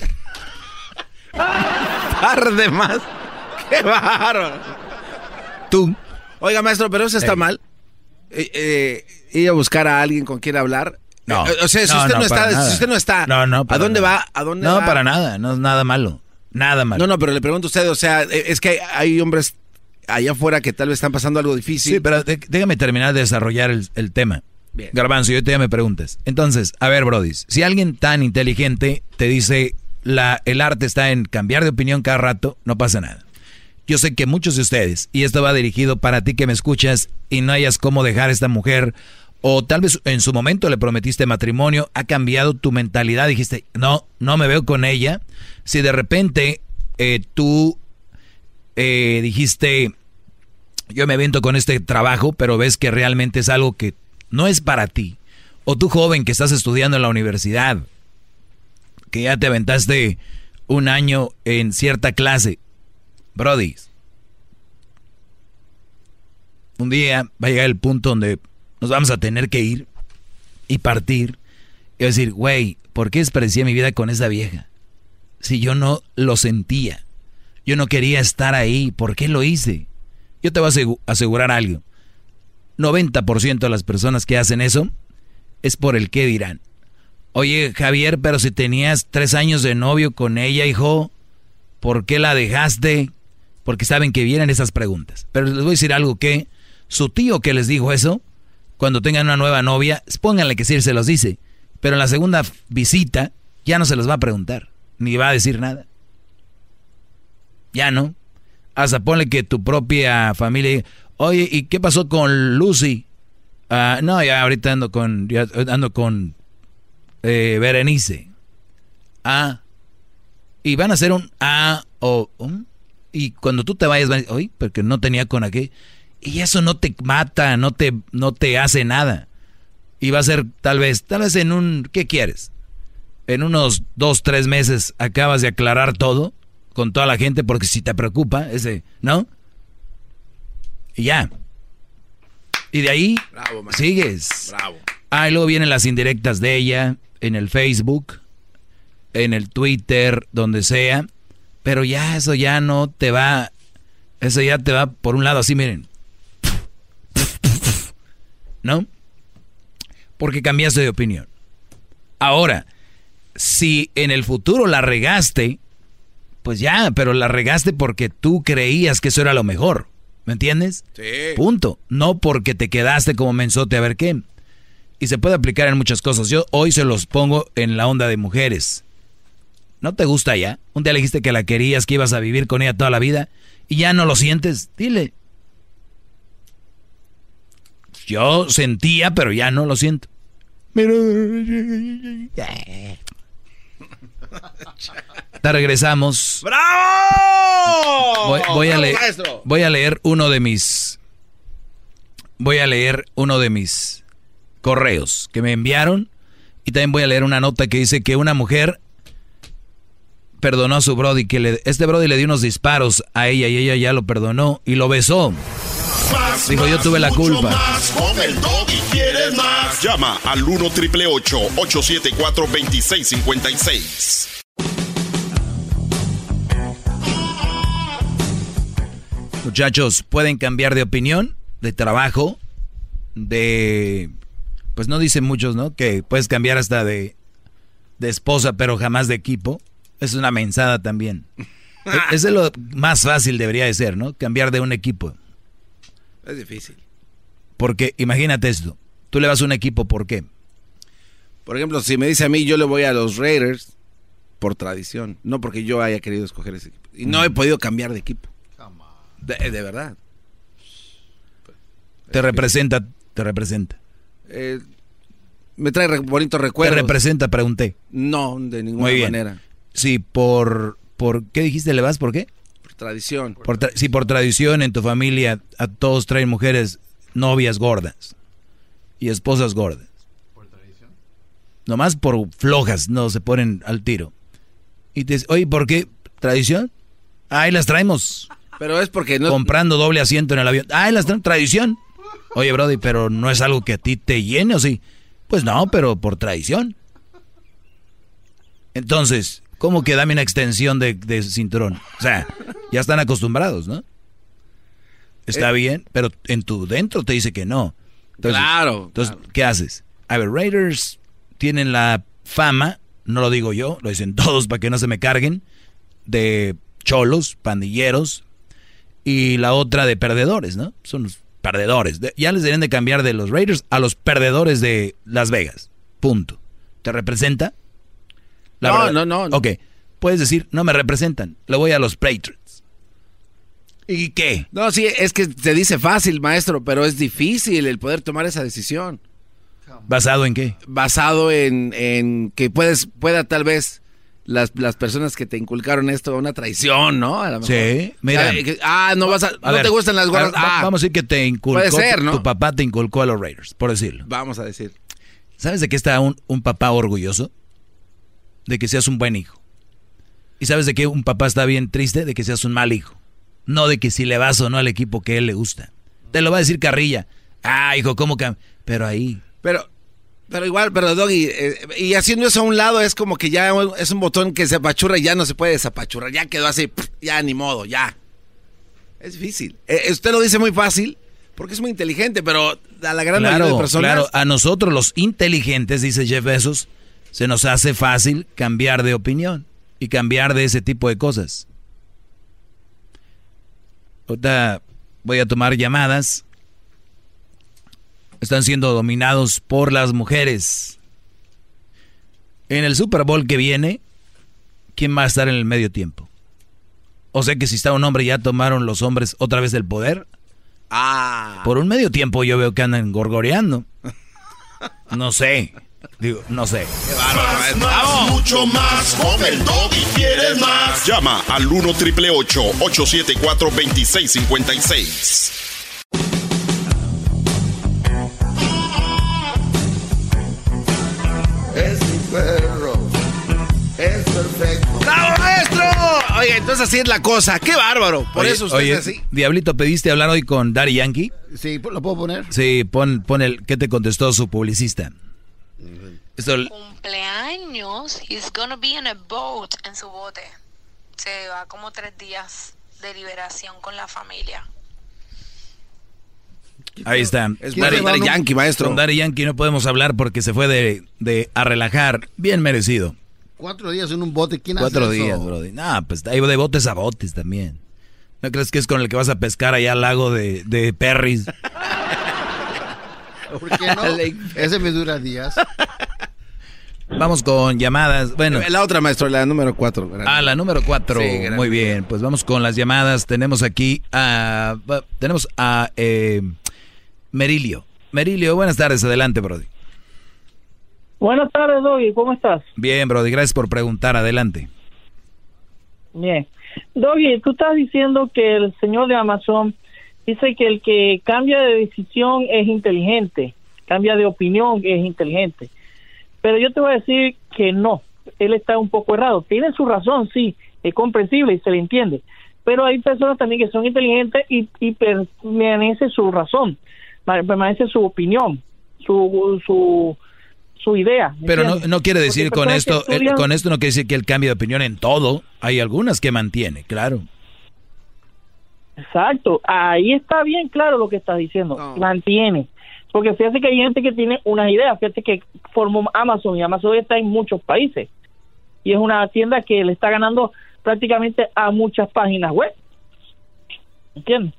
Tarde más. Qué bárbaro.
tú.
Oiga, maestro, pero eso está
Eh.
mal. Eh, eh, ir a buscar a alguien con quien hablar.
No.
Eh, o sea, si
No,
usted no, está, si usted no está,
No, no,
¿a dónde
nada.
va? ¿A dónde
No,
va?
para nada, no es nada malo. Nada malo.
No, no, pero le pregunto a usted, o sea, eh, es que hay, hay hombres allá afuera que tal vez están pasando algo difícil.
Sí, pero de- déjame terminar de desarrollar el, el tema.
Bien.
Garbanzo, yo te ya me preguntas. Entonces, a ver, Brody, si alguien tan inteligente te dice la, el arte está en cambiar de opinión cada rato, no pasa nada. Yo sé que muchos de ustedes, y esto va dirigido para ti que me escuchas y no hayas cómo dejar a esta mujer, o tal vez en su momento le prometiste matrimonio, ha cambiado tu mentalidad, dijiste, no, no me veo con ella. Si de repente eh, tú eh, dijiste, yo me avento con este trabajo, pero ves que realmente es algo que no es para ti. O tú joven que estás estudiando en la universidad, que ya te aventaste un año en cierta clase. Brody, un día va a llegar el punto donde nos vamos a tener que ir y partir y decir, güey, ¿por qué desperdicié mi vida con esa vieja? Si yo no lo sentía, yo no quería estar ahí, ¿por qué lo hice? Yo te voy a asegu- asegurar algo. 90% de las personas que hacen eso es por el qué dirán. Oye, Javier, pero si tenías tres años de novio con ella, hijo, ¿por qué la dejaste? Porque saben que vienen esas preguntas. Pero les voy a decir algo que su tío que les dijo eso, cuando tengan una nueva novia, pónganle que sí se los dice. Pero en la segunda visita ya no se los va a preguntar, ni va a decir nada. Ya no. Hasta ponle que tu propia familia, oye, ¿y qué pasó con Lucy? Ah, no, ya ahorita ando con, ando con eh, Berenice. Ah. Y van a hacer un ah o un. Y cuando tú te vayas, van a decir, oye, porque no tenía con aquel. Y eso no te mata, no te, no te hace nada. Y va a ser tal vez, tal vez en un, ¿qué quieres? En unos dos, tres meses acabas de aclarar todo con toda la gente porque si te preocupa ese, ¿no? Y ya. Y de ahí
Bravo,
sigues.
Bravo.
Ah, y luego vienen las indirectas de ella en el Facebook, en el Twitter, donde sea. Pero ya eso ya no te va, eso ya te va por un lado así, miren. ¿No? Porque cambiaste de opinión. Ahora, si en el futuro la regaste, pues ya, pero la regaste porque tú creías que eso era lo mejor. ¿Me entiendes?
Sí.
Punto. No porque te quedaste como mensote a ver qué. Y se puede aplicar en muchas cosas. Yo hoy se los pongo en la onda de mujeres. ¿No te gusta ya? Un día le dijiste que la querías, que ibas a vivir con ella toda la vida y ya no lo sientes. Dile. Yo sentía, pero ya no lo siento. Te regresamos.
¡Bravo!
Voy, voy a
¡Bravo,
leer, voy a leer uno de mis. Voy a leer uno de mis correos que me enviaron. Y también voy a leer una nota que dice que una mujer perdonó a su Brody. Que le, este Brody le dio unos disparos a ella y ella ya lo perdonó y lo besó.
Más,
Dijo, yo tuve la culpa.
Más con el doggy quieres más. Llama al 1 triple 874 2656.
Muchachos, pueden cambiar de opinión, de trabajo, de... Pues no dicen muchos, ¿no? Que puedes cambiar hasta de, de esposa, pero jamás de equipo. Es una mensada también. E- Ese es lo más fácil debería de ser, ¿no? Cambiar de un equipo.
Es difícil.
Porque imagínate esto. Tú le vas a un equipo, ¿por qué?
Por ejemplo, si me dice a mí, yo le voy a los Raiders por tradición, no porque yo haya querido escoger ese equipo. Y no he podido cambiar de equipo. De, de verdad.
Te representa, te representa.
Eh, me trae re- bonitos
Te
recuerdos.
representa, pregunté.
No, de ninguna
Muy bien.
manera.
Sí, por, por... ¿Qué dijiste? ¿Le vas por qué?
Tradición.
Por tra- sí, por tradición en tu familia a todos traen mujeres novias gordas y esposas gordas. ¿Por tradición? Nomás por flojas no se ponen al tiro. Y te dice, oye, ¿por qué? ¿Tradición? Ahí las traemos.
Pero es porque no...
Comprando doble asiento en el avión. Ahí las traemos. Tradición. Oye, Brody, pero no es algo que a ti te llene o sí. Pues no, pero por tradición. Entonces, ¿cómo que dame una extensión de, de cinturón? O sea, ya están acostumbrados, ¿no? Está
Eh.
bien, pero en tu dentro te dice que no. Entonces,
Claro,
Entonces, ¿qué haces? A ver, Raiders tienen la fama, no lo digo yo, lo dicen todos para que no se me carguen, de cholos, pandilleros, y la otra de perdedores, ¿no? Son los perdedores. De- ya les deberían de cambiar de los Raiders a los perdedores de Las Vegas. Punto. ¿Te representa?
No, no, no, no.
Ok. Puedes decir, no me representan. Le voy a los Patriots. ¿Y qué?
No, sí, es que se dice fácil, maestro, pero es difícil el poder tomar esa decisión.
¿Basado en qué?
Basado en, en que puedes, pueda tal vez las, las personas que te inculcaron esto una traición, ¿no? A lo mejor.
Sí, mira.
Ah, no vas a,
A
no
ver,
te gustan las
va-
Ah,
Vamos a decir que te inculcó.
Puede ser, ¿no?
Tu papá te inculcó a los Raiders, por decirlo.
Vamos a decir.
¿Sabes de qué está un, un papá orgulloso? De que seas un buen hijo. ¿Y sabes de qué un papá está bien triste? De que seas un mal hijo. No de que si le vas o no al equipo que él le gusta. Te lo va a decir Carrilla. Ah, hijo, ¿cómo que? Pero ahí.
Pero, pero igual, pero Doggy, eh, y haciendo eso a un lado es como que ya es un botón que se apachurra y ya no se puede desapachurrar. Ya quedó así, ya ni modo, ya. Es difícil. Eh, usted lo dice muy fácil porque es muy inteligente, pero a la gran mayoría de personas.
claro. A nosotros los inteligentes, dice Jeff Bezos, se nos hace fácil cambiar de opinión y cambiar de ese tipo de cosas. Ahorita voy a tomar llamadas. Están siendo dominados por las mujeres. En el Super Bowl que viene, ¿quién va a estar en el medio tiempo? O sea que si está un hombre ya tomaron los hombres otra vez el poder.
Ah.
Por un medio tiempo yo veo que andan gorgoreando. No sé. Digo, no sé.
Más, más, mucho más. Con el doggy quieres más. Llama al 1 triple 874 2656.
Es mi perro. Es perfecto.
¡Bravo, maestro! Oye, entonces así es la cosa. ¡Qué bárbaro! Por
Oye,
eso usted
oye,
es así.
Diablito, ¿pediste hablar hoy con Daddy Yankee?
Sí, ¿lo puedo poner?
Sí, pon, pon el... ¿Qué te contestó su publicista? Esto,
cumpleaños, he's gonna be in a boat en su bote. Se va como tres días de liberación con la familia.
ahí está.
Es Daddy- Daddy Yankee, maestro.
Con Daddy Yankee no podemos hablar porque se fue de, de a relajar. Bien merecido.
Cuatro días en un bote, ¿quién
Cuatro
hace eso?
días, Brody. No, pues hay de botes a botes también. ¿No crees que es con el que vas a pescar allá al lago de, de Perris?
¿Por qué no? Ese me dura días.
Vamos con llamadas. Bueno.
La otra, maestro, la número cuatro.
Ah, la número cuatro.
Sí.
Muy bien, pues vamos con las llamadas. Tenemos aquí a... Tenemos a eh, Merilio. Merilio, buenas tardes. Adelante, Brody.
Buenas tardes, Doggy, ¿cómo estás?
Bien, Brody. Gracias por preguntar. Adelante.
Bien. Doggy, tú estás diciendo que el señor de Amazon dice que el que cambia de decisión es inteligente, cambia de opinión es inteligente. Pero yo te voy a decir que no, él está un poco errado. Tiene su razón, sí, es comprensible y se le entiende. Pero hay personas también que son inteligentes y, y permanece su razón, permanece su opinión, su, su, su idea.
Pero no, no quiere decir con esto,
que
eh, con esto no quiere decir que él cambie de opinión en todo. Hay algunas que mantiene, claro.
Exacto, ahí está bien claro lo que estás diciendo, mantiene. Porque fíjate que hay gente que tiene unas ideas, fíjate que formó Amazon y Amazon está en muchos países. Y es una tienda que le está ganando prácticamente a muchas páginas web. ¿Entiendes?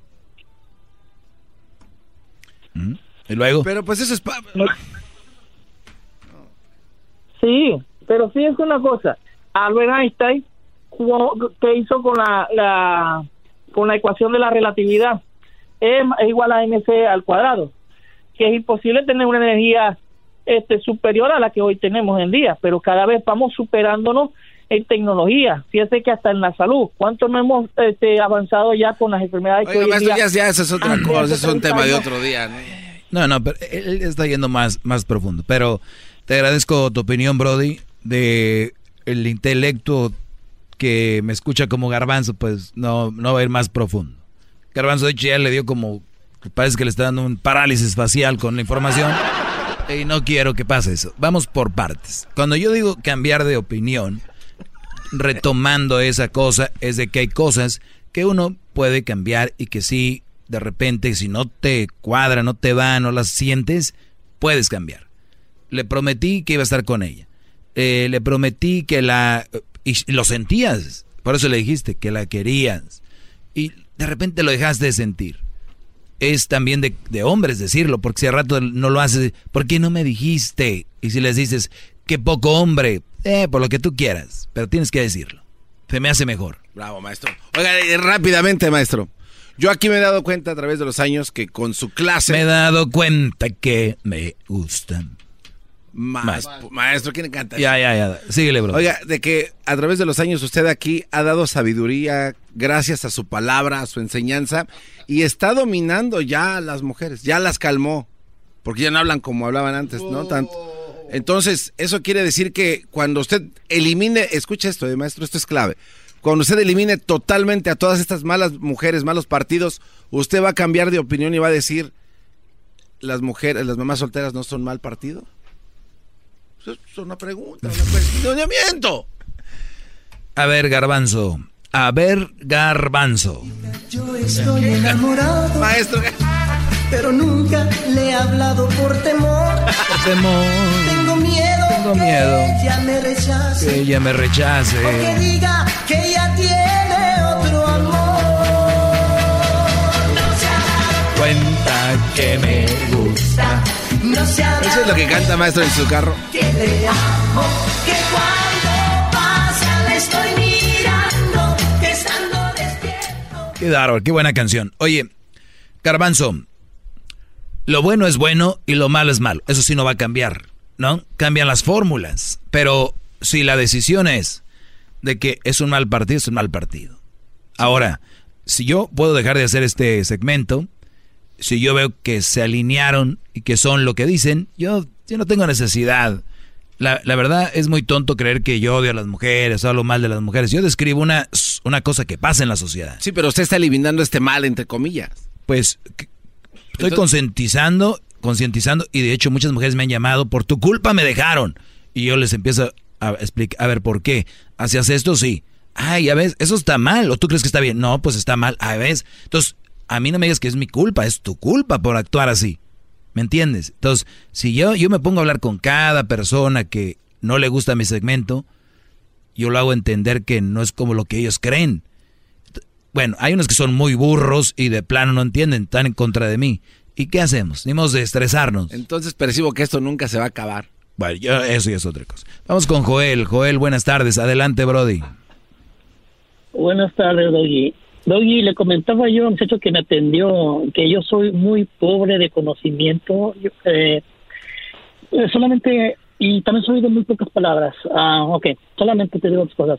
Y luego,
Pero pues eso es... pa-
Sí, pero fíjense una cosa, Albert Einstein, ¿qué hizo con la, la con la ecuación de la relatividad? M es igual a mc al cuadrado, que es imposible tener una energía este superior a la que hoy tenemos en día, pero cada vez vamos superándonos en tecnología. Fíjese que hasta en la salud, ¿cuánto no hemos este, avanzado ya con las enfermedades que
Oiga,
hoy en día-
ya, ya, eso es otra
Antes
cosa, es un
30
tema de otro día. ¿no?
no, no, pero él está yendo más, más profundo. Pero te agradezco tu opinión, Brody, de el intelecto que me escucha como garbanzo, pues no, no va a ir más profundo. Garbanzo, de hecho, ya le dio como, parece que le está dando un parálisis facial con la información. Y no quiero que pase eso. Vamos por partes. Cuando yo digo cambiar de opinión, retomando esa cosa, es de que hay cosas que uno puede cambiar y que sí, de repente, si no te cuadra, no te va, no las sientes, puedes cambiar. Le prometí que iba a estar con ella. Eh, le prometí que la... Y lo sentías. Por eso le dijiste que la querías. Y de repente lo dejaste de sentir. Es también de, de hombres decirlo, porque si a rato no lo haces, ¿por qué no me dijiste? Y si les dices, qué poco hombre, eh, por lo que tú quieras, pero tienes que decirlo. Se me hace mejor.
Bravo, maestro. Oiga, rápidamente, maestro. Yo aquí me he dado cuenta a través de los años que con su clase...
Me he dado cuenta que me gustan.
Más, maestro, ¿quién canta?
Ya, ya, ya. Síguele, bro.
Oiga, de que a través de los años usted aquí ha dado sabiduría gracias a su palabra, a su enseñanza, y está dominando ya a las mujeres, ya las calmó, porque ya no hablan como hablaban antes, ¿no? Tanto. Entonces, eso quiere decir que cuando usted elimine, escucha esto, eh, maestro, esto es clave. Cuando usted elimine totalmente a todas estas malas mujeres, malos partidos, usted va a cambiar de opinión y va a decir, las mujeres, las mamás solteras no son mal partido. Eso es una pregunta, un cuestionamiento.
A ver, garbanzo. A ver, garbanzo.
Yo estoy enamorado.
Maestro.
Pero nunca le he hablado por temor.
Por temor.
Tengo miedo.
Tengo miedo.
Que ella me rechace.
Que ella me
O que
rechace.
diga que ella tiene otro amor. No se ha dado
Cuenta que me gusta.
No se ha
Eso es lo que canta maestro en su carro.
que le amo, que cuando pasa le estoy mirando, que estando despierto.
Qué bárbaro, qué buena canción. Oye, Garbanzo, lo bueno es bueno y lo malo es malo. Eso sí no va a cambiar, ¿no? Cambian las fórmulas. Pero si la decisión es de que es un mal partido, es un mal partido. Ahora, si yo puedo dejar de hacer este segmento, si yo veo que se alinearon y que son lo que dicen, yo, yo no tengo necesidad. La, la verdad es muy tonto creer que yo odio a las mujeres, hablo mal de las mujeres. Yo describo una, una cosa que pasa en la sociedad.
Sí, pero usted está eliminando este mal, entre comillas.
Pues estoy concientizando, concientizando y de hecho muchas mujeres me han llamado, por tu culpa me dejaron. Y yo les empiezo a explicar, a ver, ¿por qué? ¿Hacías esto? Sí. Ay, ya ves, eso está mal. ¿O tú crees que está bien? No, pues está mal. Ah, ves. Entonces, a mí no me digas que es mi culpa, es tu culpa por actuar así. ¿Me entiendes? Entonces, si yo, yo me pongo a hablar con cada persona que no le gusta mi segmento, yo lo hago entender que no es como lo que ellos creen. Bueno, hay unos que son muy burros y de plano no entienden, están en contra de mí. ¿Y qué hacemos? Tenemos de estresarnos.
Entonces percibo que esto nunca se va a acabar.
Bueno, yo- eso ya es otra cosa. Vamos con Joel. Joel, buenas tardes. Adelante, Brody.
Buenas tardes, Doggy. Doggy, le comentaba yo al muchacho que me atendió que yo soy muy pobre de conocimiento. Eh, eh, solamente, y también soy de muy pocas palabras. Ah, ok, solamente te digo dos cosas.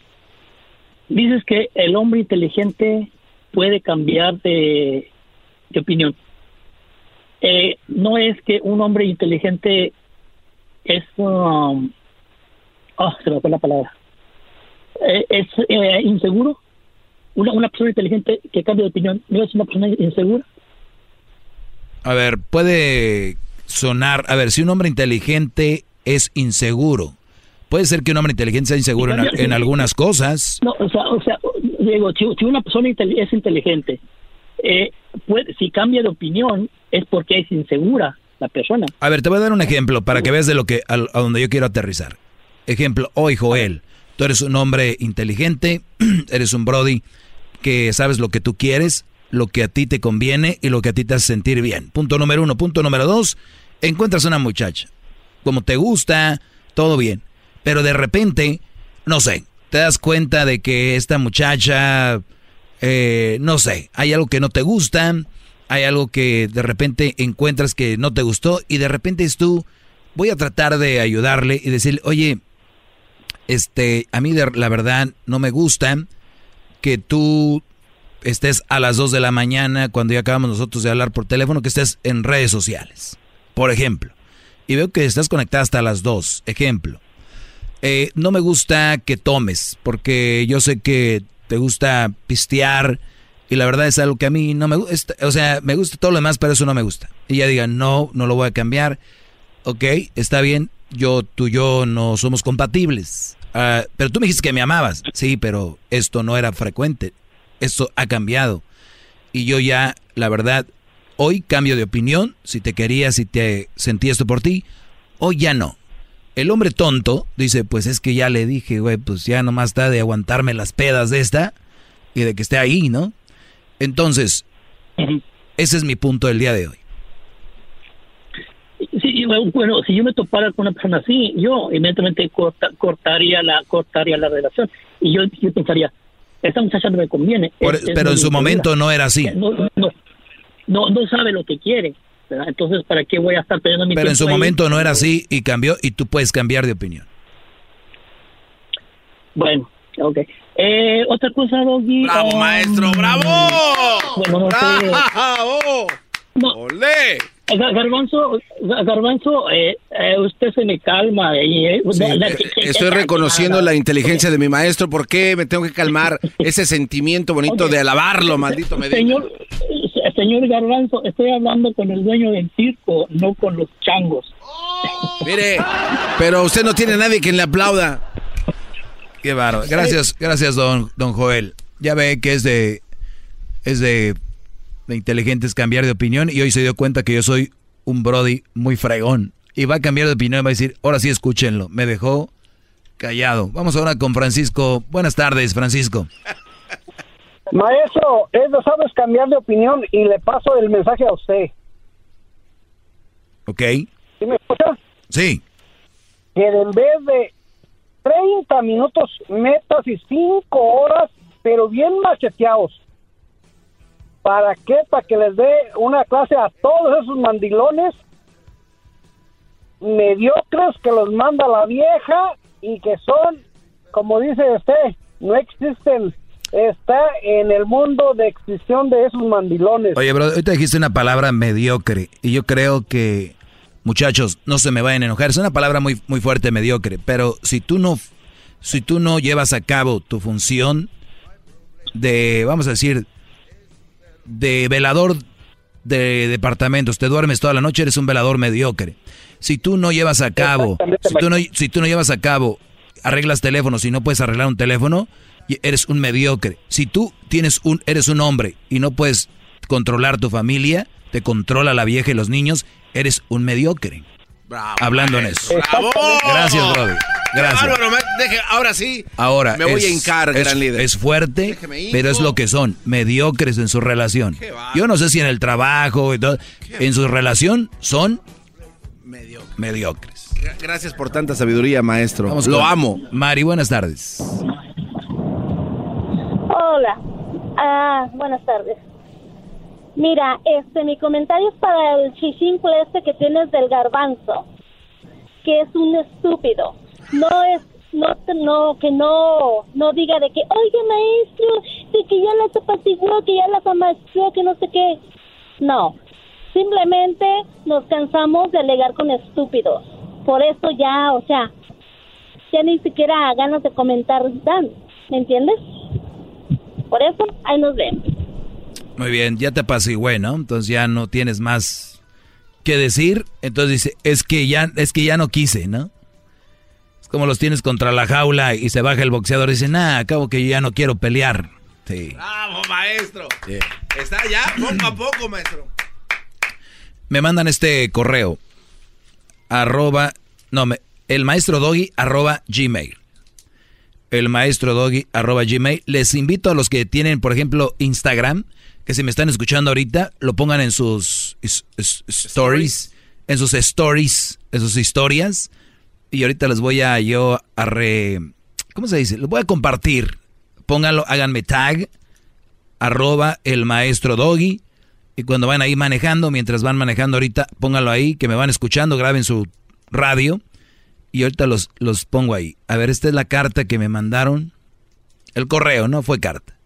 dices que el hombre inteligente puede cambiar de, de opinión. Eh, no es que un hombre inteligente es... Um, ah, se me fue la palabra. Es inseguro. Una, una persona inteligente que cambia de opinión no es una persona insegura.
A ver, puede sonar, a ver, si un hombre inteligente es inseguro, puede ser que un hombre inteligente sea inseguro en, en algunas cosas.
No, o sea, o sea digo, si, si una persona es inteligente, eh, puede, si cambia de opinión es porque es insegura la persona.
A ver, te voy a dar un ejemplo para que veas de lo que a, a donde yo quiero aterrizar. Ejemplo, hoy Joel, tú eres un hombre inteligente, eres un brody que sabes lo que tú quieres, lo que a ti te conviene y lo que a ti te hace sentir bien. Punto número uno. Punto número dos, encuentras una muchacha. Como te gusta, todo bien. Pero de repente, no sé, te das cuenta de que esta muchacha, eh, no sé, hay algo que no te gusta, hay algo que de repente encuentras que no te gustó y de repente es tú, voy a tratar de ayudarle y decirle, oye, este, a mí de- la verdad no me gusta que tú estés a las 2 de la mañana cuando ya acabamos nosotros de hablar por teléfono, que estés en redes sociales, por ejemplo. Y veo que estás conectada hasta las 2, ejemplo. Eh, no me gusta que tomes, porque yo sé que te gusta pistear y la verdad es algo que a mí no me gusta, o sea, me gusta todo lo demás, pero eso no me gusta. Y ella diga, no, no lo voy a cambiar. Ok, está bien, yo, tú y yo no somos compatibles. Ah, pero tú me dijiste que me amabas. Sí, pero esto no era frecuente. Esto ha cambiado. Y yo ya, la verdad, hoy cambio de opinión. Si te quería, si te sentí esto por ti, hoy ya no. El hombre tonto dice, pues es que ya le dije, güey, pues ya nomás está de aguantarme las pedas de esta y de que esté ahí, ¿no? Entonces, ese es mi punto del día de hoy.
Sí, bueno, bueno, si yo me topara con una persona así, yo inmediatamente corta- cortaría la cortaría la relación y yo, yo pensaría, esta muchacha no me conviene.
Por-
Es- es
pero en su momento no era así.
No, no, no, no sabe lo que quiere. ¿verdad? Entonces, ¿para qué voy a estar perdiendo mi
Pero en
tiempo
su
ahí?
momento no era así y cambió y tú puedes cambiar de opinión.
Bueno, ok. Eh, otra cosa, Doggy.
¡Bravo,
um,
maestro! ¡Bravo!
Bueno, no sé.
¡Bravo!
No.
¡Olé!
Ga- Garbanzo, Ga- Garbanzo, eh, eh, usted se me calma. eh,
Sí,
no, la-
estoy reconociendo la inteligencia de mi maestro. ¿Por qué me tengo que calmar ese sentimiento bonito de alabarlo, maldito Medina?
Señor, señor Garbanzo, estoy hablando con el dueño del circo, no con los changos.
Mire, pero usted no tiene nadie que le aplauda.
Qué bárbaro. Gracias, gracias, don, don Joel. Ya ve que es de es de, de inteligentes cambiar de opinión y hoy se dio cuenta que yo soy un Brody muy fregón. Y va a cambiar de opinión y va a decir, ahora sí escúchenlo. Me dejó callado. Vamos ahora con Francisco. Buenas tardes, Francisco.
Maestro, es de sabes cambiar de opinión y le paso el mensaje a usted.
¿Ok?
¿Sí me escucha?
Sí.
Que en vez de 30 minutos metas y 5 horas, pero bien macheteados. ¿Para qué? Para que les dé una clase a todos esos mandilones mediocres que los manda la vieja y que son, como dice usted, no existen. Está en el mundo de extinción de esos mandilones.
Oye, bro, ahorita dijiste una palabra mediocre y yo creo que, muchachos, no se me vayan a enojar. Es una palabra muy, muy fuerte, mediocre, pero si tú no, si tú no llevas a cabo tu función de, vamos a decir, de velador de departamentos, te duermes toda la noche, eres un velador mediocre. Si tú no llevas a cabo, si tú no, si tú no llevas a cabo, arreglas teléfonos y no puedes arreglar un teléfono, eres un mediocre. Si tú tienes un, eres un hombre y no puedes controlar tu familia, te controla la vieja y los niños, eres un mediocre. Hablando en eso.
¡Bravo!
Gracias, Brody. Gracias.
Bárbaro, me- deje- ahora sí.
Ahora,
me voy
es-
a hincar,
es,
gran líder.
Es fuerte, pero es lo que son, mediocres en su relación. Yo no sé si en el trabajo y todo, en su relación son mediocres.
Gra- Gracias por tanta sabiduría, maestro.
Vamos
Lo
con-
amo.
Mari, buenas tardes.
Hola, ah, buenas tardes. Mira, este, mi comentario es para el chichimple este que tienes del garbanzo, que es un estúpido. No es, no, no, que no, no diga de que, oye maestro, de que ya las apaciguó, que ya las amació, que no sé qué. No, simplemente nos cansamos de alegar con estúpidos. Por eso ya, o sea, ya ni siquiera ganas de comentar dan, ¿me entiendes? Por eso, ahí nos vemos.
Muy bien, ya te apacigué, ¿no? Entonces ya no tienes más que decir. Entonces dice, es que ya, es que ya no quise, ¿no? Es como los tienes contra la jaula y se baja el boxeador y dice, nah, acabo que yo ya no quiero pelear. Sí.
¡Bravo, maestro! Está ya, poco a poco, maestro.
Me mandan este correo. Arroba, no, me, el maestro doggy arroba gmail. El maestro doggy arroba gmail. Les invito a los que tienen, por ejemplo, Instagram, que si me están escuchando ahorita, lo pongan en sus stories, en sus stories, en sus historias. Y ahorita les voy a yo a re... ¿Cómo se dice? Les voy a compartir. Pónganlo, háganme tag, arroba el maestro doggy. Y cuando van ahí manejando, mientras van manejando ahorita, pónganlo ahí, que me van escuchando, graben su radio. Y ahorita los, los pongo ahí. A ver, esta es la carta que me mandaron. El correo, no fue carta.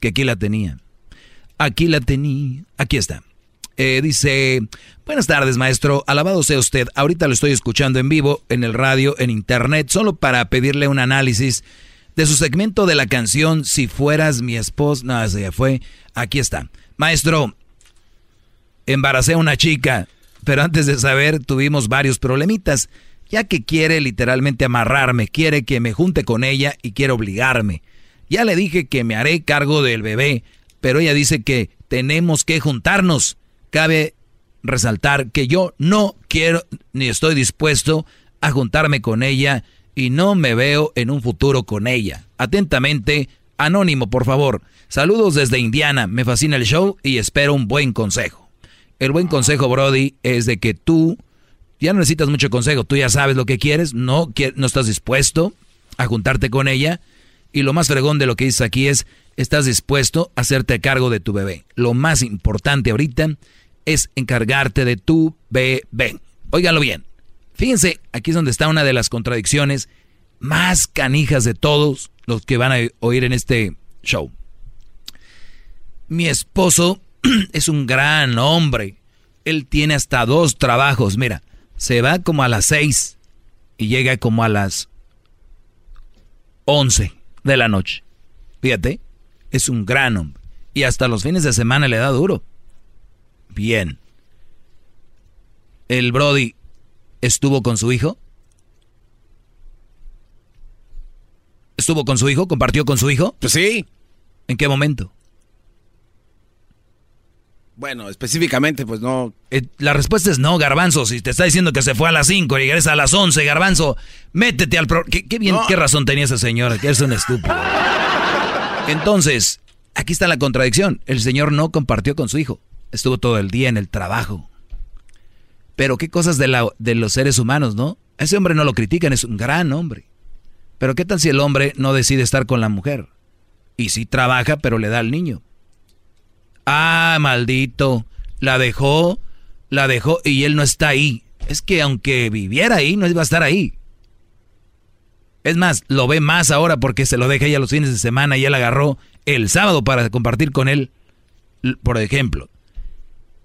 Que aquí la tenía. Aquí la tenía. Aquí está. Eh, dice, buenas tardes maestro, alabado sea usted. Ahorita lo estoy escuchando en vivo, en el radio, en internet, solo para pedirle un análisis de su segmento de la canción Si fueras mi esposa. No, ese ya fue. Aquí está. Maestro, embaracé a una chica, pero antes de saber tuvimos varios problemitas, ya que quiere literalmente amarrarme, quiere que me junte con ella y quiere obligarme. Ya le dije que me haré cargo del bebé, pero ella dice que tenemos que juntarnos. Cabe resaltar que yo no quiero ni estoy dispuesto a juntarme con ella y no me veo en un futuro con ella. Atentamente, Anónimo, por favor. Saludos desde Indiana, me fascina el show y espero un buen consejo. El buen consejo, Brody, es de que tú ya no necesitas mucho consejo, tú ya sabes lo que quieres, no, no estás dispuesto a juntarte con ella y lo más fregón de lo que dices aquí es, estás dispuesto a hacerte cargo de tu bebé. Lo más importante ahorita es encargarte de tu bebé. Óiganlo bien. Fíjense, aquí es donde está una de las contradicciones más canijas de todos los que van a oír en este show. Mi esposo es un gran hombre. Él tiene hasta dos trabajos. Mira, se va como a las seis y llega como a las once de la noche. Fíjate, es un gran hombre. Y hasta los fines de semana le da duro. Bien. ¿El Brody estuvo con su hijo? ¿Estuvo con su hijo? ¿Compartió con su hijo?
Pues sí.
¿En qué momento?
Bueno, específicamente, pues no.
Eh, la respuesta es no, Garbanzo. Si te está diciendo que se fue a las 5 y regresa a las 11, Garbanzo, métete al pro... ¿Qué, qué bien,
No.
qué razón tenía esa señora? Que es un estúpido. Entonces, aquí está la contradicción. El señor no compartió con su hijo. Estuvo todo el día en el trabajo. Pero qué cosas de, la- de los seres humanos, ¿no? A ese hombre no lo critican, es un gran hombre. Pero qué tal si el hombre no decide estar con la mujer? Y sí trabaja, pero le da al niño. Ah, maldito. La dejó, la dejó y él no está ahí. Es que aunque viviera ahí, no iba a estar ahí. Es más, lo ve más ahora porque se lo deja ella los fines de semana y él agarró el sábado para compartir con él, por ejemplo.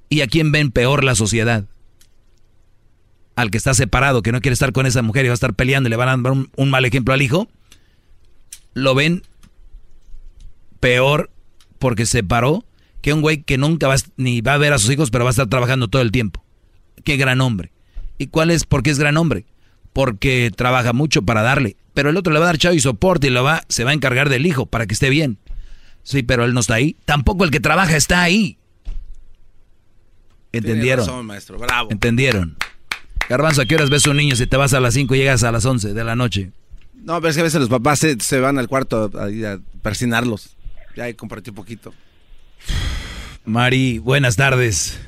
¿Y a quién ven peor la sociedad? Al que está separado, que no quiere estar con esa mujer y va a estar peleando y le van a dar un, un mal ejemplo al hijo. Lo ven peor porque se separó que un güey que nunca va a- ni va a ver a sus hijos, pero va a estar trabajando todo el tiempo. Qué gran hombre. ¿Y cuál es? ¿Por qué es gran hombre? Porque trabaja mucho para darle. Pero el otro le va a dar chavo y soporte y lo va, se va a encargar del hijo para que esté bien. Sí, pero él no está ahí. Tampoco el que trabaja está ahí. ¿Entendieron?
Razón, maestro. Bravo.
¿Entendieron? Garbanzo, ¿a qué horas ves a un niño si te vas a las 5 y llegas a las 11 de la noche?
No, pero es que a veces los papás se, se van al cuarto a, a persinarlos. Ya ahí compartí un poquito.
Mari, buenas tardes.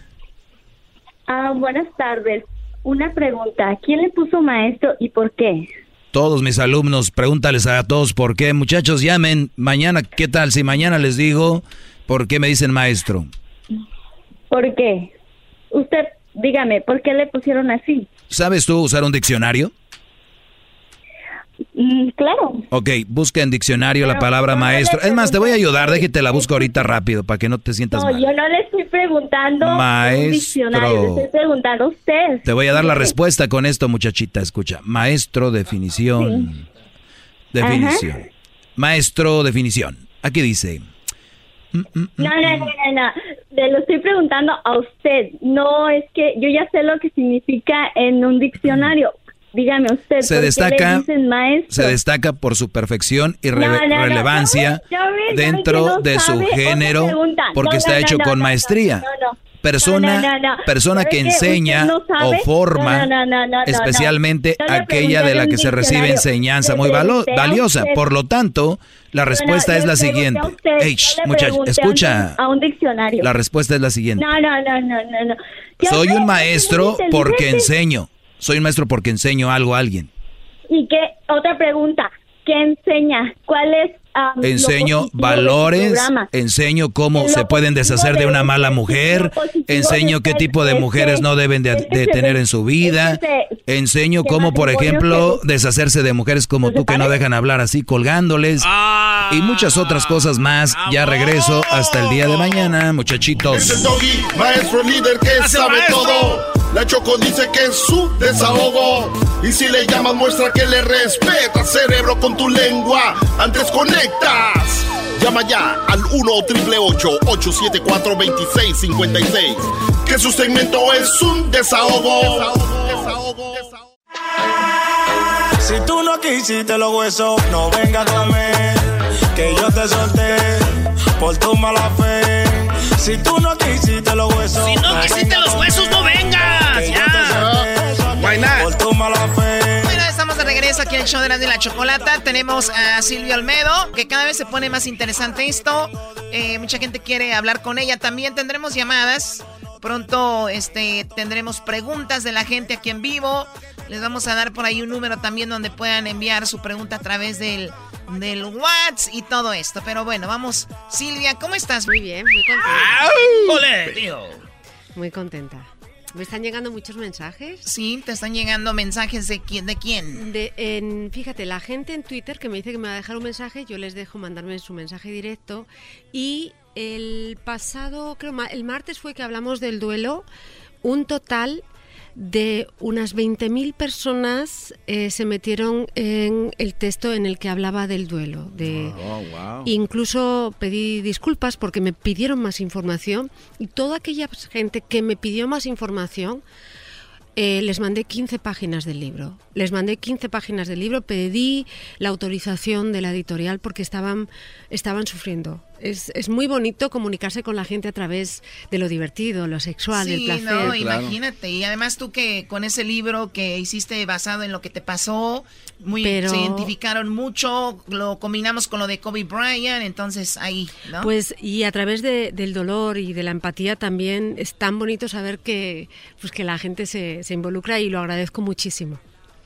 Ah, buenas tardes. Una pregunta. ¿Quién le puso maestro y por qué?
Todos mis alumnos, pregúntales a todos por qué. Muchachos, llamen mañana. ¿Qué tal si mañana les digo por qué me dicen maestro?
¿Por qué? Usted, dígame, ¿por qué le pusieron así?
¿Sabes tú usar un diccionario?
Mm, claro.
Ok, busca en diccionario la palabra maestro. Es más, te voy a ayudar, déjate la busco ahorita rápido para que no te sientas
No,
mal.
yo no le estoy preguntando un
Maestro.
diccionario, le estoy preguntando a usted.
Te voy a dar la respuesta con esto, muchachita. Escucha. Maestro, definición. Definición. Maestro, definición. Aquí dice.
No, no, no, no, no. Le lo estoy preguntando a usted. No, es que yo ya sé lo que significa en un diccionario. Dígame usted.
Se
¿por qué
destaca, se destaca por su perfección y re-
No, no, no,
relevancia dentro de su género porque está hecho con maestría. Persona, persona
¿Sabe
que enseña o forma, especialmente aquella de la que se recibe enseñanza muy valiosa. Por lo tanto, la respuesta es la siguiente.
usted,
Ey,
yo
shh,
le
muchacho,
pregunté a
escucha.
A un diccionario.
La respuesta es la siguiente.
No, no, no, no, no,
Soy un
es
maestro porque enseño. Soy maestro porque enseño algo a alguien.
¿Y qué? Otra pregunta. ¿Qué enseña? ¿Cuál es
Enseño valores, enseño cómo se pueden deshacer de
de
una
este,
mala mujer, enseño qué
este
tipo de
es
mujeres
que-
no deben de,
es que
de
se
tener en su vida, enseño cómo, por ejemplo, deshacerse de mujeres como tú que no dejan hablar así colgándoles y muchas otras cosas más. Ya regreso hasta el día de mañana,
Es el
muchachitos.
doggy, maestro líder que
¡Gracias,
sabe todo. La Choco dice que es su desahogo. Y si le llamas, muestra que le respeta, cerebro, con tu lengua. Antes conectas. Llama ya al 1 874 2656 Que su segmento es un desahogo.
Si tú no quisiste los huesos, no venga a comer. Que yo te solté por tu mala fe. Si tú no quisiste los huesos,
Si no quisiste los huesos, no vengas.
Que yo
Ya.
te solté Por tu mala fe.
Regreso aquí en el show de la de la chocolata. Tenemos a Silvio Almedo, que cada vez se pone más interesante esto. Eh, mucha gente quiere hablar con ella. También tendremos llamadas. Pronto este, tendremos preguntas de la gente aquí en vivo. Les vamos a dar por ahí un número también donde puedan enviar su pregunta a través del, del WhatsApp y todo esto. Pero bueno, vamos. Silvia, ¿cómo estás?
Muy bien, muy contenta.
¡Ole, tío!
Muy contenta. Me están llegando muchos mensajes.
Sí, te están llegando mensajes de quién, de quién.
De, en, fíjate, la gente en Twitter que me dice que me va a dejar un mensaje, yo les dejo mandarme su mensaje directo. Y el pasado, creo, el martes fue que hablamos del duelo. Un total de unas 20.000 personas eh, se metieron en el texto en el que hablaba del duelo. De, Incluso pedí disculpas porque me pidieron más información y toda aquella gente que me pidió más información eh, les mandé 15 páginas del libro. Les mandé 15 páginas del libro, pedí la autorización de la editorial porque estaban, estaban sufriendo. Es, es muy bonito comunicarse con la gente a través de lo divertido, lo sexual, el
Sí,
placer.
no, imagínate. Y además tú que con ese libro que hiciste basado en lo que te pasó, muy,
Pero-
se identificaron mucho, lo combinamos con lo de Kobe Bryant, entonces ahí, ¿no?
Pues y a través de- del dolor y de la empatía también es tan bonito saber que, pues, que la gente se, se involucra y lo agradezco muchísimo.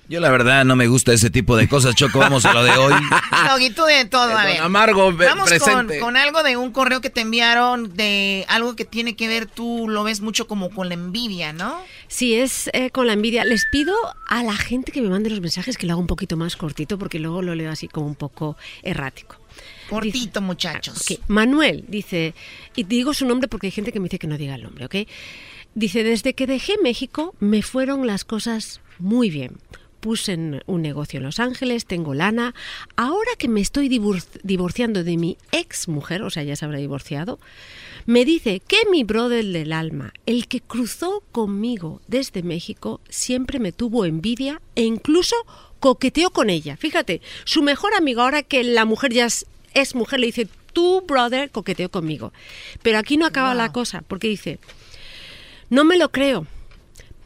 Yo la verdad no me gusta ese tipo de cosas, Choco. Vamos a lo de hoy.
Tú de todo, a ver.
Amargo,
Vamos con,
presente.
con algo de un correo que te enviaron, de algo que tiene que ver, tú lo ves mucho como con la envidia, ¿no?
Sí, es eh, con la envidia. Les pido a la gente que me mande los mensajes que lo haga un poquito más cortito porque luego lo leo así como un poco errático.
Cortito, muchachos.
Ok, Manuel dice, y digo su nombre porque hay gente que me dice que no diga el nombre, ¿ok? Dice, desde que dejé México me fueron las cosas muy bien. Puse en un negocio en Los Ángeles, tengo lana. Ahora que me estoy divor- divorciando de mi ex mujer, o sea, ya se habrá divorciado, me dice que mi brother del alma, el que cruzó conmigo desde México, siempre me tuvo envidia e incluso coqueteó con ella. Fíjate, su mejor amigo, ahora que la mujer ya es, es mujer, le dice, tu brother coqueteó conmigo. Pero aquí no acaba la cosa, porque dice, no me lo creo,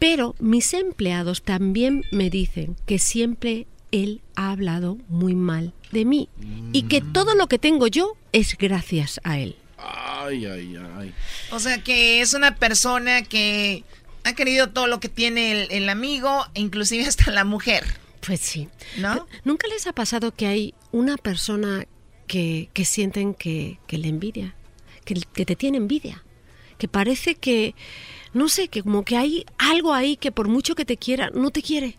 pero mis empleados también me dicen que siempre él ha hablado muy mal de mí y que todo lo que tengo yo es gracias a él.
Ay, ay, ay.
O sea que es una persona que ha querido todo lo que tiene el, el amigo, inclusive hasta la mujer.
Pues sí.
¿No?
¿Nunca les ha pasado que hay una persona que, que sienten que, que le envidia? Que, que te tiene envidia. Que parece que, no sé, que como que hay algo ahí que por mucho que te quiera, no te quiere.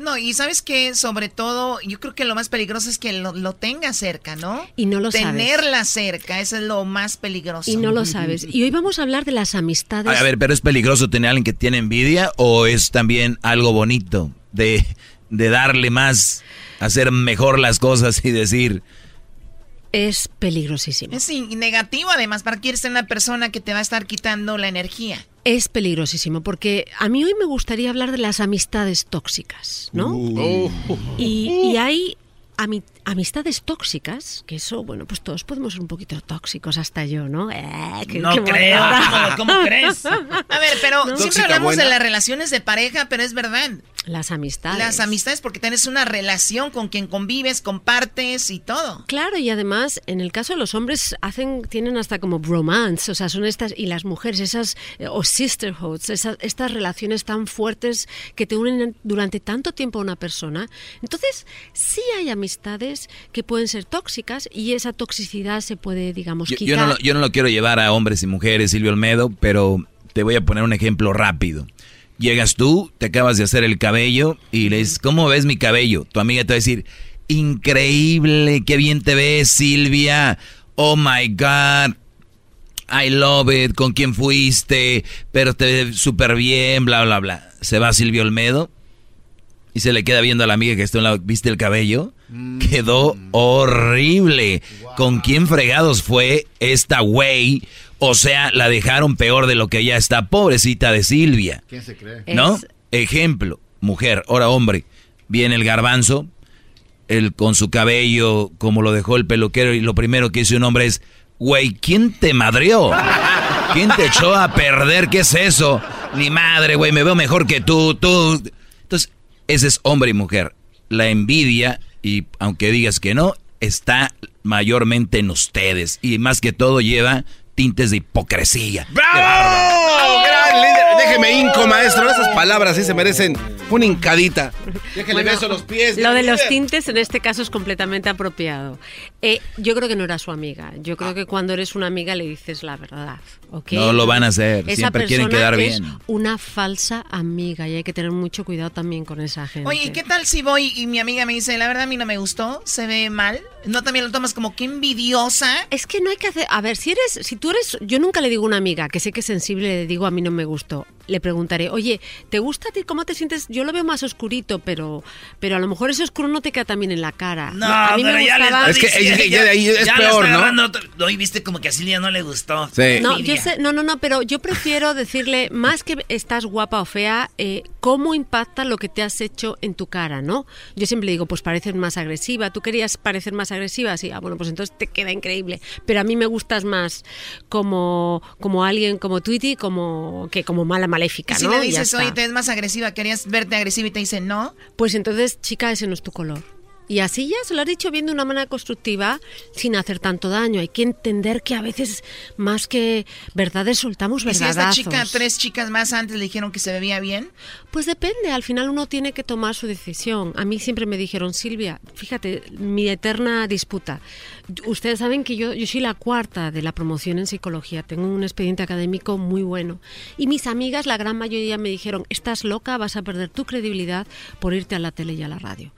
No, y sabes que sobre todo, yo creo que lo más peligroso es que lo, lo tengas cerca, ¿no?
Y no lo sabes.
Tenerla cerca, eso es lo más peligroso.
Y no lo sabes. Y hoy vamos a hablar de las amistades.
A ver, pero es peligroso tener a alguien que tiene envidia o es también algo bonito de, de darle más, hacer mejor las cosas y decir,
Es peligrosísimo.
Es negativo además, para que quieres ser una persona que te va a estar quitando la energía.
Es peligrosísimo porque a mí hoy me gustaría hablar de las amistades tóxicas, ¿no? Y, y hay amistades tóxicas, que eso, bueno, pues todos podemos ser un poquito tóxicos, hasta yo, ¿no? Eh, qué-
No
qué
creo. ¿cómo- cómo crees?
A ver, pero
¿No?
siempre
Tóxica
hablamos
buena.
de las relaciones de pareja, pero es verdad.
Las amistades.
Las amistades porque tienes una relación con quien convives, compartes y todo.
Claro, y además, en el caso de los hombres, hacen, tienen hasta como bromance, o sea, son estas, y las mujeres, esas, eh, o sisterhoods, esas, estas relaciones tan fuertes que te unen durante tanto tiempo a una persona. Entonces, sí hay amistades que pueden ser tóxicas y esa toxicidad se puede, digamos,
yo,
quitar.
yo no, lo- yo no lo quiero llevar a hombres y mujeres, Silvio Olmedo, pero te voy a poner un ejemplo rápido. Llegas tú, te acabas de hacer el cabello y le dices, ¿cómo ves mi cabello? Tu amiga te va a decir, increíble, qué bien te ves, Silvia. Oh my God. I love it, con quién fuiste, pero te ves súper bien, bla, bla, bla. Se va Silvio Olmedo y se le queda viendo a la amiga que está a un lado, ¿viste el cabello? Quedó horrible. ¿Con quién fregados fue esta güey? O sea, la dejaron peor de lo que ya está, pobrecita de Silvia.
¿Quién se cree?
¿No?
Es-
Ejemplo, mujer, ahora hombre, viene el garbanzo, él con su cabello como lo dejó el peluquero y lo primero que dice un hombre es, güey, ¿quién te madrió? ¿Quién te echó a perder? ¿Qué es eso? Ni madre, güey, me veo mejor que tú, tú. Entonces, ese es hombre y mujer. La envidia, y aunque digas que no, está mayormente en ustedes. Y más que todo lleva tintes de hipocresía.
¡Bravo! Déjeme hinco, maestro. Esas palabras sí se merecen una hincadita. Déjele
Bueno,
beso los pies.
Lo de los tintes en este caso es completamente apropiado. Eh, yo creo que no era su amiga. Yo creo que cuando eres una amiga le dices la verdad.
No lo van a hacer,
Esa
siempre quieren
persona
quedar
es
bien.
una falsa amiga y hay que tener mucho cuidado también con esa gente.
Oye, ¿y qué tal si voy y mi amiga me dice, la verdad a mí no me gustó, se ve mal? ¿No también lo tomas como que envidiosa?
Es que no hay que hacer. A ver, si eres, si tú eres, yo nunca le digo a una amiga que sé que es sensible, le digo a mí no me gustó. Le preguntaré, oye, ¿te gusta a ti? ¿Cómo te sientes? Yo lo veo más oscurito, pero, pero a lo mejor ese oscuro no te queda también en la cara.
No,
a mí
pero
me
ya le
gustaba.
ya de ahí es
ya le
peor, ¿no?
otro- Hoy viste como que a Silvia no le gustó.
No, yo
Envidia.
sé, no, no, no, pero yo prefiero decirle, más que estás guapa o fea, eh, cómo impacta lo que te has hecho en tu cara, ¿no? Yo siempre le digo, pues pareces más agresiva. ¿Tú querías parecer más agresiva? Sí, ah, bueno, pues entonces te queda increíble. Pero a mí me gustas más como, como alguien como Tweety como, que como mala maléfica,
Y si
¿no?
le dices, oye, te ves más agresiva, querías verte agresiva y te dice no.
Pues entonces, chica, ese no es tu color. Y así ya se lo has dicho bien de una manera constructiva, sin hacer tanto daño. Hay que entender que a veces, más que verdades, soltamos
Y si a esta
verdadazos.
chica, tres chicas más antes le dijeron que se bebía bien.
Pues depende, al final uno tiene que tomar su decisión. A mí siempre me dijeron, Silvia, fíjate, mi eterna disputa. Ustedes saben que yo, yo soy la cuarta de la promoción en psicología, tengo un expediente académico muy bueno. Y mis amigas, la gran mayoría, me dijeron, estás loca, vas a perder tu credibilidad por irte a la tele y a la radio.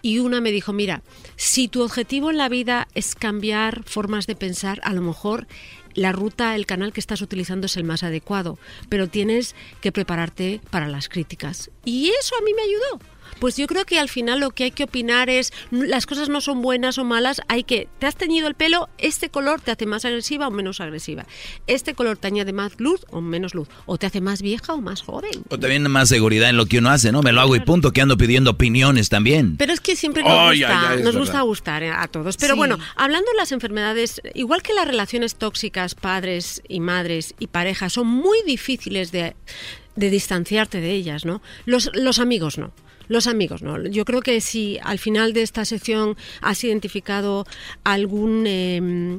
Y una me dijo, mira, si tu objetivo en la vida es cambiar formas de pensar, a lo mejor la ruta, el canal que estás utilizando es el más adecuado, pero tienes que prepararte para las críticas. Y eso a mí me ayudó. Pues yo creo que al final lo que hay que opinar es, las cosas no son buenas o malas, hay que, te has teñido el pelo, este color te hace más agresiva o menos agresiva. Este color te añade más luz o menos luz, o te hace más vieja o más joven.
O también más seguridad en lo que uno hace, ¿no? Me lo hago y punto, que ando pidiendo opiniones también.
Pero es que siempre nos gusta,
es
nos gusta gustar a todos. Pero
Sí.
bueno, hablando de las enfermedades, igual que las relaciones tóxicas, padres y madres y parejas, son muy difíciles de, de distanciarte de ellas, ¿no? Los, los amigos no. Los amigos, ¿no? Yo creo que si al final de esta sección has identificado algún, eh,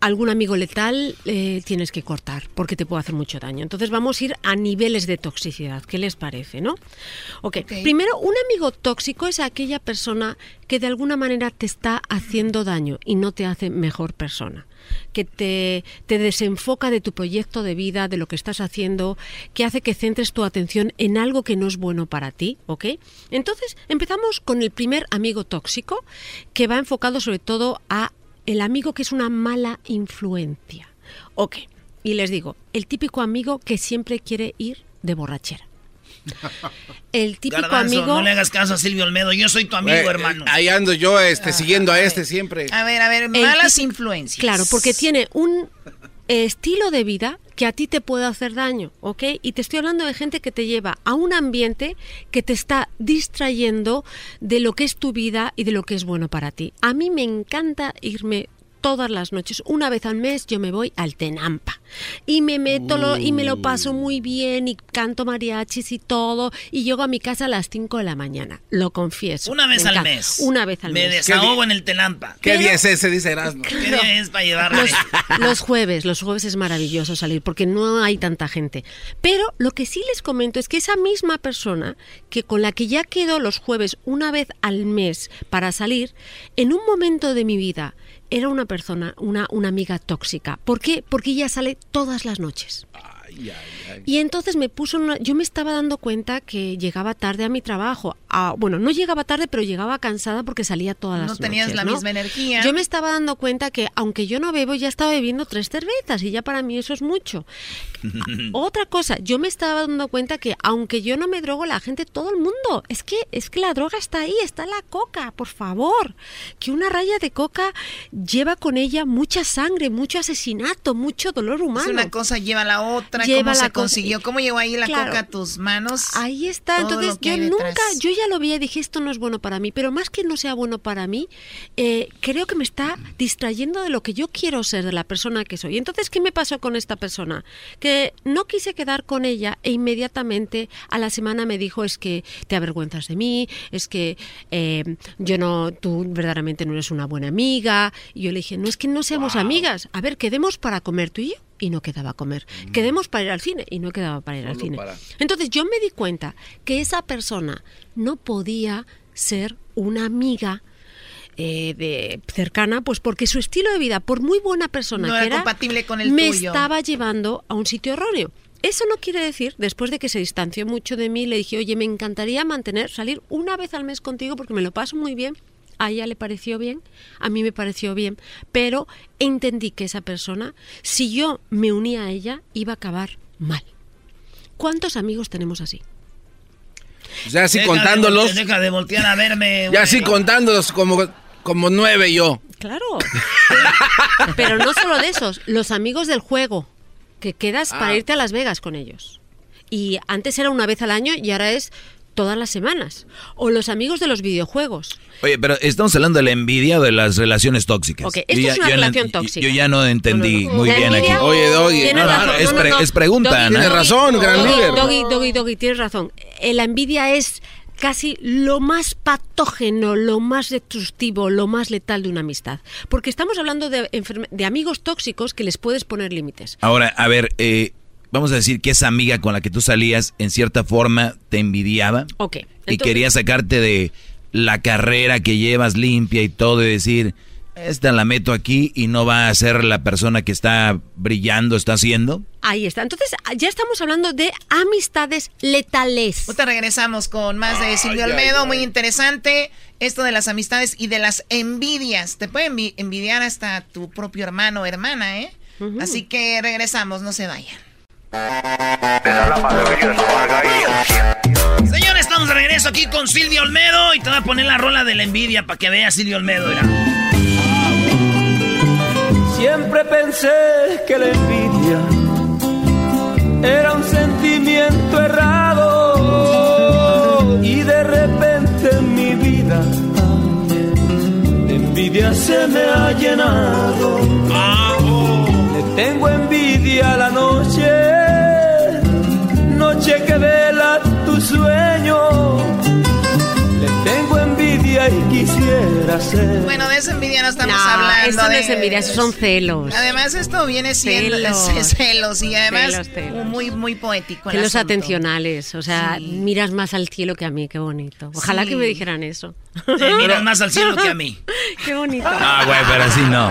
algún amigo letal eh, tienes que cortar porque te puede hacer mucho daño. Entonces vamos a ir a niveles de toxicidad. ¿Qué les parece, no? Ok. Primero, un amigo tóxico es aquella persona que de alguna manera te está haciendo daño y no te hace mejor persona que te, te desenfoca de tu proyecto de vida, de lo que estás haciendo, que hace que centres tu atención en algo que no es bueno para ti, ¿ok? Entonces empezamos con el primer amigo tóxico, que va enfocado sobre todo a el amigo que es una mala influencia. Ok, y les digo, el típico amigo que siempre quiere ir de borrachera. El típico
Garbanzo,
amigo...
no le hagas caso a Silvio Olmedo. Yo soy tu amigo,
Eh,
hermano.
Ahí ando yo este, siguiendo a este siempre.
A ver, a ver, malas
típico-
influencias.
Claro, porque tiene un eh, estilo de vida que a ti te puede hacer daño, ¿ok? Y te estoy hablando de gente que te lleva a un ambiente que te está distrayendo de lo que es tu vida y de lo que es bueno para ti. A mí me encanta irme todas las noches, una vez al mes yo me voy al Tenampa y me meto lo- y me lo paso muy bien y canto mariachis y todo y llego a mi casa a las 5 de la mañana, lo confieso.
Una vez
Me
al
encanta.
mes.
Una vez al
Me
mes.
desahogo en el Telampa.
¿Qué día es ese? Dice Erasmo.
¿Qué día es para llevarme?
Los, los jueves, los jueves es maravilloso salir porque no hay tanta gente. Pero lo que sí les comento es que esa misma persona que con la que ya quedo los jueves una vez al mes para salir, en un momento de mi vida era una persona, una, una amiga tóxica. ¿Por qué? Porque ella sale todas las noches. Y entonces me puso una, yo me estaba dando cuenta que llegaba tarde a mi trabajo. Ah, bueno, no llegaba tarde, pero llegaba cansada porque salía todas las
No
noches.
tenías la
¿no?
misma energía.
Yo me estaba dando cuenta que aunque yo no bebo, ya estaba bebiendo tres cervezas y ya para mí eso es mucho. Otra cosa, yo me estaba dando cuenta que aunque yo no me drogo, la gente, todo el mundo, es que es que la droga está ahí, está la coca, por favor. Que una raya de coca lleva con ella mucha sangre, mucho asesinato, mucho dolor humano.
Es una cosa lleva la otra,
Lleva
cómo
la
se consiguió, cómo llegó ahí la
Claro.
coca a tus manos.
Ahí está. Entonces yo nunca,
detrás.
yo ya lo veía y dije, esto no es bueno para mí, pero más que no sea bueno para mí, eh, creo que me está distrayendo de lo que yo quiero ser, de la persona que soy. Entonces, ¿qué me pasó con esta persona? Que no quise quedar con ella e inmediatamente a la semana me dijo, es que te avergüenzas de mí, es que eh, yo no, tú verdaderamente no eres una buena amiga. Y yo le dije, no es que no seamos amigas, a ver, quedemos para comer tú y yo. Y no quedaba a comer. Quedemos para ir al cine y no quedaba para ir al cine.
para-
Entonces yo me di cuenta que esa persona no podía ser una amiga eh, de cercana, pues porque su estilo de vida, por muy buena persona
No
que
era
era,
compatible con el
me
tuyo.
estaba llevando a un sitio erróneo. Eso no quiere decir, después de que se distanció mucho de mí, le dije, oye, me encantaría mantener, salir una vez al mes contigo porque me lo paso muy bien. A ella le pareció bien, a mí me pareció bien, pero entendí que esa persona, si yo me unía a ella, iba a acabar mal. ¿Cuántos amigos tenemos así?
Ya así
Deja
contándolos.
voltear- Deja de voltear a verme.
Ya así contándolos como, como nueve yo.
Claro. Pero no solo de esos, los amigos del juego, que quedas
Ah.
para irte a Las Vegas con ellos. Y antes era una vez al año y ahora es todas las semanas. O los amigos de los videojuegos.
Oye, pero estamos hablando de la envidia o de las relaciones tóxicas.
Ok, esto es una
no
relación
ent-
tóxica.
Yo ya no entendí muy bien aquí.
Oye, Doggy.
No, no, es,
No, no,
pre-
no.
es pregunta,
Doggy,
¿no?
Tienes razón, gran
Doggy,
líder.
Doggy, Doggy, Doggy, tienes razón. Eh, La envidia es casi lo más patógeno, lo más destructivo, lo más letal de una amistad. Porque estamos hablando de, de amigos tóxicos que les puedes poner límites.
Ahora, a ver, eh, vamos a decir que esa amiga con la que tú salías, en cierta forma, te envidiaba.
Ok.
y quería sacarte de la carrera que llevas limpia y todo y decir, esta la meto aquí y no va a ser la persona que está brillando, está haciendo.
Ahí está. Entonces, ya estamos hablando de amistades letales.
Ahorita regresamos con más de Silvio
Ay, ay,
Olmedo,
ay.
muy interesante. Esto de las amistades y de las envidias. Te puede envi- envidiar hasta tu propio hermano o hermana, ¿eh? Así que regresamos, no se vayan.
Señores, estamos de regreso aquí con Silvio Olmedo y te voy a poner la rola de la envidia para que veas Silvio Olmedo. mira.
Siempre pensé que la envidia era un sentimiento errado y de repente en mi vida de envidia se me ha llenado. Le tengo envidia la noche, noche que vela tu sueño. Le tengo envidia y quisiera ser.
Bueno, de esa envidia no estamos
No,
hablando.
eso no
de-
es envidia, esos son celos.
Además, esto viene siendo
Celos.
celos, y además
Celos, celos.
muy, muy poético. el
Celos
asunto.
atencionales, o sea, miras más al cielo que a mí, qué bonito. Ojalá
Sí.
que me dijeran eso.
Te miras más al cielo que a mí.
Qué bonito.
Ah, güey, pero así no.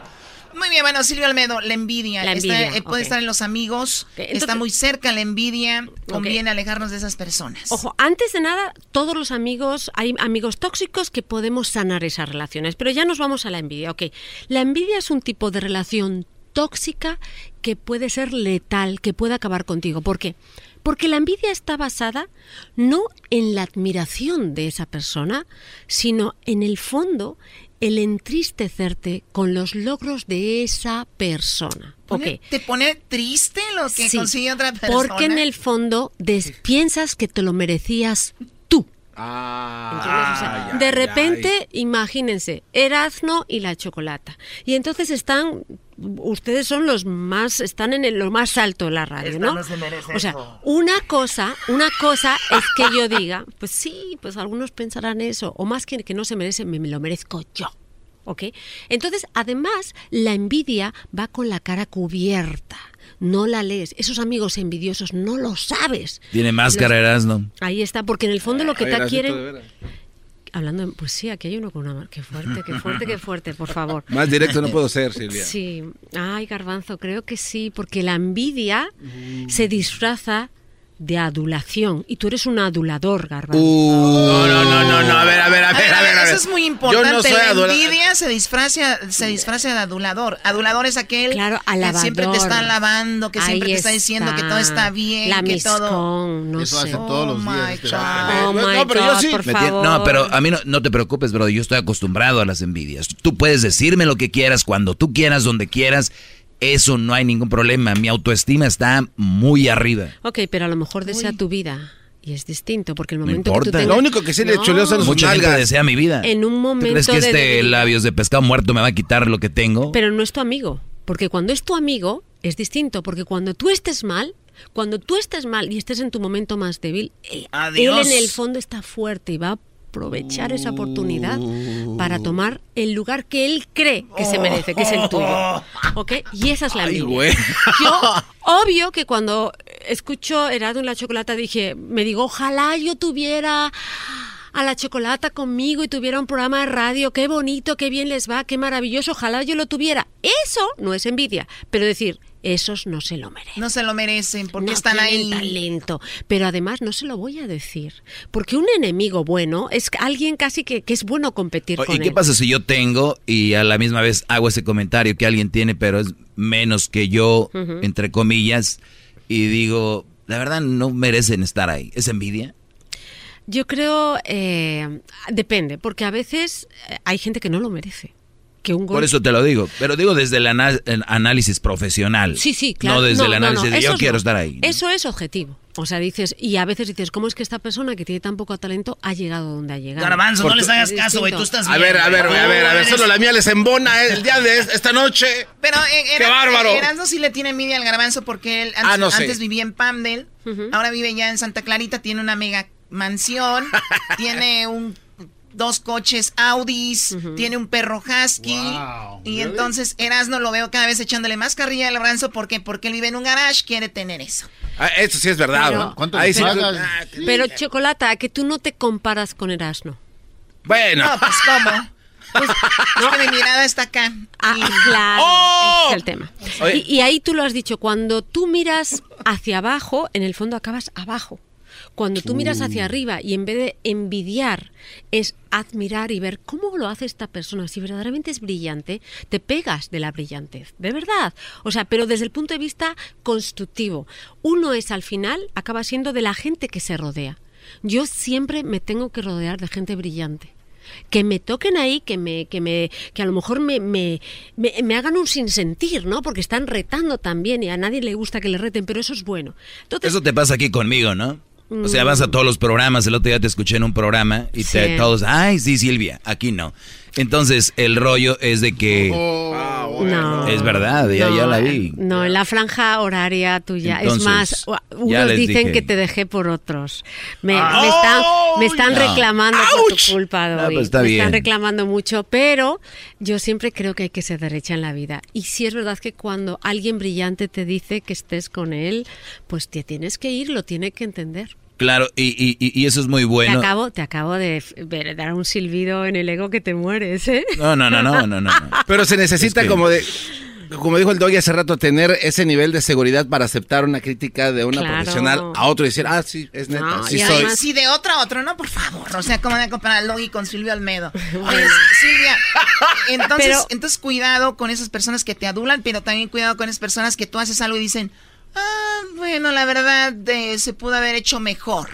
Muy bien, bueno, Silvio Almedo, la envidia.
La
Está-
envidia,
eh, puede estar en los amigos,
entonces-
está muy cerca la envidia, conviene alejarnos de esas personas.
Ojo, antes de nada, todos los amigos, hay amigos tóxicos que podemos sanar esas relaciones, pero ya nos vamos a la envidia. Ok, la envidia es un tipo de relación tóxica que puede ser letal, que puede acabar contigo. ¿Por qué? Porque la envidia está basada no en la admiración de esa persona, sino en el fondo el entristecerte con los logros de esa persona.
Pone-
Ok.
¿Te pone triste lo que
Sí,
consigue otra persona?
Porque en el fondo des- piensas que te lo merecías tú. Sea, de repente, imagínense, Erazno y la chocolata. Y entonces están, ustedes son los más, están en el- lo más alto de la radio, ¿no?
no se merece
o sea,
eso.
una cosa, una cosa es que yo diga, pues sí, pues algunos pensarán eso, o más que que no se merece, me, me lo merezco yo. ¿Ok? Entonces, además, la envidia va con la cara cubierta. No la lees. Esos amigos envidiosos no lo sabes.
Tiene máscara,
Los-
Erasno.
Ahí está, porque en el fondo lo que
Ay,
te quieren. Hablando, pues sí, aquí hay uno con una. Qué fuerte, qué fuerte, qué fuerte, por favor.
Más directo no puedo ser, Silvia.
Sí, ay, Garbanzo, creo que sí, porque la envidia se disfraza de adulación y tú eres un adulador, Garbanzo.
no, no, no, no, no, a ver, a ver, a ver, a ver. a ver.
Eso es muy importante.
Yo no soy
la envidia se disfracia, se disfracia de adulador. Adulador es aquel
Claro,
que siempre te está alabando, que siempre te está diciendo que todo está bien,
La
que todo.
no
Eso
sé.
hace todos los días. este vato.
Oh my
No, pero yo sí.
por favor.
No, pero a mí no, no te preocupes, bro. Yo estoy acostumbrado a las envidias. Tú puedes decirme lo que quieras, cuando tú quieras, donde quieras. Eso no hay ningún problema. Mi autoestima está muy arriba.
Ok, pero a lo mejor desea tu vida y es distinto, porque el
No
momento que tú
importa.
tengas...
Lo único que sí le
No.
chuleo son sus
Mucha gente
nalgas.
desea mi vida.
En un
¿Tú
momento
crees que
de
este
debilidad.
labios de pescado muerto me va a quitar lo que tengo?
Pero no es tu amigo, porque cuando es tu amigo es distinto, porque cuando tú estés mal, cuando tú estés mal y estés en tu momento más débil, él,
Adiós.
él en el fondo está fuerte y va aprovechar esa oportunidad para tomar el lugar que él cree que se merece, que es el tuyo. ¿Ok? Y esa es la
Ay.
Yo, obvio que cuando escucho Herado en la chocolata dije, me digo, ojalá yo tuviera a la chocolata conmigo y tuviera un programa de radio, qué bonito, qué bien les va, qué maravilloso, ojalá yo lo tuviera. Eso no es envidia, pero decir, esos no se lo merecen.
No se lo merecen porque
No
están
tienen
ahí.
talento, pero además no se lo voy a decir, porque un enemigo bueno es alguien casi que, que es bueno competir con
¿Y qué pasa si yo tengo y a la misma vez hago ese comentario que alguien tiene, pero es menos que yo, entre comillas, y digo, la verdad no merecen estar ahí? ¿Es envidia?
Yo creo, eh, depende, porque a veces eh, hay gente que no lo merece. Que un
Por
gol-
eso te lo digo, pero digo desde el, ana- el análisis profesional.
Sí, sí, claro.
No desde el análisis
no,
de yo quiero
no.
estar ahí.
Eso es objetivo. O sea, dices, y a veces dices, ¿cómo es que esta persona que tiene tan poco talento ha llegado donde ha llegado?
Garbanzo, no les hagas caso, güey. Tú estás
A
bien.
ver, a ver,
güey.
a ver, a ver, solo la mía les embona el día de esta noche.
Pero eh,
¡Qué bárbaro!
Erasmo sí le tiene envidia al garbanzo porque él antes,
Ah, no sé.
antes vivía en Pamdel, ahora vive ya en Santa Clarita, tiene una mega mansión, tiene un dos coches Audis, tiene un perro husky. y entonces Erasmo lo veo cada vez echándole más carrilla al garbanzo porque porque él vive en un garage, quiere tener eso.
Ah, eso sí es verdad.
Pero-
¿no?
¿Cuánto
Ahí sí-? Ah,
Pero, Chocolata, que tú no te comparas con Erasmo.
Bueno.
No, pues cómo. Pues, es que mi mirada está acá.
Ah, claro,
¡Oh!
ese es el tema. Y, y ahí tú lo has dicho, cuando tú miras hacia abajo, en el fondo acabas abajo. Cuando tú miras hacia arriba y en vez de envidiar es admirar y ver cómo lo hace esta persona, si verdaderamente es brillante, te pegas de la brillantez, de verdad. O sea, pero desde el punto de vista constructivo. Uno es al final, acaba siendo de la gente que se rodea. Yo siempre me tengo que rodear de gente brillante que me toquen ahí, que me, que me, que a lo mejor me, me, me, me hagan un sinsentir, ¿no? Porque están retando también y a nadie le gusta que le reten, pero eso es bueno. Entonces,
Eso te pasa aquí conmigo, ¿no? O sea,
Mm.
vas a todos los programas, el otro día te escuché en un programa y te, todos, ay, sí, Silvia, aquí no. Entonces, el rollo es de que...
Ah,
No.
Es verdad, ya, ya la vi.
No, en la franja horaria tuya. es más, unos
les
dicen
dije.
que te dejé por otros. Me,
Ah.
me están, me están
No.
reclamando por tu culpa,
No,
Doggy.
pues está
me
bien.
están reclamando mucho, pero yo siempre creo que hay que ser derecha en la vida. Y si es verdad que cuando alguien brillante te dice que estés con él, pues te tienes que ir, lo tiene que entender.
Claro, y, y- y- y eso es muy bueno.
Te acabo, te acabo de ver- dar un silbido en el ego que te mueres, ¿eh?
No, no, no, no, no, no.
Pero se necesita
Es que-
como de, como dijo el Doggy hace rato, tener ese nivel de seguridad para aceptar una crítica de una
Claro.
profesional a otro y decir, ah, sí, es neta, sí soy.
Sí, de otro a otro, no, por favor. O sea, ¿cómo van a comparar a Logi con Silvio Almedo? Oye, Silvia, entonces,
Pero-
entonces cuidado con esas personas que te adulan, pero también cuidado con esas personas que tú haces algo y dicen, ah, bueno, la verdad, se pudo haber hecho mejor.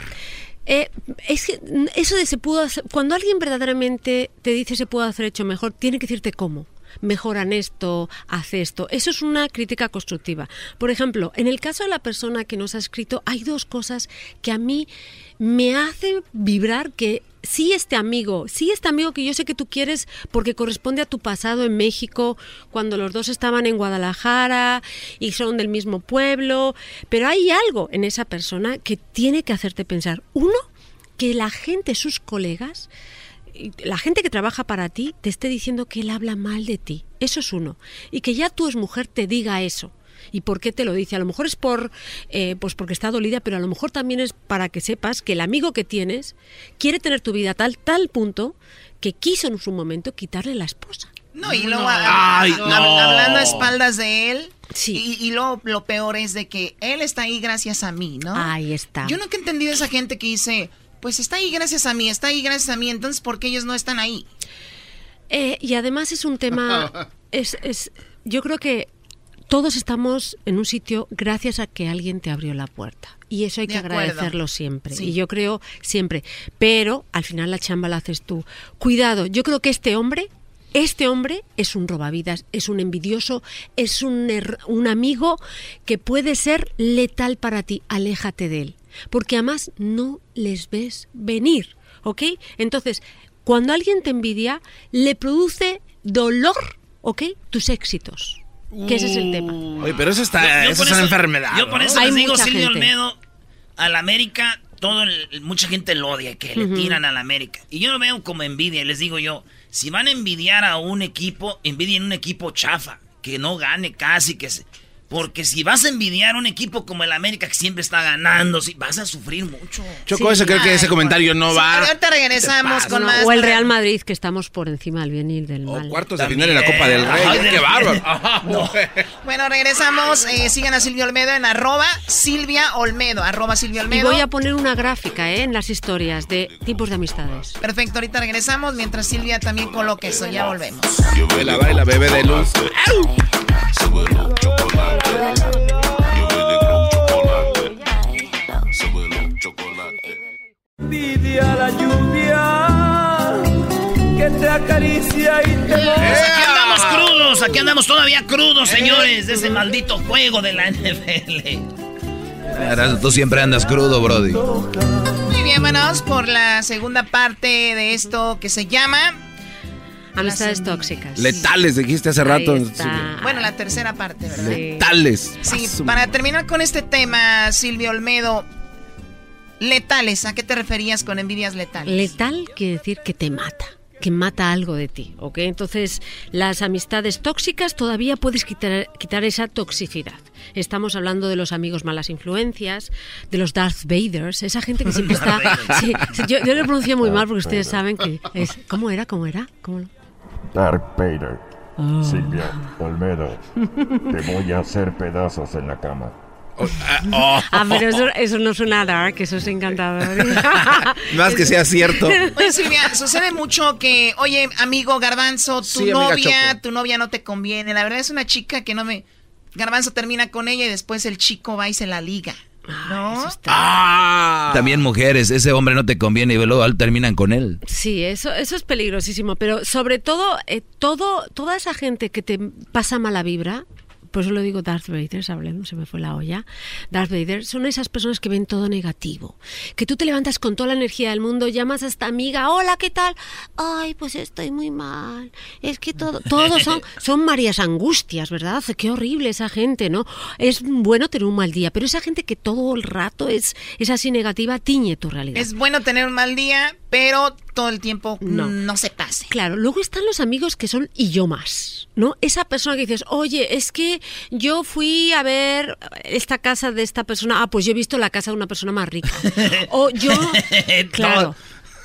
Eh, es que mm, eso de se pudo hacer, cuando alguien verdaderamente te dice se pudo hacer hecho mejor, tiene que decirte cómo. Mejoran esto, haz esto. Eso es una crítica constructiva. Por ejemplo, en el caso de la persona que nos ha escrito, hay dos cosas que a mí me hacen vibrar que sí este amigo, sí este amigo que yo sé que tú quieres porque corresponde a tu pasado en México, cuando los dos estaban en Guadalajara y son del mismo pueblo, pero hay algo en esa persona que tiene que hacerte pensar. Uno, que la gente, sus colegas, la gente que trabaja para ti te esté diciendo que él habla mal de ti. Eso es uno. Y que ya tú es mujer te diga eso. ¿Y por qué te lo dice? A lo mejor es por, eh, pues porque está dolida, pero a lo mejor también es para que sepas que el amigo que tienes quiere tener tu vida a tal, tal punto que quiso en su momento quitarle la esposa.
No, y luego
Ay,
hab-
no.
hab- hablando a espaldas de él. Y, y lo, lo peor es de que él está ahí gracias a mí, ¿no?
Ahí está.
Yo nunca he entendido a esa gente que dice, pues está ahí gracias a mí, está ahí gracias a mí, entonces ¿por qué ellos no están ahí?
Eh, y además es un tema, es, es, yo creo que todos estamos en un sitio gracias a que alguien te abrió la puerta. Y eso hay que agradecerlo siempre.
Sí.
Y yo creo siempre. Pero al final la chamba la haces tú. Cuidado, yo creo que este hombre, este hombre es un robavidas, es un envidioso, es un, er- un amigo que puede ser letal para ti. Aléjate de él. Porque además no les ves venir. ¿Ok? Entonces, cuando alguien te envidia, le produce dolor, ¿ok? Tus éxitos. Que ese es el tema.
Oye, pero eso está,
Yo- yo
eso es una enfermedad.
Yo por
¿no?
eso
Hay
les digo, Silvio. Olmedo, al América, todo el- mucha gente lo odia, que le tiran al América. Y yo lo veo como envidia, y les digo yo, si van a envidiar a un equipo, envidien un equipo chafa, que no gane casi, que se... Porque si vas a envidiar a un equipo como el América, que siempre está ganando, sí, vas a sufrir mucho.
Choco, eso creo que ese comentario no va.
Ahorita regresamos con
No,
más.
o el Real Madrid, que estamos por encima del bien y del mal.
Cuartos de final en la Copa del Rey.
Ay,
qué bárbaro.
Bueno, regresamos. eh, sigan a Silvia Olmedo en arroba Silvia Olmedo. Arroba Silvia
Y
Olmedo.
voy a poner una gráfica ¿eh? en las historias de tipos de amistades.
Perfecto, ahorita regresamos mientras Silvia también coloque eso. Ya volvemos.
Baila, baila, bebé de luz.
Envidia la lluvia que te acaricia y te
Pues aquí andamos crudos, aquí andamos todavía crudos, señores, de ese maldito juego de la NFL.
Ahora, Tú siempre andas crudo, Brody.
Muy bien, vamos por la segunda parte de esto que se llama.
Amistades tóxicas.
Letales, dijiste hace rato.
Bueno, la tercera parte, ¿verdad?
Letales.
Sí, para terminar con este tema, Silvia Olmedo, letales, ¿a qué te referías con envidias letales?
Letal quiere decir que te mata, que mata algo de ti, ¿ok? Entonces, las amistades tóxicas todavía puedes quitar, quitar esa toxicidad. Estamos hablando de los amigos malas influencias, de los Darth Vaders, esa gente que siempre está... Sí, sí, yo, yo lo pronuncio muy mal porque ustedes saben que es... ¿Cómo era? ¿Cómo era? ¿Cómo lo-
Dark Vader.
Ah.
Silvia Olmedo. Te voy a hacer pedazos en la cama.
Ah, pero eso, eso no suena dark, eso es encantador.
Más que sea cierto.
Oye, Silvia, sucede mucho que, oye, amigo Garbanzo, tu
Sí,
novia, tu novia no te conviene. La verdad es una chica que no me... Garbanzo termina con ella y después el chico va y se la liga. ¿No?
También mujeres, ese hombre no te conviene y luego terminan con él.
Sí, eso, eso es peligrosísimo, pero sobre todo, eh, todo, toda esa gente que te pasa mala vibra, por eso lo digo Darth Vader, hablando, se me fue la olla. Darth Vader son esas personas que ven todo negativo. Que tú te levantas con toda la energía del mundo, llamas a esta amiga, hola, ¿qué tal? Ay, pues estoy muy mal. Es que todo, todos son, son Marías Angustias, ¿verdad? Qué horrible esa gente, ¿no? Es bueno tener un mal día, pero esa gente que todo el rato es, es así negativa, tiñe tu realidad.
Es bueno tener un mal día, pero todo el tiempo no, se pase.
Claro, luego están los amigos que son y yo más, ¿no? Esa persona que dices, oye, es que yo fui a ver esta casa de esta persona, ah, pues yo he visto la casa de una persona más rica. o yo, claro,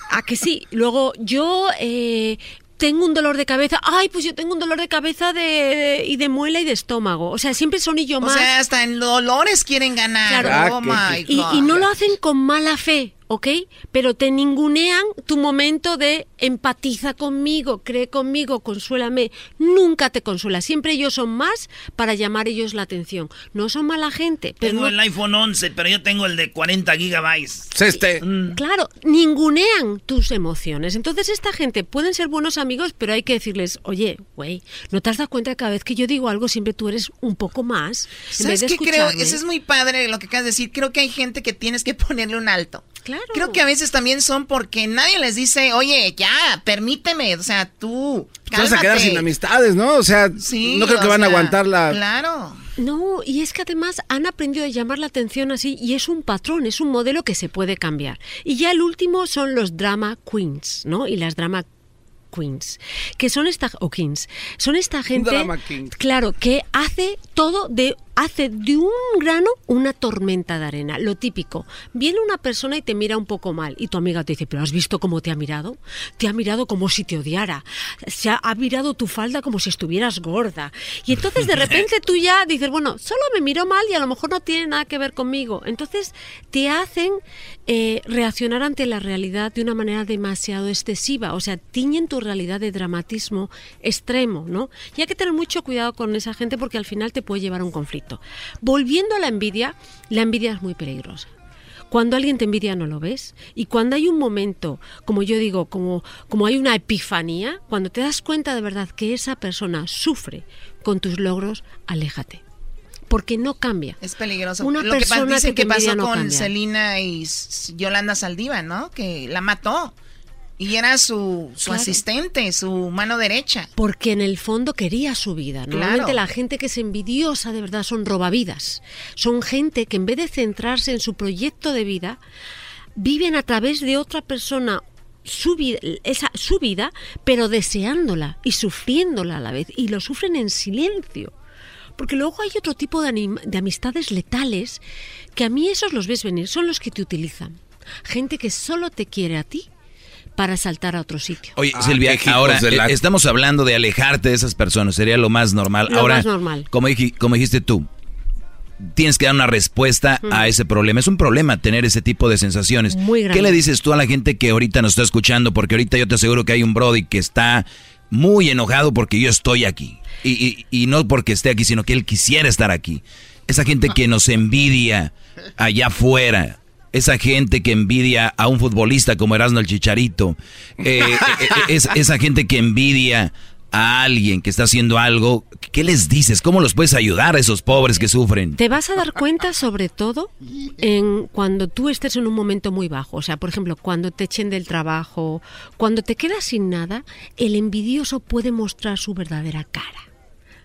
a que sí. Luego yo eh, tengo un dolor de cabeza, ay, pues yo tengo un dolor de cabeza de, de- y de muela y de estómago. O sea, siempre son y yo
O sea, hasta en dolores quieren ganar.
Claro.
Oh my
y,
God.
y no lo hacen con mala fe, ¿ok? Pero te ningunean tu momento de empatiza conmigo, cree conmigo, consuélame. Nunca te consuela. Siempre ellos son más para llamar ellos la atención. No son mala gente, pero
Tengo
no-
el iPhone 11, pero yo tengo el de 40 gigabytes.
Este.
Claro, ningunean tus emociones. Entonces esta gente pueden ser buenos amigos, pero hay que decirles, oye, güey, ¿no te has dado cuenta que cada vez que yo digo algo siempre tú eres un poco más? En
¿Sabes
vez de
qué creo?
escucharme?
Eso es muy padre lo que acabas de decir. Creo que hay gente que tienes que ponerle un alto.
Claro.
Creo que a veces también son porque nadie les dice, oye, ya, permíteme. O sea, tú.
Te vas a quedar sin amistades, ¿no? O sea,
Sí,
no creo que van a aguantar la...
Claro.
No, y es que además han aprendido a llamar la atención así y es un patrón, es un modelo que se puede cambiar. Y ya el último son los drama queens, ¿no? Y las drama queens, que son esta o kings, son esta gente,
Drama king.
claro, que hace todo de hace de un grano una tormenta de arena, lo típico. Viene una persona y te mira un poco mal y tu amiga te dice, "¿Pero has visto cómo te ha mirado? Te ha mirado como si te odiara. Se ha, ha mirado tu falda como si estuvieras gorda." Y entonces de repente tú ya dices, "Bueno, solo me miró mal y a lo mejor no tiene nada que ver conmigo." Entonces te hacen eh, reaccionar ante la realidad de una manera demasiado excesiva, o sea, tiñen tu realidad de dramatismo extremo, ¿no? Y hay que tener mucho cuidado con esa gente porque al final te puede llevar a un conflicto. Volviendo a la envidia, la envidia es muy peligrosa. Cuando alguien te envidia no lo ves y cuando hay un momento, como yo digo, como, como hay una epifanía, cuando te das cuenta de verdad que esa persona sufre con tus logros, aléjate. Porque no cambia.
Es peligroso.
Una
lo que pa-
persona
dicen
que
pasó
no
con. Selena y Yolanda Saldiva, ¿no? Que la mató. Y era su, su
Claro.
asistente, su mano derecha.
Porque en el fondo quería su vida. Normalmente
Claro.
la gente que es envidiosa de verdad son robavidas. Son gente que en vez de centrarse en su proyecto de vida, viven a través de otra persona su vida, esa, su vida, pero deseándola y sufriéndola a la vez. Y lo sufren en silencio. Porque luego hay otro tipo de, anim- de amistades letales que a mí esos los ves venir, son los que te utilizan. Gente que solo te quiere a ti para saltar a otro sitio.
Oye,
Ah,
Silvia, ahora
la-
eh, estamos hablando de alejarte de esas personas, sería lo más normal.
Lo
ahora,
más normal.
Como, dij- como dijiste tú, tienes que dar una respuesta a ese problema. Es un problema tener ese tipo de sensaciones.
Muy grande.
¿Qué le dices tú a la gente que ahorita nos está escuchando? Porque ahorita yo te aseguro que hay un Brody que está muy enojado porque yo estoy aquí. Y, y- y no porque esté aquí, sino que él quisiera estar aquí. Esa gente que nos envidia allá afuera. Esa gente que envidia a un futbolista como Erasmo el Chicharito. Eh, eh, eh, es- esa gente que envidia a alguien que está haciendo algo. ¿Qué les dices? ¿Cómo los puedes ayudar a esos pobres que sufren?
Te vas a dar cuenta sobre todo en cuando tú estés en un momento muy bajo, o sea, por ejemplo, cuando te echen del trabajo, cuando te quedas sin nada, el envidioso puede mostrar su verdadera cara.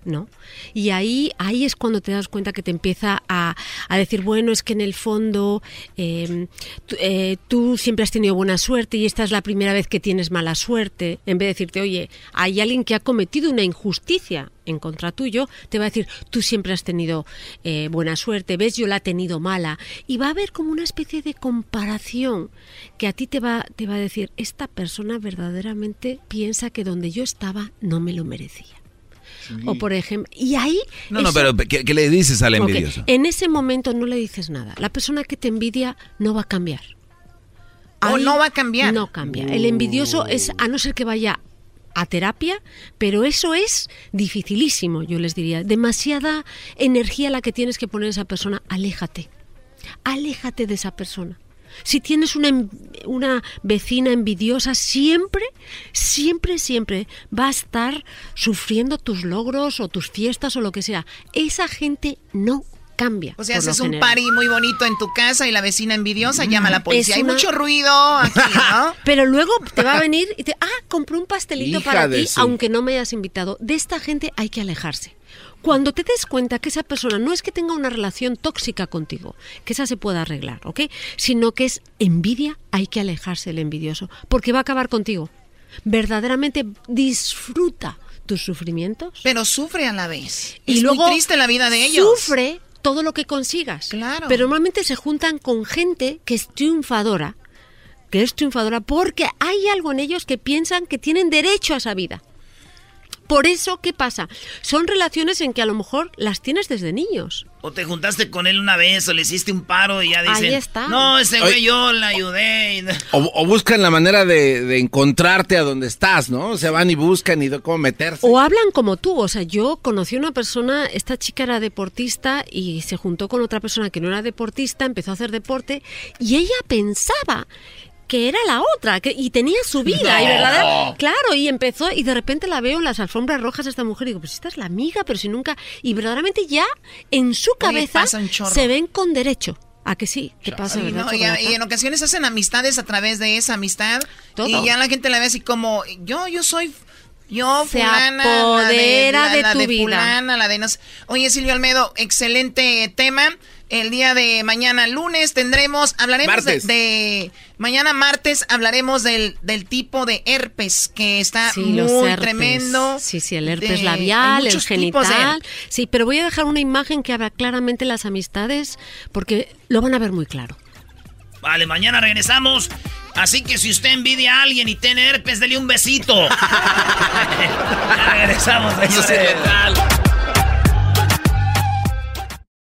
¿No? Y ahí, ahí es cuando te das cuenta que te empieza a, a decir, bueno, es que en el fondo tú, eh, tú siempre has tenido buena suerte y esta es la primera vez que tienes mala suerte. En vez de decirte, oye, hay alguien que ha cometido una injusticia en contra tuyo, te va a decir, tú siempre has tenido eh, buena suerte, ves, yo la he tenido mala. Y va a haber como una especie de comparación que a ti te va, te va a decir, esta persona verdaderamente piensa que donde yo estaba no me lo merecía. O por ejemplo, y ahí...
No, no, pero ¿qué, qué le dices al envidioso?
En ese momento no le dices nada. La persona que te envidia no va a cambiar.
O no va a cambiar.
No cambia. El envidioso es, a no ser que vaya a terapia, pero eso es dificilísimo, yo les diría. Demasiada energía la que tienes que poner a esa persona. Aléjate. Aléjate de esa persona. Si tienes una, una vecina envidiosa, siempre, siempre, siempre va a estar sufriendo tus logros o tus fiestas o lo que sea. Esa gente no cambia.
O sea, haces un
general.
party muy bonito en tu casa y la vecina envidiosa llama a la policía.
Es
Hay mucho ruido aquí, ¿no?
Pero luego te va a venir y te, ah, compré un pastelito
Hija
para ti,
su-
aunque no me hayas invitado. De esta gente hay que alejarse. Cuando te des cuenta que esa persona no es que tenga una relación tóxica contigo, que esa se pueda arreglar, ¿ok? Sino que es envidia, hay que alejarse del envidioso, porque va a acabar contigo. Verdaderamente disfruta tus sufrimientos.
Pero sufre a la vez.
Y
es
luego
muy triste la vida de ellos.
Sufre todo lo que consigas.
Claro.
Pero normalmente se juntan con gente que es triunfadora, que es triunfadora porque hay algo en ellos que piensan que tienen derecho a esa vida. Por eso, ¿qué pasa? Son relaciones en que a lo mejor las tienes desde niños.
O te juntaste con él una vez o le hiciste un paro y ya dicen,
Ahí está.
no, ese güey yo le ayudé. y-
O, o buscan la manera de, de encontrarte a donde estás, ¿no? Se van y buscan y de cómo meterse.
O hablan como tú, o sea, yo conocí a una persona, esta chica era deportista y se juntó con otra persona que no era deportista, empezó a hacer deporte y ella pensaba que era la otra que, y tenía su vida y verdad claro y empezó y de repente la veo en las alfombras rojas esta mujer y digo pues esta es la amiga pero si nunca y verdaderamente ya en su cabeza se ven con derecho. A que sí que pasa
Sí,
¿verdad,
no, y, en ocasiones hacen amistades a través de esa amistad
Todo.
y ya la gente la ve así como yo yo soy yo
Se
fulana
apodera
la de,
de
la
tu
de
vida.
fulana la de no sé. Oye Silvio Almedo excelente tema el día de mañana lunes tendremos hablaremos de, mañana martes hablaremos del, del tipo de herpes que está
Sí,
muy
herpes.
tremendo
Sí, sí, el herpes
De-
labial, el genital. Sí, pero voy a dejar una imagen que habla claramente las amistades porque lo van a ver muy claro.
Vale, mañana regresamos. Así que si usted envidia a alguien y tiene herpes, dele un besito. ya regresamos. Eso sí es letal.